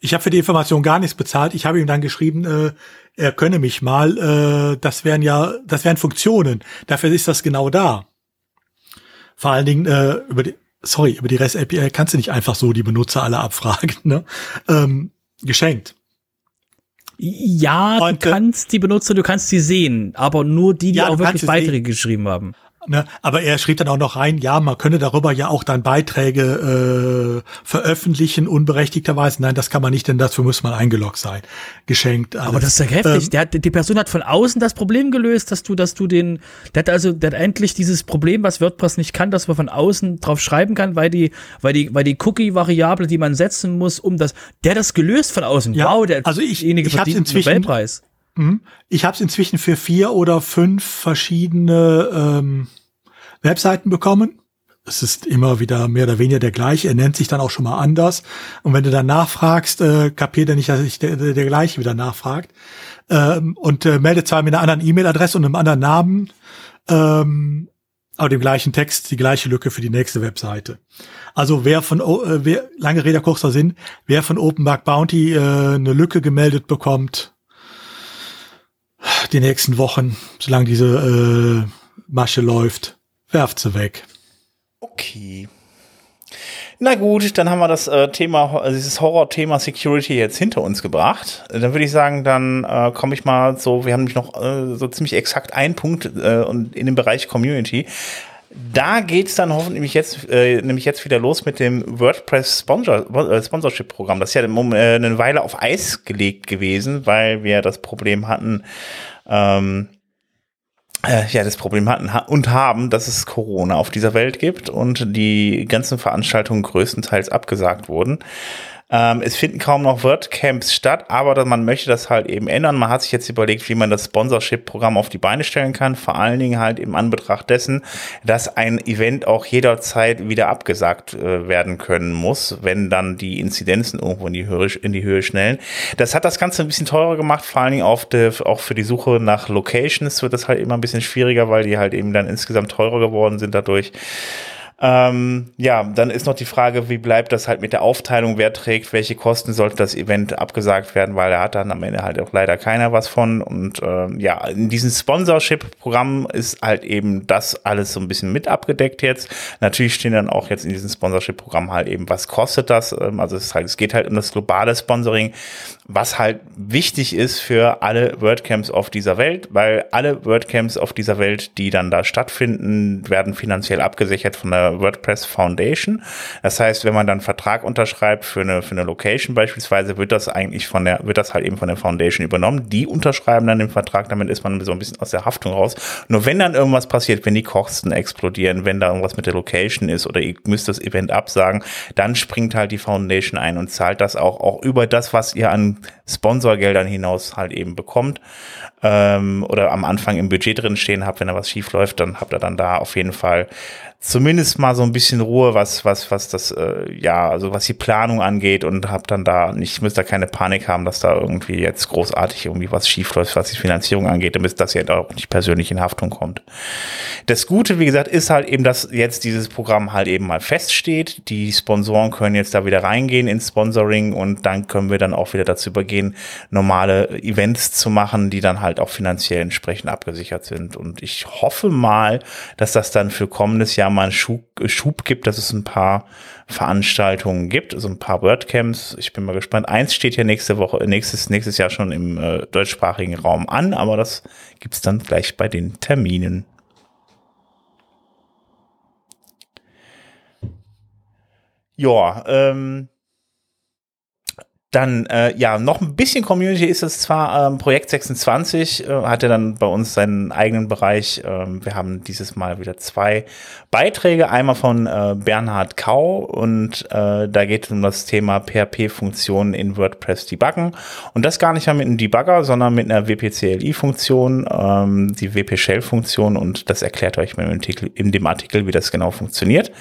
Ich habe für die Information gar nichts bezahlt. Ich habe ihm dann geschrieben, äh, er könne mich mal. Äh, das wären ja, das wären Funktionen. Dafür ist das genau da. Vor allen Dingen äh, über die, sorry, über die REST API kannst du nicht einfach so die Benutzer alle abfragen. Ne? Ähm, geschenkt. Ja, und, du kannst die Benutzer, du kannst sie sehen, aber nur die, die ja, auch wirklich Beiträge geschrieben haben. Ne? Aber er schrieb dann auch noch rein, ja, man könne darüber ja auch dann Beiträge äh, veröffentlichen, unberechtigterweise. Nein, das kann man nicht, denn dafür muss man eingeloggt sein. Geschenkt. Alles. Aber das ist ja heftig. Ähm, der hat, die Person hat von außen das Problem gelöst, dass du, dass du den, der hat also, der hat endlich dieses Problem, was WordPress nicht kann, dass man von außen drauf schreiben kann, weil die, weil die, weil die Cookie-Variable, die man setzen muss, um das, der hat das gelöst von außen. Ja, wow, der also ich, ich verdient inzwischen, Nobelpreis. Ich habe es inzwischen für vier oder fünf verschiedene ähm, Webseiten bekommen. Es ist immer wieder mehr oder weniger der gleiche. Er nennt sich dann auch schon mal anders. Und wenn du dann nachfragst, äh, kapiert er nicht, dass sich der, der, der gleiche wieder nachfragt. Ähm, und äh, meldet zwar mit einer anderen E-Mail-Adresse und einem anderen Namen, ähm, aber dem gleichen Text die gleiche Lücke für die nächste Webseite. Also wer von äh, wer lange Rede kurzer Sinn, wer von Open Bug Bounty äh, eine Lücke gemeldet bekommt, die nächsten Wochen, solange diese äh, Masche läuft, werft sie weg. Okay. Na gut, dann haben wir das äh, Thema, also dieses Horror-Thema Security jetzt hinter uns gebracht. Dann würde ich sagen, dann äh, komme ich mal so, wir haben nämlich noch äh, so ziemlich exakt einen Punkt äh, in dem Bereich Community. Da geht's dann hoffentlich jetzt, äh, nämlich jetzt wieder los mit dem WordPress Sponsor, äh. Das ist ja äh, eine Weile auf Eis gelegt gewesen, weil wir das Problem hatten, ähm, äh, ja, das Problem hatten und haben, dass es Corona auf dieser Welt gibt und die ganzen Veranstaltungen größtenteils abgesagt wurden. Ähm, es finden kaum noch WordCamps statt, aber man möchte das halt eben ändern. Man hat sich jetzt überlegt, wie man das Sponsorship-Programm auf die Beine stellen kann. Vor allen Dingen halt im Anbetracht dessen, dass ein Event auch jederzeit wieder abgesagt äh, werden können muss, wenn dann die Inzidenzen irgendwo in die Höhe, in die Höhe schnellen. Das hat das Ganze ein bisschen teurer gemacht, vor allen Dingen auf de, auch für die Suche nach Locations wird das halt immer ein bisschen schwieriger, weil die halt eben dann insgesamt teurer geworden sind dadurch. Ähm, ja, dann ist noch die Frage, wie bleibt das halt mit der Aufteilung, wer trägt, welche Kosten sollte das Event abgesagt werden, weil da hat dann am Ende halt auch leider keiner was von. Und ähm, ja, in diesem Sponsorship-Programm ist halt eben das alles so ein bisschen mit abgedeckt jetzt. Natürlich stehen dann auch jetzt in diesem Sponsorship-Programm halt eben, was kostet das? Ähm, also es, halt, es geht halt um das globale Sponsoring, was halt wichtig ist für alle WordCamps auf dieser Welt, weil alle WordCamps auf dieser Welt, die dann da stattfinden, werden finanziell abgesichert von der WordPress Foundation. Das heißt, wenn man dann einen Vertrag unterschreibt für eine, für eine Location beispielsweise, wird das eigentlich von der, wird das halt eben von der Foundation übernommen. Die unterschreiben dann den Vertrag, damit ist man so ein bisschen aus der Haftung raus. Nur wenn dann irgendwas passiert, wenn die Kosten explodieren, wenn da irgendwas mit der Location ist oder ihr müsst das Event absagen, dann springt halt die Foundation ein und zahlt das auch, auch über das, was ihr an Sponsorgeldern hinaus halt eben bekommt ähm, oder am Anfang im Budget drin stehen habt, wenn da was schief läuft, dann habt ihr dann da auf jeden Fall zumindest mal so ein bisschen Ruhe, was, was, was das, äh, ja, also was die Planung angeht und hab dann da nicht, müsst da keine Panik haben, dass da irgendwie jetzt großartig irgendwie was schief läuft, was die Finanzierung angeht, damit das ja auch nicht persönlich in Haftung kommt. Das Gute, wie gesagt, ist halt eben, dass jetzt dieses Programm halt eben mal feststeht. Die Sponsoren können jetzt da wieder reingehen ins Sponsoring und dann können wir dann auch wieder dazu übergehen, normale Events zu machen, die dann halt auch finanziell entsprechend abgesichert sind. Und ich hoffe mal, dass das dann für kommendes Jahr mal einen Schub, Schub gibt, dass es ein paar Veranstaltungen gibt, also ein paar WordCamps. Ich bin mal gespannt. Eins steht ja nächste Woche, nächstes, nächstes Jahr schon im äh, deutschsprachigen Raum an, aber das gibt's dann gleich bei den Terminen. Ja, ähm, dann, äh, ja, noch ein bisschen Community ist es zwar. Ähm, Projekt 26 äh, hatte dann bei uns seinen eigenen Bereich. Ähm, wir haben dieses Mal wieder zwei Beiträge. Einmal von äh, Bernhard Kau und äh, da geht es um das Thema PHP-Funktionen in WordPress debuggen. Und das gar nicht mal mit einem Debugger, sondern mit einer WP-CLI-Funktion, ähm, die WP-Shell-Funktion. Und das erklärt euch in dem, Artikel, in dem Artikel, wie das genau funktioniert.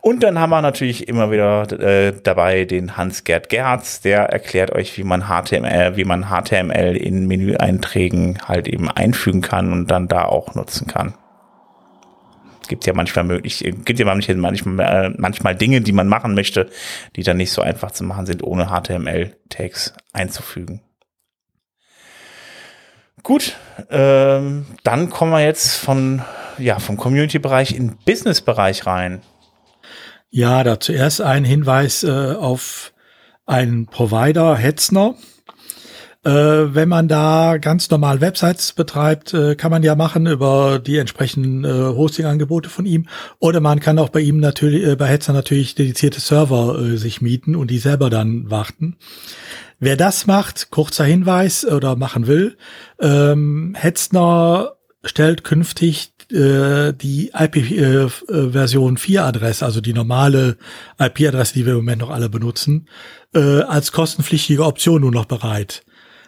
Und dann haben wir natürlich immer wieder äh, dabei den Hans-Gerd Gerz, der erklärt euch, wie man HTML, wie man HTML in Menüeinträgen halt eben einfügen kann und dann da auch nutzen kann. Es gibt ja manchmal möglich, gibt ja manchmal, manchmal, äh, manchmal Dinge, die man machen möchte, die dann nicht so einfach zu machen sind, ohne HTML-Tags einzufügen. Gut, ähm, dann kommen wir jetzt von, ja, vom Community-Bereich in Business-Bereich rein. Ja, da zuerst ein Hinweis äh, auf ein Provider, Hetzner. Äh, wenn man da ganz normal Websites betreibt, äh, kann man ja machen über die entsprechenden äh, Hosting-Angebote von ihm. Oder man kann auch bei ihm natürlich, äh, bei Hetzner natürlich dedizierte Server äh, sich mieten und die selber dann warten. Wer das macht, kurzer Hinweis oder machen will, ähm, Hetzner stellt künftig äh, die IP-Version äh, 4-Adresse, also die normale IP-Adresse, die wir im Moment noch alle benutzen, äh, als kostenpflichtige Option nur noch bereit.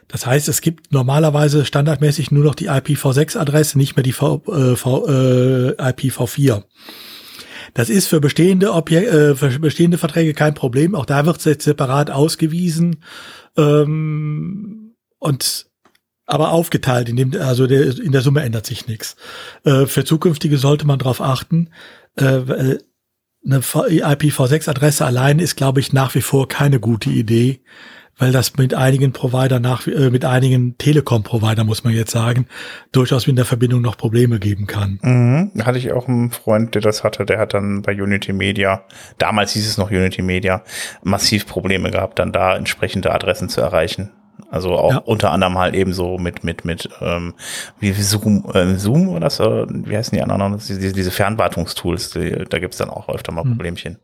Das heißt, es gibt normalerweise standardmäßig nur noch die IPv6-Adresse, nicht mehr die v, äh, v, äh, IPv4. Das ist für bestehende, Objek äh, für bestehende Verträge kein Problem. Auch da wird es jetzt separat ausgewiesen ähm, und aber aufgeteilt. In dem, also der, in der Summe ändert sich nichts. Äh, für zukünftige sollte man darauf achten. Äh, eine IPv6-Adresse allein ist, glaube ich, nach wie vor keine gute Idee weil das mit einigen Provider nach, äh, mit einigen Telekom-Provider, muss man jetzt sagen, durchaus mit der Verbindung noch Probleme geben kann. Mhm. Hatte ich auch einen Freund, der das hatte, der hat dann bei Unity Media, damals hieß es noch Unity Media, massiv Probleme gehabt, dann da entsprechende Adressen zu erreichen. Also auch ja. unter anderem halt eben so mit, mit, mit, ähm, wie Zoom, äh, Zoom oder das, oder wie heißen die anderen, diese, diese Fernwartungstools, die, da gibt's dann auch öfter mal mhm. Problemchen.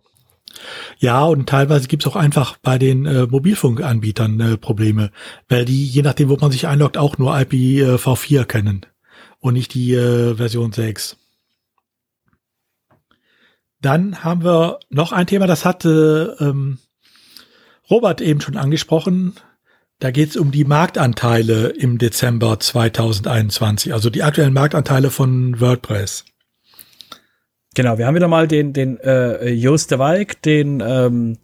Ja, und teilweise gibt's auch einfach bei den äh, Mobilfunkanbietern äh, Probleme, weil die, je nachdem, wo man sich einloggt, auch nur IPv4 kennen und nicht die äh, Version 6. Dann haben wir noch ein Thema, das hatte ähm, Robert eben schon angesprochen. Da geht's um die Marktanteile im Dezember 2021, also die aktuellen Marktanteile von WordPress. Genau, wir haben wieder mal den, den äh, Joost de Walk, den, ähm,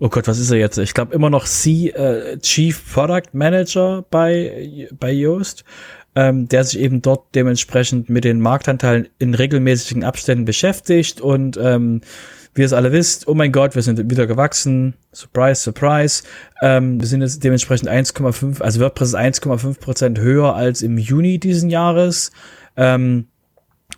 oh Gott, was ist er jetzt? Ich glaube immer noch C, äh, Chief Product Manager bei, bei Joost, ähm, der sich eben dort dementsprechend mit den Marktanteilen in regelmäßigen Abständen beschäftigt und ähm, wie ihr es alle wisst, oh mein Gott, wir sind wieder gewachsen. Surprise, surprise. Ähm, wir sind jetzt dementsprechend 1,5, also WordPress ist 1,5 Prozent höher als im Juni diesen Jahres. Ähm,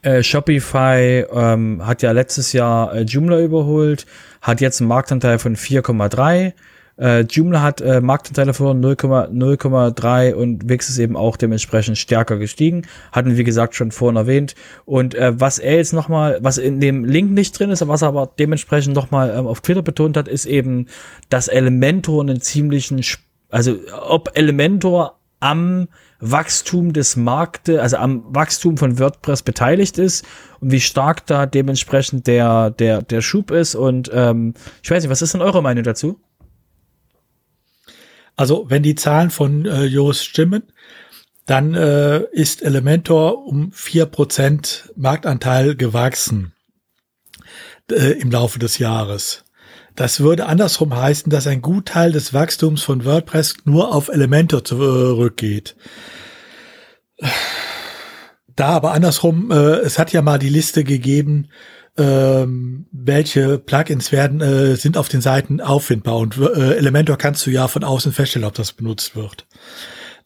äh, Shopify ähm, hat ja letztes Jahr äh, Joomla überholt, hat jetzt einen Marktanteil von 4,3. Äh, Joomla hat äh, Marktanteile von 0,3 und Wix ist eben auch dementsprechend stärker gestiegen. Hatten wir, wie gesagt, schon vorhin erwähnt. Und äh, was er jetzt nochmal, was in dem Link nicht drin ist, was er aber dementsprechend nochmal ähm, auf Twitter betont hat, ist eben, dass Elementor einen ziemlichen, also ob Elementor am Wachstum des Marktes, also am Wachstum von WordPress beteiligt ist und wie stark da dementsprechend der, der, der Schub ist. Und ähm, ich weiß nicht, was ist denn eure Meinung dazu? Also, wenn die Zahlen von äh, Jost stimmen, dann äh, ist Elementor um vier Prozent Marktanteil gewachsen äh, im Laufe des Jahres. Das würde andersrum heißen, dass ein Gutteil des Wachstums von WordPress nur auf Elementor zurückgeht. Da aber andersrum, äh, es hat ja mal die Liste gegeben, ähm, welche Plugins werden äh, sind auf den Seiten auffindbar und äh, Elementor kannst du ja von außen feststellen, ob das benutzt wird.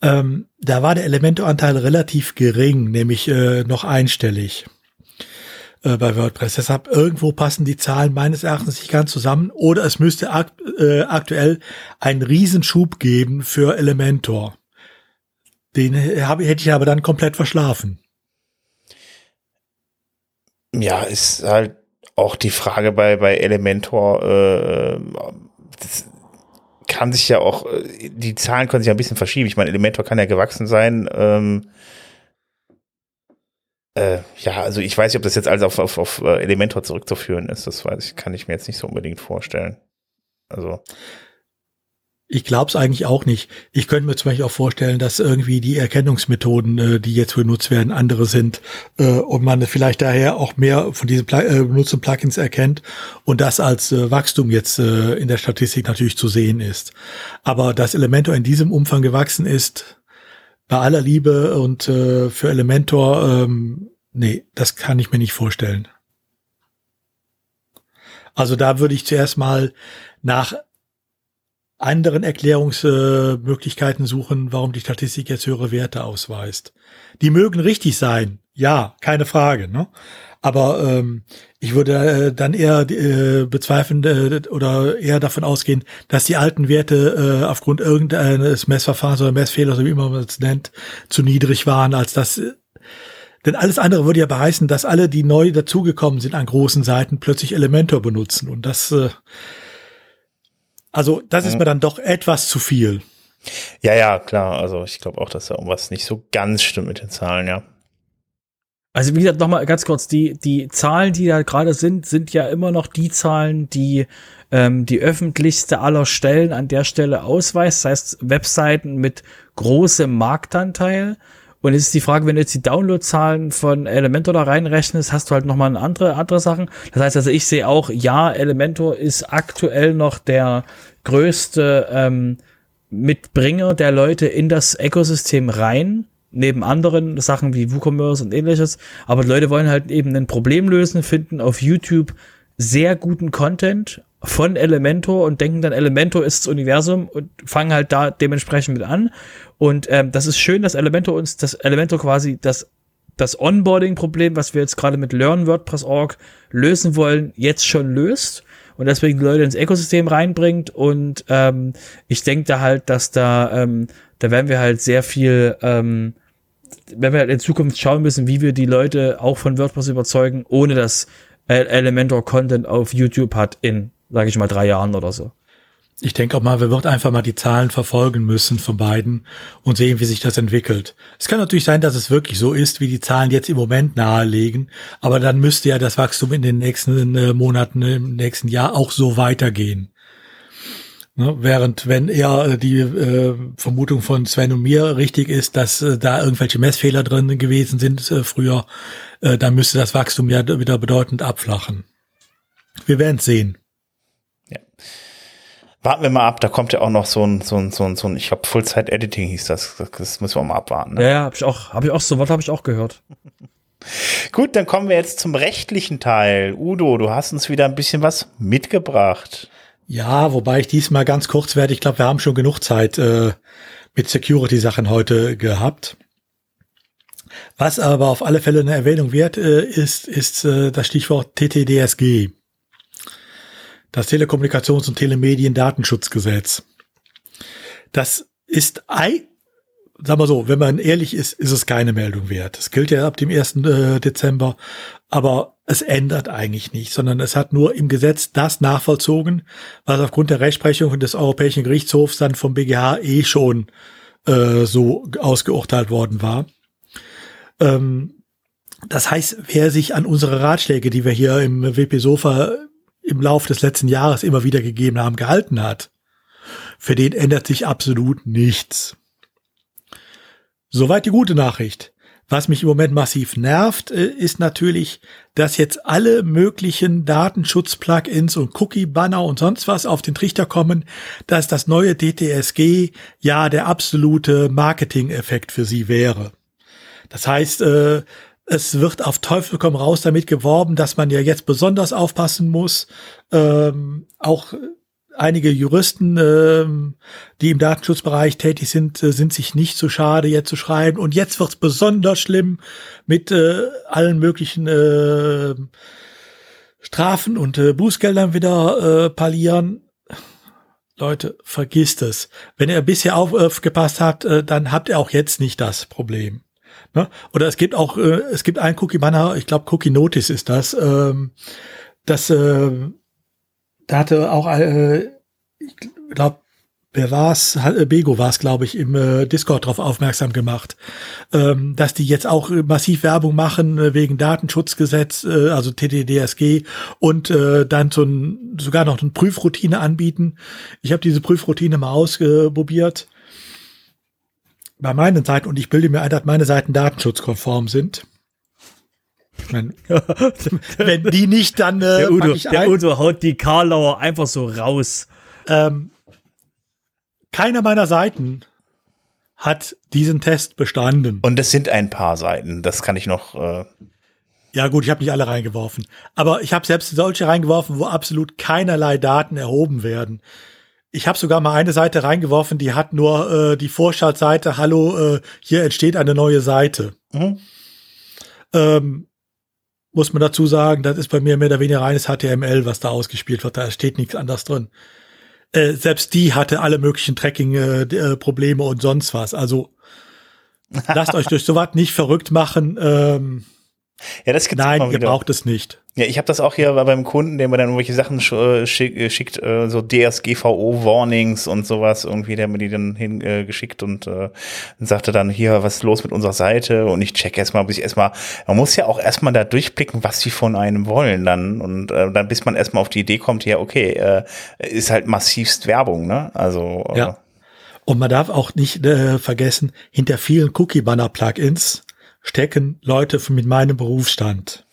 Ähm, da war der Elementor-Anteil relativ gering, nämlich äh, noch einstellig äh, bei WordPress. Deshalb irgendwo passen die Zahlen meines Erachtens nicht ganz zusammen oder es müsste akt äh, aktuell einen Riesenschub geben für Elementor. Den habe, hätte ich aber dann komplett verschlafen. Ja, ist halt auch die Frage bei, bei Elementor, äh, das kann sich ja auch, äh, die Zahlen können sich ja ein bisschen verschieben. Ich meine, Elementor kann ja gewachsen sein. Ähm, äh, ja, also ich weiß nicht, ob das jetzt alles auf, auf, auf äh, Elementor zurückzuführen ist. Das weiß ich, kann ich mir jetzt nicht so unbedingt vorstellen. Also. Ich glaube es eigentlich auch nicht. Ich könnte mir zum Beispiel auch vorstellen, dass irgendwie die Erkennungsmethoden, äh, die jetzt benutzt werden, andere sind äh, und man vielleicht daher auch mehr von diesen Pla äh, benutzten Plugins erkennt und das als äh, Wachstum jetzt äh, in der Statistik natürlich zu sehen ist. Aber dass Elementor in diesem Umfang gewachsen ist, bei aller Liebe und äh, für Elementor, ähm, nee, das kann ich mir nicht vorstellen. Also da würde ich zuerst mal nach anderen Erklärungsmöglichkeiten suchen, warum die Statistik jetzt höhere Werte ausweist. Die mögen richtig sein, ja, keine Frage. Ne? Aber ähm, ich würde äh, dann eher äh, bezweifeln äh, oder eher davon ausgehen, dass die alten Werte äh, aufgrund irgendeines Messverfahrens oder Messfehlers, wie immer man es nennt, zu niedrig waren, als das. Äh, denn alles andere würde ja beheißen, dass alle, die neu dazugekommen sind an großen Seiten, plötzlich Elementor benutzen. Und das, äh, also das ist mir dann doch etwas zu viel. Ja, ja, klar. Also ich glaube auch, dass da irgendwas nicht so ganz stimmt mit den Zahlen, ja. Also wie gesagt, nochmal ganz kurz, die, die Zahlen, die da gerade sind, sind ja immer noch die Zahlen, die ähm, die öffentlichste aller Stellen an der Stelle ausweist. Das heißt, Webseiten mit großem Marktanteil. Und es ist die Frage, wenn du jetzt die Downloadzahlen von Elementor da reinrechnest, hast du halt nochmal andere, andere Sachen. Das heißt also, ich sehe auch, ja, Elementor ist aktuell noch der größte ähm, Mitbringer der Leute in das Ökosystem rein neben anderen Sachen wie WooCommerce und ähnliches. Aber Leute wollen halt eben ein Problem lösen, finden auf YouTube sehr guten Content von Elementor und denken dann, Elementor ist das Universum und fangen halt da dementsprechend mit an. Und ähm, das ist schön, dass Elementor uns, das Elementor quasi das, das Onboarding-Problem, was wir jetzt gerade mit LearnWordPress.org lösen wollen, jetzt schon löst und deswegen die Leute ins Ökosystem reinbringt. Und ähm, ich denke da halt, dass da, ähm, da werden wir halt sehr viel ähm, wenn wir halt in Zukunft schauen müssen, wie wir die Leute auch von WordPress überzeugen, ohne dass Elementor Content auf YouTube hat in, sage ich mal, drei Jahren oder so. Ich denke auch mal, wir wird einfach mal die Zahlen verfolgen müssen von beiden und sehen, wie sich das entwickelt. Es kann natürlich sein, dass es wirklich so ist, wie die Zahlen jetzt im Moment nahelegen, aber dann müsste ja das Wachstum in den nächsten äh, Monaten, im nächsten Jahr auch so weitergehen. Ne? Während wenn eher äh, die äh, Vermutung von Sven und mir richtig ist, dass äh, da irgendwelche Messfehler drin gewesen sind äh, früher, äh, dann müsste das Wachstum ja wieder bedeutend abflachen. Wir werden sehen. Warten wir mal ab, da kommt ja auch noch so ein, so ein, so ein, so ein ich glaube, Fullzeit-Editing hieß das. das. müssen wir mal abwarten. Ne? Ja, ja, habe ich auch, habe ich auch, so was habe ich auch gehört. Gut, dann kommen wir jetzt zum rechtlichen Teil. Udo, du hast uns wieder ein bisschen was mitgebracht. Ja, wobei ich diesmal ganz kurz werde. Ich glaube, wir haben schon genug Zeit äh, mit Security-Sachen heute gehabt. Was aber auf alle Fälle eine Erwähnung wert äh, ist, ist äh, das Stichwort TTDSG. Das Telekommunikations- und Telemedien-Datenschutzgesetz. Das ist sag mal so, wenn man ehrlich ist, ist es keine Meldung wert. Es gilt ja ab dem 1. Äh, Dezember, aber es ändert eigentlich nicht, sondern es hat nur im Gesetz das nachvollzogen, was aufgrund der Rechtsprechung des Europäischen Gerichtshofs dann vom BGH eh schon äh, so ausgeurteilt worden war. Ähm, das heißt, wer sich an unsere Ratschläge, die wir hier im WP Sofa im Lauf des letzten Jahres immer wieder gegeben haben, gehalten hat, für den ändert sich absolut nichts. Soweit die gute Nachricht. Was mich im Moment massiv nervt, äh, ist natürlich, dass jetzt alle möglichen Datenschutz-Plugins und Cookie-Banner und sonst was auf den Trichter kommen, dass das neue DTSG ja der absolute Marketing-Effekt für sie wäre. Das heißt, äh, es wird auf Teufel komm raus damit geworben, dass man ja jetzt besonders aufpassen muss, ähm, auch einige Juristen, ähm, die im Datenschutzbereich tätig sind, äh, sind sich nicht so schade, jetzt zu schreiben. Und jetzt wird's besonders schlimm mit äh, allen möglichen äh, Strafen und äh, Bußgeldern wieder äh, parlieren. Leute, vergisst es. Wenn ihr bisher aufgepasst habt, äh, dann habt ihr auch jetzt nicht das Problem. Ne? Oder es gibt auch, äh, es gibt einen Cookie-Banner, ich glaube Cookie Notice ist das, ähm, das äh, da hatte auch, äh, ich glaube, wer war's? Bego war es, glaube ich, im äh, Discord darauf aufmerksam gemacht, ähm, dass die jetzt auch massiv Werbung machen äh, wegen Datenschutzgesetz, äh, also TTDSG und äh, dann so ein, sogar noch eine Prüfroutine anbieten. Ich habe diese Prüfroutine mal ausprobiert bei meinen Seiten und ich bilde mir ein, dass meine Seiten datenschutzkonform sind. Wenn, wenn die nicht, dann äh, der, Udo, der Udo haut die Karlauer einfach so raus. Ähm, keiner meiner Seiten hat diesen Test bestanden. Und es sind ein paar Seiten, das kann ich noch. Äh ja gut, ich habe nicht alle reingeworfen, aber ich habe selbst solche reingeworfen, wo absolut keinerlei Daten erhoben werden. Ich habe sogar mal eine Seite reingeworfen, die hat nur äh, die Vorschaltseite, hallo, äh, hier entsteht eine neue Seite. Mhm. Ähm, muss man dazu sagen, das ist bei mir mehr oder weniger reines HTML, was da ausgespielt wird. Da steht nichts anderes drin. Äh, selbst die hatte alle möglichen Tracking-Probleme äh, und sonst was. Also lasst euch durch sowas nicht verrückt machen. Ähm, Ja, das gibt's Nein, ihr braucht es nicht. Ja, ich habe das auch hier beim Kunden, der mir dann irgendwelche Sachen äh, schick, äh, schickt, äh, so DSGVO-Warnings und sowas irgendwie, der mir die dann hingeschickt und äh, sagte dann hier, was ist los mit unserer Seite? Und ich check erstmal, bis ich erstmal, man muss ja auch erstmal da durchblicken, was sie von einem wollen dann. Und äh, dann, bis man erstmal auf die Idee kommt, ja, okay, äh, ist halt massivst Werbung, ne? Also. Ja. Und man darf auch nicht äh, vergessen, hinter vielen Cookie-Banner-Plugins stecken Leute mit meinem Berufsstand.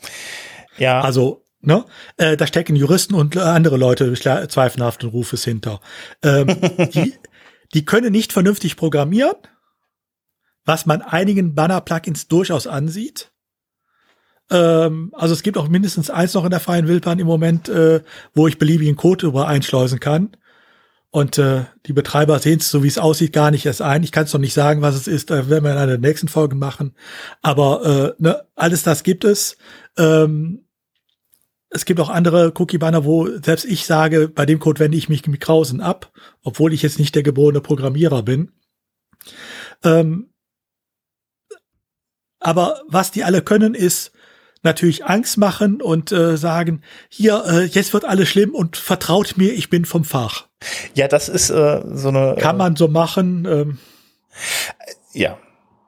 Ja. Also, ne? Äh, da stecken Juristen und andere Leute zweifelhaften Rufes hinter. Ähm, die, die können nicht vernünftig programmieren, was man einigen Banner-Plugins durchaus ansieht. Ähm, also es gibt auch mindestens eins noch in der freien Wildbahn im Moment, äh, wo ich beliebigen Code über einschleusen kann. Und äh, die Betreiber sehen es, so wie es aussieht, gar nicht erst ein. Ich kann es noch nicht sagen, was es ist, äh, werden wir in einer nächsten Folgen machen. Aber äh, ne, alles das gibt es. Ähm, es gibt auch andere Cookie-Banner, wo selbst ich sage, bei dem Code wende ich mich mit Krausen ab, obwohl ich jetzt nicht der geborene Programmierer bin. Ähm, aber was die alle können, ist natürlich Angst machen und äh, sagen, hier, äh, jetzt wird alles schlimm und vertraut mir, ich bin vom Fach. Ja, das ist äh, so eine. Kann äh, man so machen. Ähm, ja.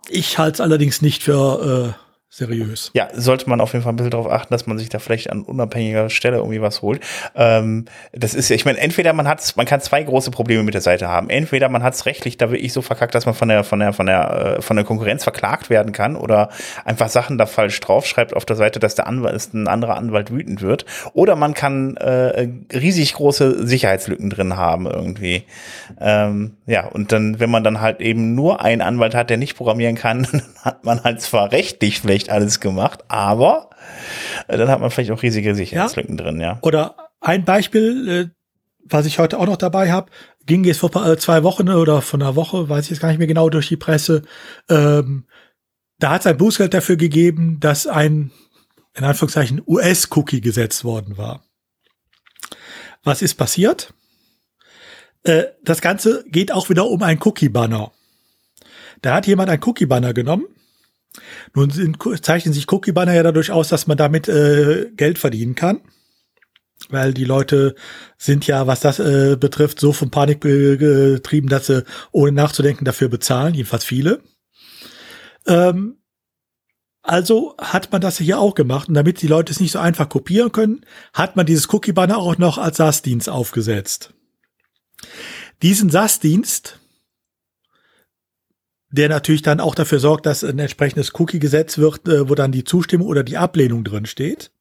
Ich halte es allerdings nicht für äh, seriös. Ja, sollte man auf jeden Fall ein bisschen darauf achten, dass man sich da vielleicht an unabhängiger Stelle irgendwie was holt. Ähm, das ist ja, ich meine, entweder man hat, man kann zwei große Probleme mit der Seite haben. Entweder man hat es rechtlich da wirklich so verkackt, dass man von der, von der, von der, äh, von der Konkurrenz verklagt werden kann oder einfach Sachen da falsch draufschreibt auf der Seite, dass der Anwalt, ein anderer Anwalt wütend wird. Oder man kann äh, riesig große Sicherheitslücken drin haben irgendwie. Ähm, ja, und dann, wenn man dann halt eben nur einen Anwalt hat, der nicht programmieren kann, dann hat man halt zwar rechtlich vielleicht schlecht alles gemacht, aber äh, dann hat man vielleicht auch riesige Sicherheitslücken ja. drin, ja. Oder ein Beispiel, äh, was ich heute auch noch dabei habe, ging jetzt vor äh, zwei Wochen oder von einer Woche, weiß ich jetzt gar nicht mehr genau, durch die Presse. Ähm, da hat es ein Bußgeld dafür gegeben, dass ein, in Anführungszeichen, US-Cookie gesetzt worden war. Was ist passiert? Äh, das Ganze geht auch wieder um ein Cookie-Banner. Da hat jemand ein Cookie-Banner genommen nun sind, zeichnen sich Cookie-Banner ja dadurch aus, dass man damit äh, Geld verdienen kann. Weil die Leute sind ja, was das äh, betrifft, so von Panik getrieben, dass sie ohne nachzudenken dafür bezahlen, jedenfalls viele. Ähm, also hat man das hier auch gemacht. Und damit die Leute es nicht so einfach kopieren können, hat man dieses Cookie-Banner auch noch als SAS-Dienst aufgesetzt. Diesen SAS-Dienst der natürlich dann auch dafür sorgt, dass ein entsprechendes Cookie-Gesetz wird, äh, wo dann die Zustimmung oder die Ablehnung drin steht.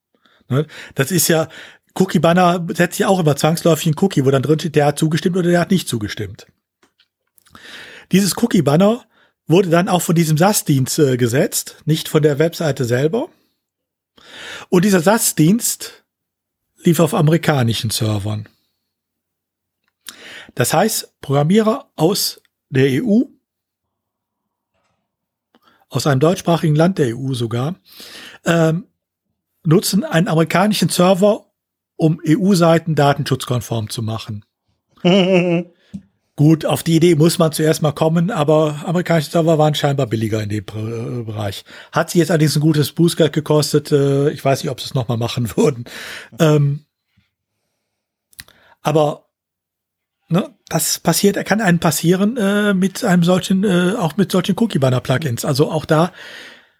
Ne? Das ist ja, Cookie-Banner setzt ja auch immer zwangsläufig einen Cookie, wo dann drin steht, der hat zugestimmt oder der hat nicht zugestimmt. Dieses Cookie-Banner wurde dann auch von diesem SAS-Dienst äh, gesetzt, nicht von der Webseite selber. Und dieser SAS-Dienst lief auf amerikanischen Servern. Das heißt, Programmierer aus der EU aus einem deutschsprachigen Land der EU sogar, ähm, nutzen einen amerikanischen Server, um EU-Seiten datenschutzkonform zu machen. Gut, auf die Idee muss man zuerst mal kommen, aber amerikanische Server waren scheinbar billiger in dem äh, Bereich. Hat sie jetzt allerdings ein gutes Bußgeld gekostet. Äh, ich weiß nicht, ob sie es nochmal machen würden. Ähm, aber ne, das passiert, er kann einem passieren äh, mit einem solchen, äh, auch mit solchen Cookie-Banner-Plugins. Also auch da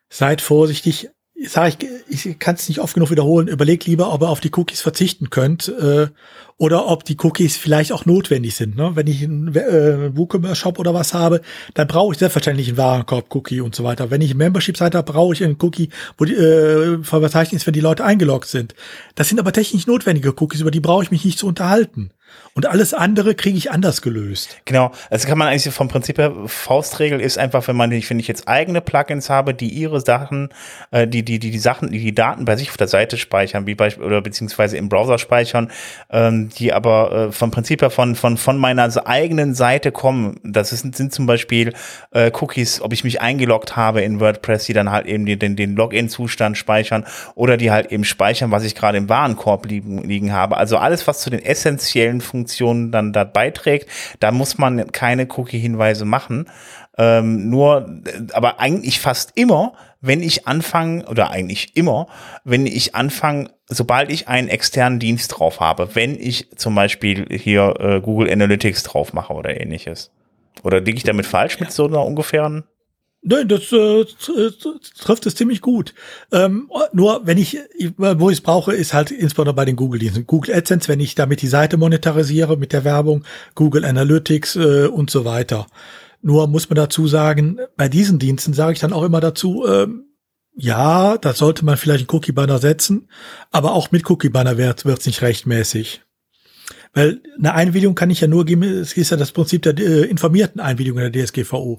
seid vorsichtig. Sag ich, ich kann es nicht oft genug wiederholen. Überlegt lieber, ob ihr auf die Cookies verzichten könnt äh, oder ob die Cookies vielleicht auch notwendig sind. Ne? Wenn ich einen äh, WooCommerce-Shop oder was habe, dann brauche ich selbstverständlich einen Warenkorb-Cookie und so weiter. Wenn ich eine Membership-Seite habe, brauche ich einen Cookie, wo die äh, verzeichnet ist, wenn die Leute eingeloggt sind. Das sind aber technisch notwendige Cookies, über die brauche ich mich nicht zu unterhalten. Und alles andere kriege ich anders gelöst. Genau. Also kann man eigentlich vom Prinzip her, Faustregel ist einfach, wenn man, wenn ich jetzt eigene Plugins habe, die ihre Sachen, äh, die, die, die, die Sachen, die, die Daten bei sich auf der Seite speichern, wie beispielsweise, oder beziehungsweise im Browser speichern, ähm, die aber äh, vom Prinzip her von, von, von meiner eigenen Seite kommen. Das ist, sind zum Beispiel äh, Cookies, ob ich mich eingeloggt habe in WordPress, die dann halt eben den, den Login-Zustand speichern oder die halt eben speichern, was ich gerade im Warenkorb liegen, liegen habe. Also alles, was zu den essentiellen Funktionen dann da beiträgt, da muss man keine Cookie-Hinweise machen. Ähm, nur, aber eigentlich fast immer wenn ich anfange, oder eigentlich immer, wenn ich anfange, sobald ich einen externen Dienst drauf habe, wenn ich zum Beispiel hier äh, Google Analytics drauf mache oder ähnliches. Oder liege ich damit falsch mit so einer ungefähren Nein, das äh, trifft es ziemlich gut. Ähm, nur wenn ich, wo ich es brauche, ist halt insbesondere bei den Google-Diensten. Google AdSense, wenn ich damit die Seite monetarisiere mit der Werbung, Google Analytics äh, und so weiter. Nur muss man dazu sagen, bei diesen Diensten sage ich dann auch immer dazu, ähm, ja, da sollte man vielleicht einen Cookie-Banner setzen, aber auch mit Cookie-Banner wird es nicht rechtmäßig. Weil eine Einwilligung kann ich ja nur geben, es ist ja das Prinzip der äh, informierten Einwilligung in der DSGVO.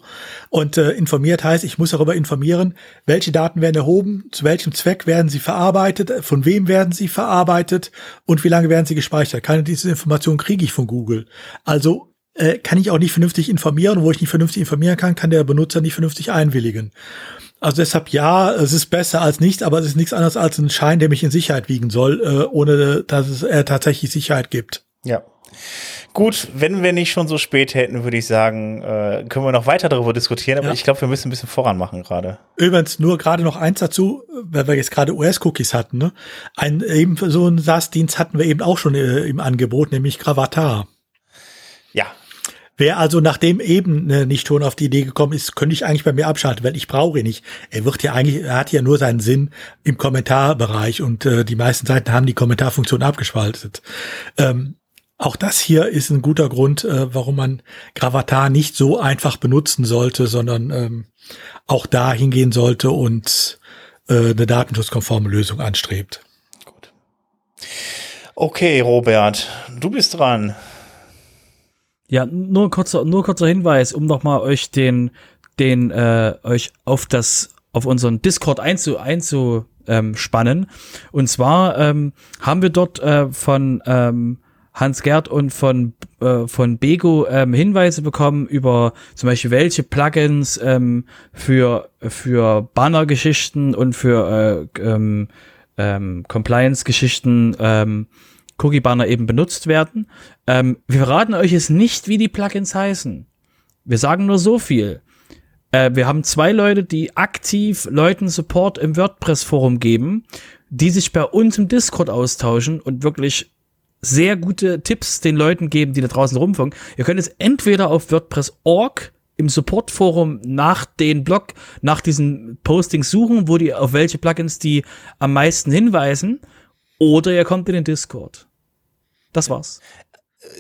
Und äh, informiert heißt, ich muss darüber informieren, welche Daten werden erhoben, zu welchem Zweck werden sie verarbeitet, von wem werden sie verarbeitet und wie lange werden sie gespeichert. Keine dieser Informationen kriege ich von Google. Also äh, kann ich auch nicht vernünftig informieren. Wo ich nicht vernünftig informieren kann, kann der Benutzer nicht vernünftig einwilligen. Also deshalb ja, es ist besser als nichts, aber es ist nichts anderes als ein Schein, der mich in Sicherheit wiegen soll, äh, ohne dass es äh, tatsächlich Sicherheit gibt. Ja. Gut, wenn wir nicht schon so spät hätten, würde ich sagen, äh, können wir noch weiter darüber diskutieren, aber ja. ich glaube, wir müssen ein bisschen voran machen gerade. Übrigens nur gerade noch eins dazu, weil wir jetzt gerade US-Cookies hatten, ne? Ein eben so ein SaaS-Dienst hatten wir eben auch schon äh, im Angebot, nämlich Gravatar. Ja. Wer also nachdem eben äh, nicht schon auf die Idee gekommen ist, könnte ich eigentlich bei mir abschalten, weil ich brauche ihn nicht. Er wird ja eigentlich, er hat ja nur seinen Sinn im Kommentarbereich und äh, die meisten Seiten haben die Kommentarfunktion abgeschaltet. Ähm, auch das hier ist ein guter Grund, äh, warum man Gravatar nicht so einfach benutzen sollte, sondern ähm, auch da hingehen sollte und äh, eine datenschutzkonforme Lösung anstrebt. Gut. Okay, Robert, du bist dran. Ja, nur kurzer, nur kurzer Hinweis, um nochmal euch den, den, äh, euch auf das, auf unseren Discord einzu, einzuspannen. Ähm, und zwar ähm, haben wir dort äh, von ähm, Hans Gerd und von, äh, von Bego ähm, Hinweise bekommen über zum Beispiel welche Plugins ähm, für, für Banner-Geschichten und für äh, ähm, ähm, Compliance-Geschichten ähm, Cookie-Banner eben benutzt werden. Ähm, wir verraten euch jetzt nicht, wie die Plugins heißen. Wir sagen nur so viel. Äh, wir haben zwei Leute, die aktiv Leuten Support im WordPress-Forum geben, die sich bei uns im Discord austauschen und wirklich sehr gute Tipps den Leuten geben, die da draußen rumfunken. Ihr könnt es entweder auf WordPress.org im Supportforum nach den Blog, nach diesen Postings suchen, wo die, auf welche Plugins die am meisten hinweisen, oder ihr kommt in den Discord. Das war's.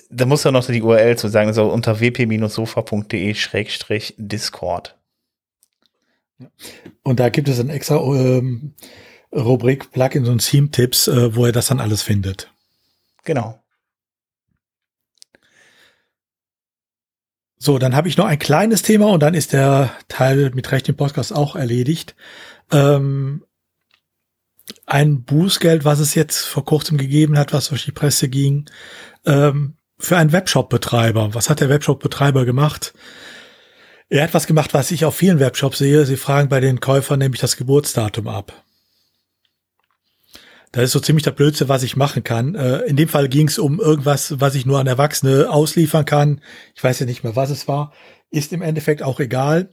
Da muss ja noch die URL zu sagen, so unter wp-sofa.de-discord. Und da gibt es ein extra ähm, Rubrik Plugins und Theme-Tipps, äh, wo ihr das dann alles findet. Genau. So, dann habe ich noch ein kleines Thema und dann ist der Teil mit Recht im Podcast auch erledigt. Ähm, ein Bußgeld, was es jetzt vor kurzem gegeben hat, was durch die Presse ging, ähm, für einen Webshop-Betreiber. Was hat der Webshop-Betreiber gemacht? Er hat was gemacht, was ich auf vielen Webshops sehe. Sie fragen bei den Käufern nämlich das Geburtsdatum ab. Das ist so ziemlich der Blödste, was ich machen kann. Äh, in dem Fall ging es um irgendwas, was ich nur an Erwachsene ausliefern kann. Ich weiß ja nicht mehr, was es war. Ist im Endeffekt auch egal.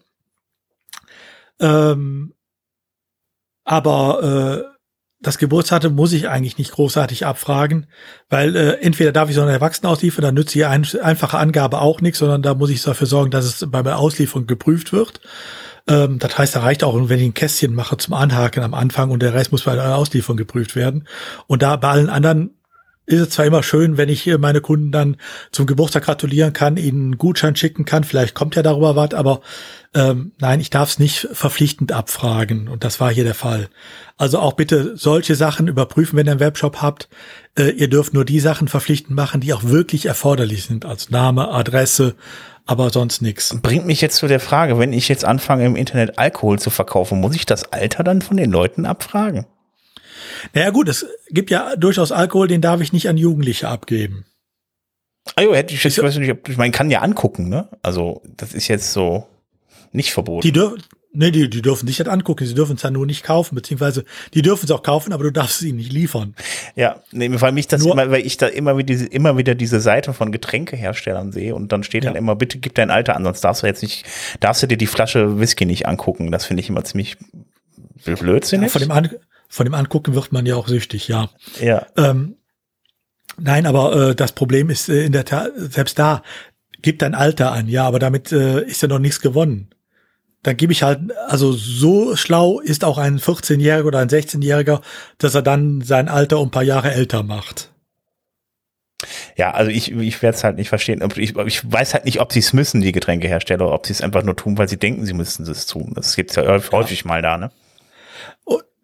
Ähm, aber äh, das Geburtsdatum muss ich eigentlich nicht großartig abfragen, weil äh, entweder darf ich so einen Erwachsenen ausliefern, dann nützt die ein, einfache Angabe auch nichts, sondern da muss ich dafür sorgen, dass es bei der Auslieferung geprüft wird. Ähm, das heißt, da reicht auch, wenn ich ein Kästchen mache zum Anhaken am Anfang und der Rest muss bei der Auslieferung geprüft werden. Und da bei allen anderen ist es zwar immer schön, wenn ich meine Kunden dann zum Geburtstag gratulieren kann, ihnen einen Gutschein schicken kann, vielleicht kommt ja darüber was, aber ähm, nein, ich darf es nicht verpflichtend abfragen und das war hier der Fall. Also auch bitte solche Sachen überprüfen, wenn ihr einen Webshop habt. Äh, ihr dürft nur die Sachen verpflichtend machen, die auch wirklich erforderlich sind, als Name, Adresse, aber sonst nichts. Bringt mich jetzt zu der Frage, wenn ich jetzt anfange im Internet Alkohol zu verkaufen, muss ich das Alter dann von den Leuten abfragen? Naja gut, es gibt ja durchaus Alkohol, den darf ich nicht an Jugendliche abgeben. Ah jo, hätte ich jetzt, ich weiß nicht, ich meine, kann ja angucken, ne? Also, das ist jetzt so nicht verboten. Die, dür nee, die, die dürfen sich das angucken, sie dürfen es ja nur nicht kaufen, beziehungsweise die dürfen es auch kaufen, aber du darfst es ihnen nicht liefern. Ja, nee, weil mich das nur, immer, weil ich da immer wieder, diese, immer wieder diese Seite von Getränkeherstellern sehe und dann steht ja. dann immer, bitte gib dein Alter an, sonst darfst du jetzt nicht, darfst du dir die Flasche Whisky nicht angucken. Das finde ich immer ziemlich blödsinnig? Ja, von dem An von dem Angucken wird man ja auch süchtig, ja. Ja. Ähm, nein, aber äh, das Problem ist äh, in der Tat, selbst da gibt ein Alter an, ja, aber damit äh, ist ja noch nichts gewonnen. Dann gebe ich halt, also so schlau ist auch ein 14-Jähriger oder ein 16-Jähriger, dass er dann sein Alter um ein paar Jahre älter macht. Ja, also ich, ich werde es halt nicht verstehen. Ich, ich weiß halt nicht, ob sie es müssen, die Getränkehersteller, oder ob sie es einfach nur tun, weil sie denken, sie müssten es tun. Das gibt's ja häufig ja. mal da, ne?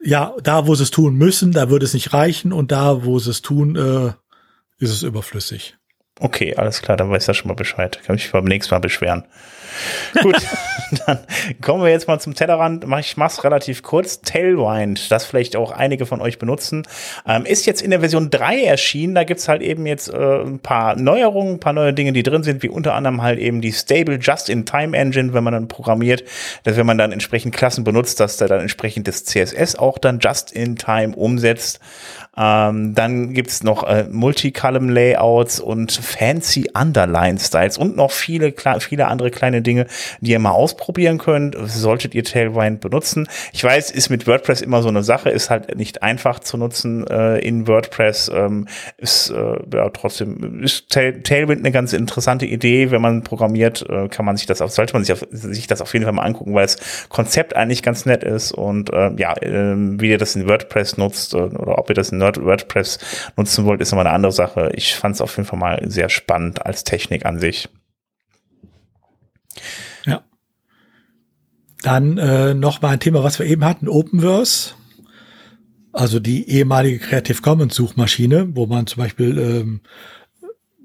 Ja, da, wo sie es tun müssen, da würde es nicht reichen und da, wo sie es tun, äh, ist es überflüssig. Okay, alles klar, dann weiß er schon mal Bescheid. Kann mich beim nächsten Mal beschweren. Gut, dann kommen wir jetzt mal zum Tellerrand. Ich mach's relativ kurz. Tailwind, das vielleicht auch einige von euch benutzen, ähm, ist jetzt in der Version 3 erschienen. Da gibt's halt eben jetzt äh, ein paar Neuerungen, ein paar neue Dinge, die drin sind, wie unter anderem halt eben die Stable Just-in-Time Engine, wenn man dann programmiert, dass wenn man dann entsprechend Klassen benutzt, dass der dann entsprechend das CSS auch dann Just-in-Time umsetzt. Ähm, dann gibt's noch äh, Multicolumn-Layouts und fancy Underline-Styles und noch viele, viele andere kleine Dinge, die ihr mal ausprobieren könnt. Solltet ihr Tailwind benutzen. Ich weiß, ist mit WordPress immer so eine Sache, ist halt nicht einfach zu nutzen äh, in WordPress. Ähm, ist äh, ja trotzdem ist Tail Tailwind eine ganz interessante Idee. Wenn man programmiert, äh, kann man sich das auf, sollte man sich, auf, sich das auf jeden Fall mal angucken, weil das Konzept eigentlich ganz nett ist und äh, ja, äh, wie ihr das in WordPress nutzt äh, oder ob ihr das in WordPress nutzen wollt, ist nochmal eine andere Sache. Ich fand es auf jeden Fall mal sehr spannend als Technik an sich. Ja. Dann äh, noch mal ein Thema, was wir eben hatten, Openverse. Also die ehemalige Creative Commons Suchmaschine, wo man zum Beispiel ähm,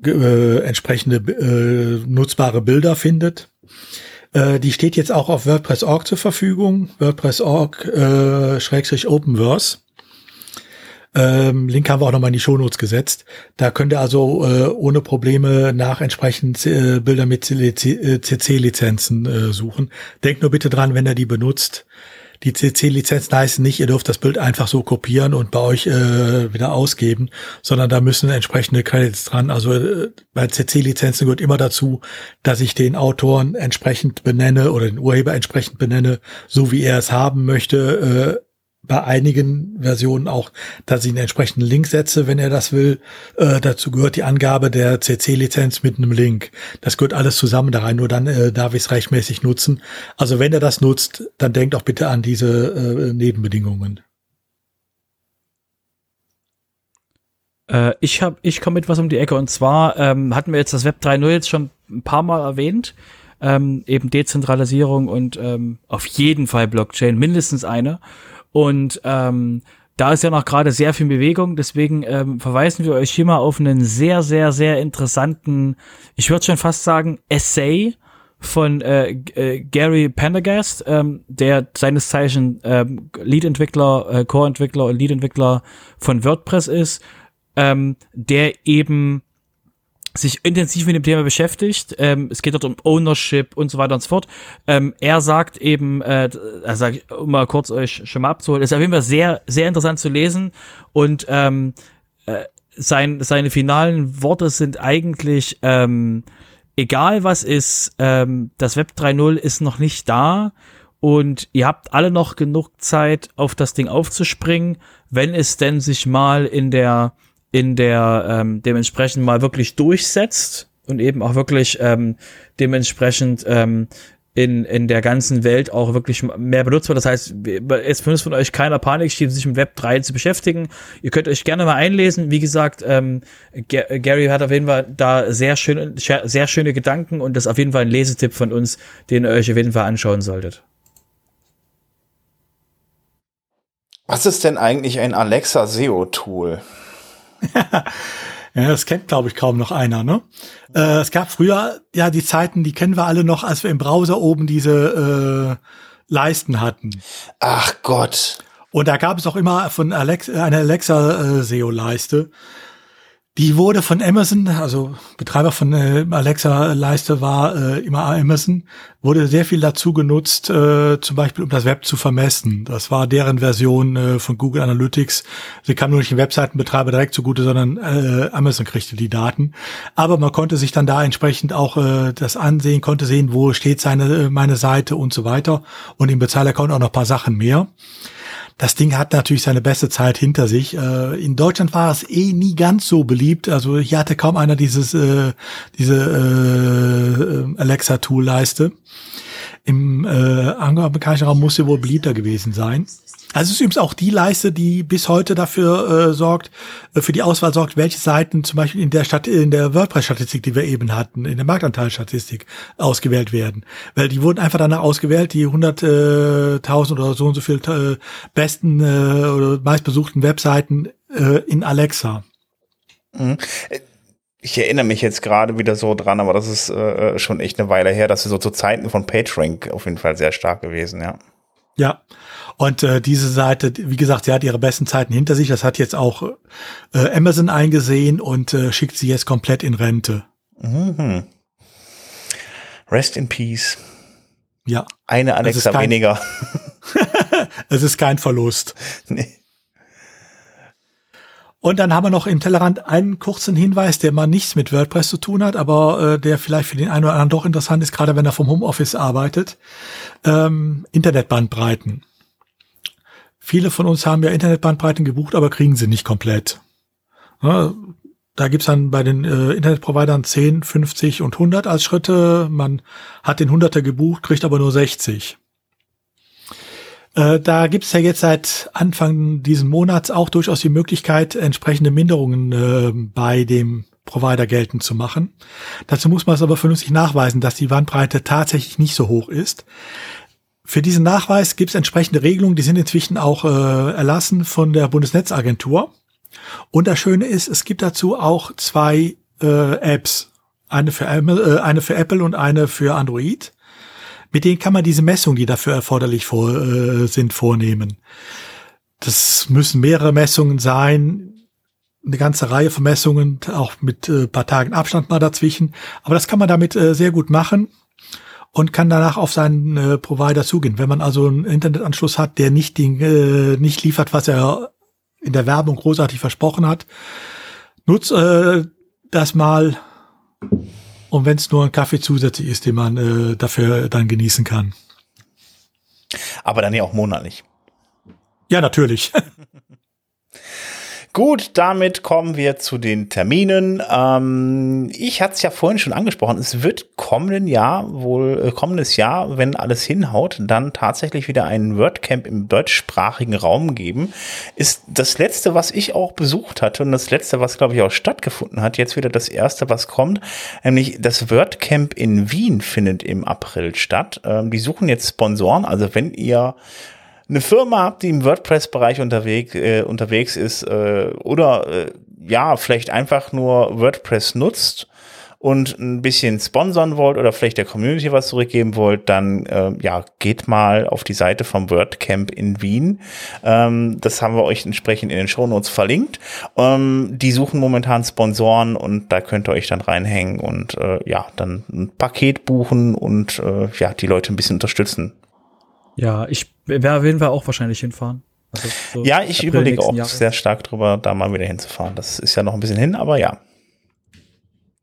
äh, entsprechende äh, nutzbare Bilder findet. Äh, die steht jetzt auch auf WordPress.org zur Verfügung. WordPress.org äh, Schrägstrich Openverse. Ähm, Link haben wir auch nochmal in die Shownotes gesetzt. Da könnt ihr also äh, ohne Probleme nach entsprechend äh, Bilder mit CC-Lizenzen äh, suchen. Denkt nur bitte dran, wenn ihr die benutzt. Die CC-Lizenzen heißen nicht, ihr dürft das Bild einfach so kopieren und bei euch äh, wieder ausgeben, sondern da müssen entsprechende Credits dran. Also äh, bei CC-Lizenzen gehört immer dazu, dass ich den Autoren entsprechend benenne oder den Urheber entsprechend benenne, so wie er es haben möchte. Äh, bei einigen Versionen auch, dass ich einen entsprechenden Link setze, wenn er das will. Äh, dazu gehört die Angabe der CC-Lizenz mit einem Link. Das gehört alles zusammen da rein, nur dann äh, darf ich es rechtmäßig nutzen. Also wenn er das nutzt, dann denkt auch bitte an diese äh, Nebenbedingungen. Äh, ich hab, ich komme mit was um die Ecke und zwar ähm, hatten wir jetzt das Web 3.0 jetzt schon ein paar Mal erwähnt. Ähm, eben Dezentralisierung und ähm, auf jeden Fall Blockchain, mindestens eine. Und ähm, da ist ja noch gerade sehr viel Bewegung, deswegen ähm, verweisen wir euch hier mal auf einen sehr, sehr, sehr interessanten, ich würde schon fast sagen, Essay von äh, äh, Gary Pendergast, ähm, der seines Zeichen ähm, Lead-Entwickler, äh, Core-Entwickler und Lead-Entwickler von WordPress ist, ähm, der eben sich intensiv mit dem Thema beschäftigt. Ähm, es geht dort um Ownership und so weiter und so fort. Ähm, er sagt eben, äh, also um mal kurz euch schon mal abzuholen, ist auf jeden Fall sehr, sehr interessant zu lesen und ähm, äh, sein, seine finalen Worte sind eigentlich, ähm, egal was ist, ähm, das Web 3.0 ist noch nicht da und ihr habt alle noch genug Zeit, auf das Ding aufzuspringen, wenn es denn sich mal in der in der ähm, dementsprechend mal wirklich durchsetzt und eben auch wirklich ähm, dementsprechend ähm, in, in der ganzen Welt auch wirklich mehr benutzt wird. Das heißt, jetzt muss von euch keiner Panik stehen, sich mit Web 3 zu beschäftigen. Ihr könnt euch gerne mal einlesen. Wie gesagt, ähm, Gary hat auf jeden Fall da sehr schöne, sehr schöne Gedanken und das ist auf jeden Fall ein Lesetipp von uns, den ihr euch auf jeden Fall anschauen solltet. Was ist denn eigentlich ein Alexa SEO-Tool? ja, das kennt, glaube ich, kaum noch einer. Ne? Äh, es gab früher ja die Zeiten, die kennen wir alle noch, als wir im Browser oben diese äh, Leisten hatten. Ach Gott. Und da gab es auch immer von Alexa, eine Alexa äh. Die wurde von Amazon, also Betreiber von äh, Alexa-Leiste war äh, immer Amazon, wurde sehr viel dazu genutzt, äh, zum Beispiel um das Web zu vermessen. Das war deren Version äh, von Google Analytics. Sie kam nur nicht den Webseitenbetreiber direkt zugute, sondern äh, Amazon kriegte die Daten. Aber man konnte sich dann da entsprechend auch äh, das ansehen, konnte sehen, wo steht seine meine Seite und so weiter. Und im Bezahlercount auch noch paar Sachen mehr. Das Ding hat natürlich seine beste Zeit hinter sich. Äh, in Deutschland war es eh nie ganz so beliebt. Also hier hatte kaum einer dieses äh, diese äh, Alexa-Tool-Leiste. Im äh, amerikanischen Raum muss sie wohl beliebter gewesen sein. Also es ist übrigens auch die Leiste, die bis heute dafür äh, sorgt, äh, für die Auswahl sorgt, welche Seiten zum Beispiel in der Stadt, in der WordPress-Statistik, die wir eben hatten, in der Marktanteilstatistik ausgewählt werden. Weil die wurden einfach danach ausgewählt, die 100.000 oder so und so viel äh, besten äh, oder meistbesuchten Webseiten äh, in Alexa. Mhm. Ich erinnere mich jetzt gerade wieder so dran, aber das ist äh, schon echt eine Weile her, dass wir so zu Zeiten von PageRank auf jeden Fall sehr stark gewesen, ja. Ja, und äh, diese Seite, wie gesagt, sie hat ihre besten Zeiten hinter sich. Das hat jetzt auch äh, Amazon eingesehen und äh, schickt sie jetzt komplett in Rente. Mhm. Rest in Peace. Ja. Eine Alexa kein, weniger. es ist kein Verlust. Nee. Und dann haben wir noch im Tellerrand einen kurzen Hinweis, der mal nichts mit WordPress zu tun hat, aber äh, der vielleicht für den einen oder anderen doch interessant ist, gerade wenn er vom Homeoffice arbeitet. Ähm, Internetbandbreiten. Viele von uns haben ja Internetbandbreiten gebucht, aber kriegen sie nicht komplett. Ja, da gibt's dann bei den äh, Internetprovidern 10, 50 und 100 als Schritte. Man hat den 100er gebucht, kriegt aber nur 60. Äh, da gibt's ja jetzt seit Anfang diesen Monats auch durchaus die Möglichkeit, entsprechende Minderungen äh, bei dem Provider geltend zu machen. Dazu muss man es aber vernünftig nachweisen, dass die Bandbreite tatsächlich nicht so hoch ist. Für diesen Nachweis gibt es entsprechende Regelungen, die sind inzwischen auch äh, erlassen von der Bundesnetzagentur. Und das Schöne ist, es gibt dazu auch zwei äh, Apps, eine für, äh, eine für Apple und eine für Android. Mit denen kann man diese Messungen, die dafür erforderlich vor, äh, sind, vornehmen. Das müssen mehrere Messungen sein, eine ganze Reihe von Messungen, auch mit äh, paar Tagen Abstand mal dazwischen. Aber das kann man damit äh, sehr gut machen und kann danach auf seinen äh, Provider zugehen. Wenn man also einen Internetanschluss hat, der nicht, den, äh, nicht liefert, was er in der Werbung großartig versprochen hat, nutzt äh, das mal. Und wenn es nur ein Kaffee zusätzlich ist, den man äh, dafür dann genießen kann. Aber dann ja auch monatlich. Ja, natürlich. Gut, damit kommen wir zu den Terminen. Ähm, ich hatte es ja vorhin schon angesprochen. Es wird kommenden Jahr, wohl äh, kommendes Jahr, wenn alles hinhaut, dann tatsächlich wieder ein WordCamp im deutschsprachigen Raum geben. Ist das letzte, was ich auch besucht hatte und das letzte, was glaube ich auch stattgefunden hat, jetzt wieder das erste, was kommt, nämlich das WordCamp in Wien findet im April statt. Ähm, die suchen jetzt Sponsoren, also wenn ihr eine Firma habt, die im WordPress-Bereich unterwegs, äh, unterwegs ist äh, oder äh, ja, vielleicht einfach nur WordPress nutzt und ein bisschen sponsern wollt oder vielleicht der Community was zurückgeben wollt, dann äh, ja, geht mal auf die Seite vom WordCamp in Wien. Ähm, das haben wir euch entsprechend in den Shownotes verlinkt. Ähm, die suchen momentan Sponsoren und da könnt ihr euch dann reinhängen und äh, ja, dann ein Paket buchen und äh, ja, die Leute ein bisschen unterstützen. Ja, ich werde jeden Fall auch wahrscheinlich hinfahren. Also so ja, ich überlege auch Jahres. sehr stark drüber, da mal wieder hinzufahren. Das ist ja noch ein bisschen hin, aber ja.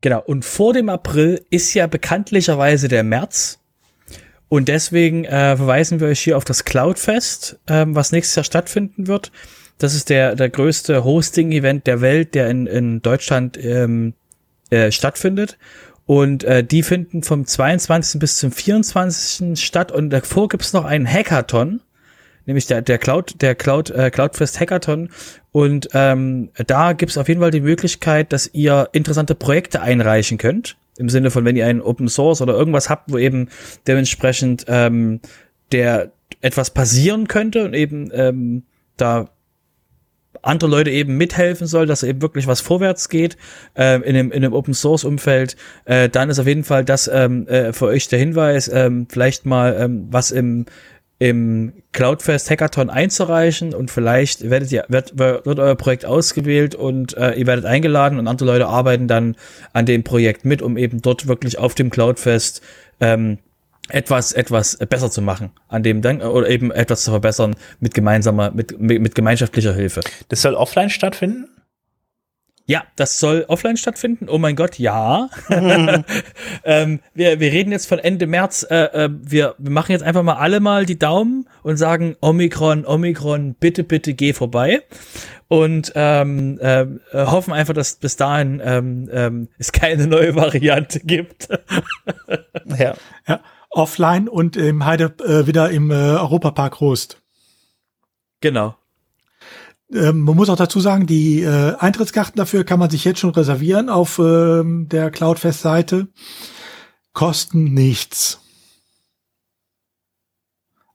Genau, und vor dem April ist ja bekanntlicherweise der März. Und deswegen äh, verweisen wir euch hier auf das Cloudfest, ähm, was nächstes Jahr stattfinden wird. Das ist der, der größte Hosting-Event der Welt, der in, in Deutschland ähm, äh, stattfindet. Und äh, die finden vom 22. bis zum 24. statt und davor gibt's noch einen Hackathon, nämlich der, der Cloud, der Cloud, äh, Cloudfest Hackathon. Und ähm, da gibt's auf jeden Fall die Möglichkeit, dass ihr interessante Projekte einreichen könnt. Im Sinne von, wenn ihr einen Open Source oder irgendwas habt, wo eben dementsprechend ähm, der etwas passieren könnte und eben ähm, da andere Leute eben mithelfen soll, dass eben wirklich was vorwärts geht äh, in, dem, in dem Open Source Umfeld, äh, dann ist auf jeden Fall das ähm, äh, für euch der Hinweis, ähm, vielleicht mal ähm, was im im Cloudfest Hackathon einzureichen und vielleicht werdet ihr, wird, wird euer Projekt ausgewählt und äh, ihr werdet eingeladen und andere Leute arbeiten dann an dem Projekt mit, um eben dort wirklich auf dem Cloudfest ähm, etwas etwas besser zu machen an dem dann oder eben etwas zu verbessern mit gemeinsamer mit mit, mit gemeinschaftlicher Hilfe. Das soll offline stattfinden? Ja, das soll offline stattfinden. Oh mein Gott, ja. ähm, wir, wir reden jetzt von Ende März. Äh, äh, wir, wir machen jetzt einfach mal alle mal die Daumen und sagen Omikron, Omikron, bitte, bitte geh vorbei. Und ähm, äh, hoffen einfach, dass bis dahin ähm, ähm, es keine neue Variante gibt. ja. ja. Offline und im Heide äh, wieder im äh, Europapark Rost. Genau. Ähm, man muss auch dazu sagen, die äh, Eintrittskarten dafür kann man sich jetzt schon reservieren auf ähm, der Cloudfest-Seite. Kosten nichts.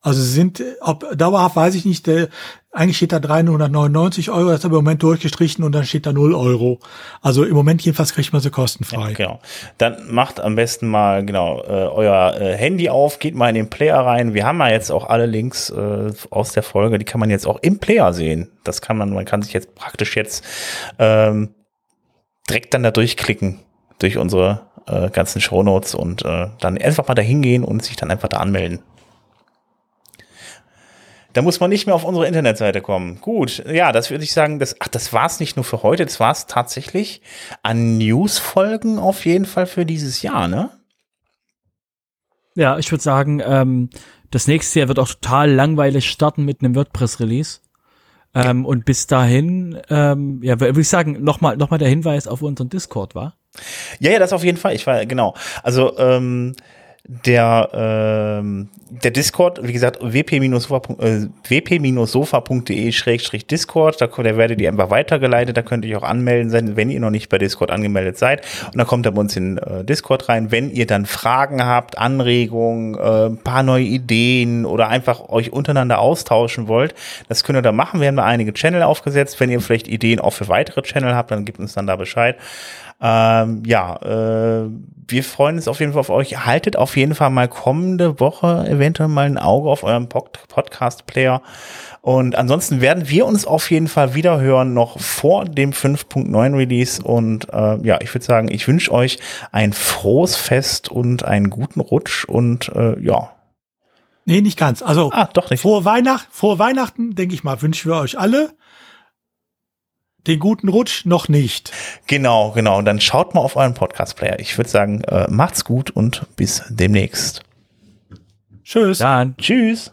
Also sind, ob dauerhaft weiß ich nicht, der, eigentlich steht da 399 Euro, das ist aber im Moment durchgestrichen und dann steht da 0 Euro. Also im Moment jedenfalls kriegt man sie kostenfrei. Ja, genau. Dann macht am besten mal genau äh, euer äh, Handy auf, geht mal in den Player rein. Wir haben ja jetzt auch alle Links äh, aus der Folge, die kann man jetzt auch im Player sehen. Das kann man, man kann sich jetzt praktisch jetzt ähm, direkt dann da durchklicken durch unsere äh, ganzen Shownotes und äh, dann einfach mal da hingehen und sich dann einfach da anmelden. Da muss man nicht mehr auf unsere Internetseite kommen. Gut, ja, das würde ich sagen, das, ach, das war es nicht nur für heute, das war es tatsächlich an Newsfolgen auf jeden Fall für dieses Jahr, ne? Ja, ich würde sagen, ähm, das nächste Jahr wird auch total langweilig starten mit einem WordPress-Release. Ähm, und bis dahin, ähm, ja, würde ich sagen, nochmal noch mal der Hinweis auf unseren Discord, war? Ja, ja, das auf jeden Fall. Ich war, genau. Also, ähm, der, ähm, der Discord, wie gesagt, wp-sofa.de-discord, da der werdet ihr einfach weitergeleitet, da könnt ihr euch auch anmelden, wenn ihr noch nicht bei Discord angemeldet seid. Und dann kommt ihr bei uns in äh, Discord rein. Wenn ihr dann Fragen habt, Anregungen, äh, paar neue Ideen oder einfach euch untereinander austauschen wollt, das könnt ihr da machen. Wir haben da einige Channel aufgesetzt. Wenn ihr vielleicht Ideen auch für weitere Channel habt, dann gebt uns dann da Bescheid. Ähm, ja, äh, wir freuen uns auf jeden Fall auf euch. Haltet auf jeden Fall mal kommende Woche eventuell mal ein Auge auf eurem Pod Podcast-Player. Und ansonsten werden wir uns auf jeden Fall wieder hören, noch vor dem 5.9 Release. Und äh, ja, ich würde sagen, ich wünsche euch ein frohes Fest und einen guten Rutsch und äh, ja. Nee, nicht ganz. Also ah, doch nicht. Frohe, Weihnacht, frohe Weihnachten, denke ich mal, wünschen wir euch alle den guten Rutsch noch nicht. Genau, genau. Und dann schaut mal auf euren Podcast-Player. Ich würde sagen, äh, macht's gut und bis demnächst. Tschüss. Dann. Tschüss.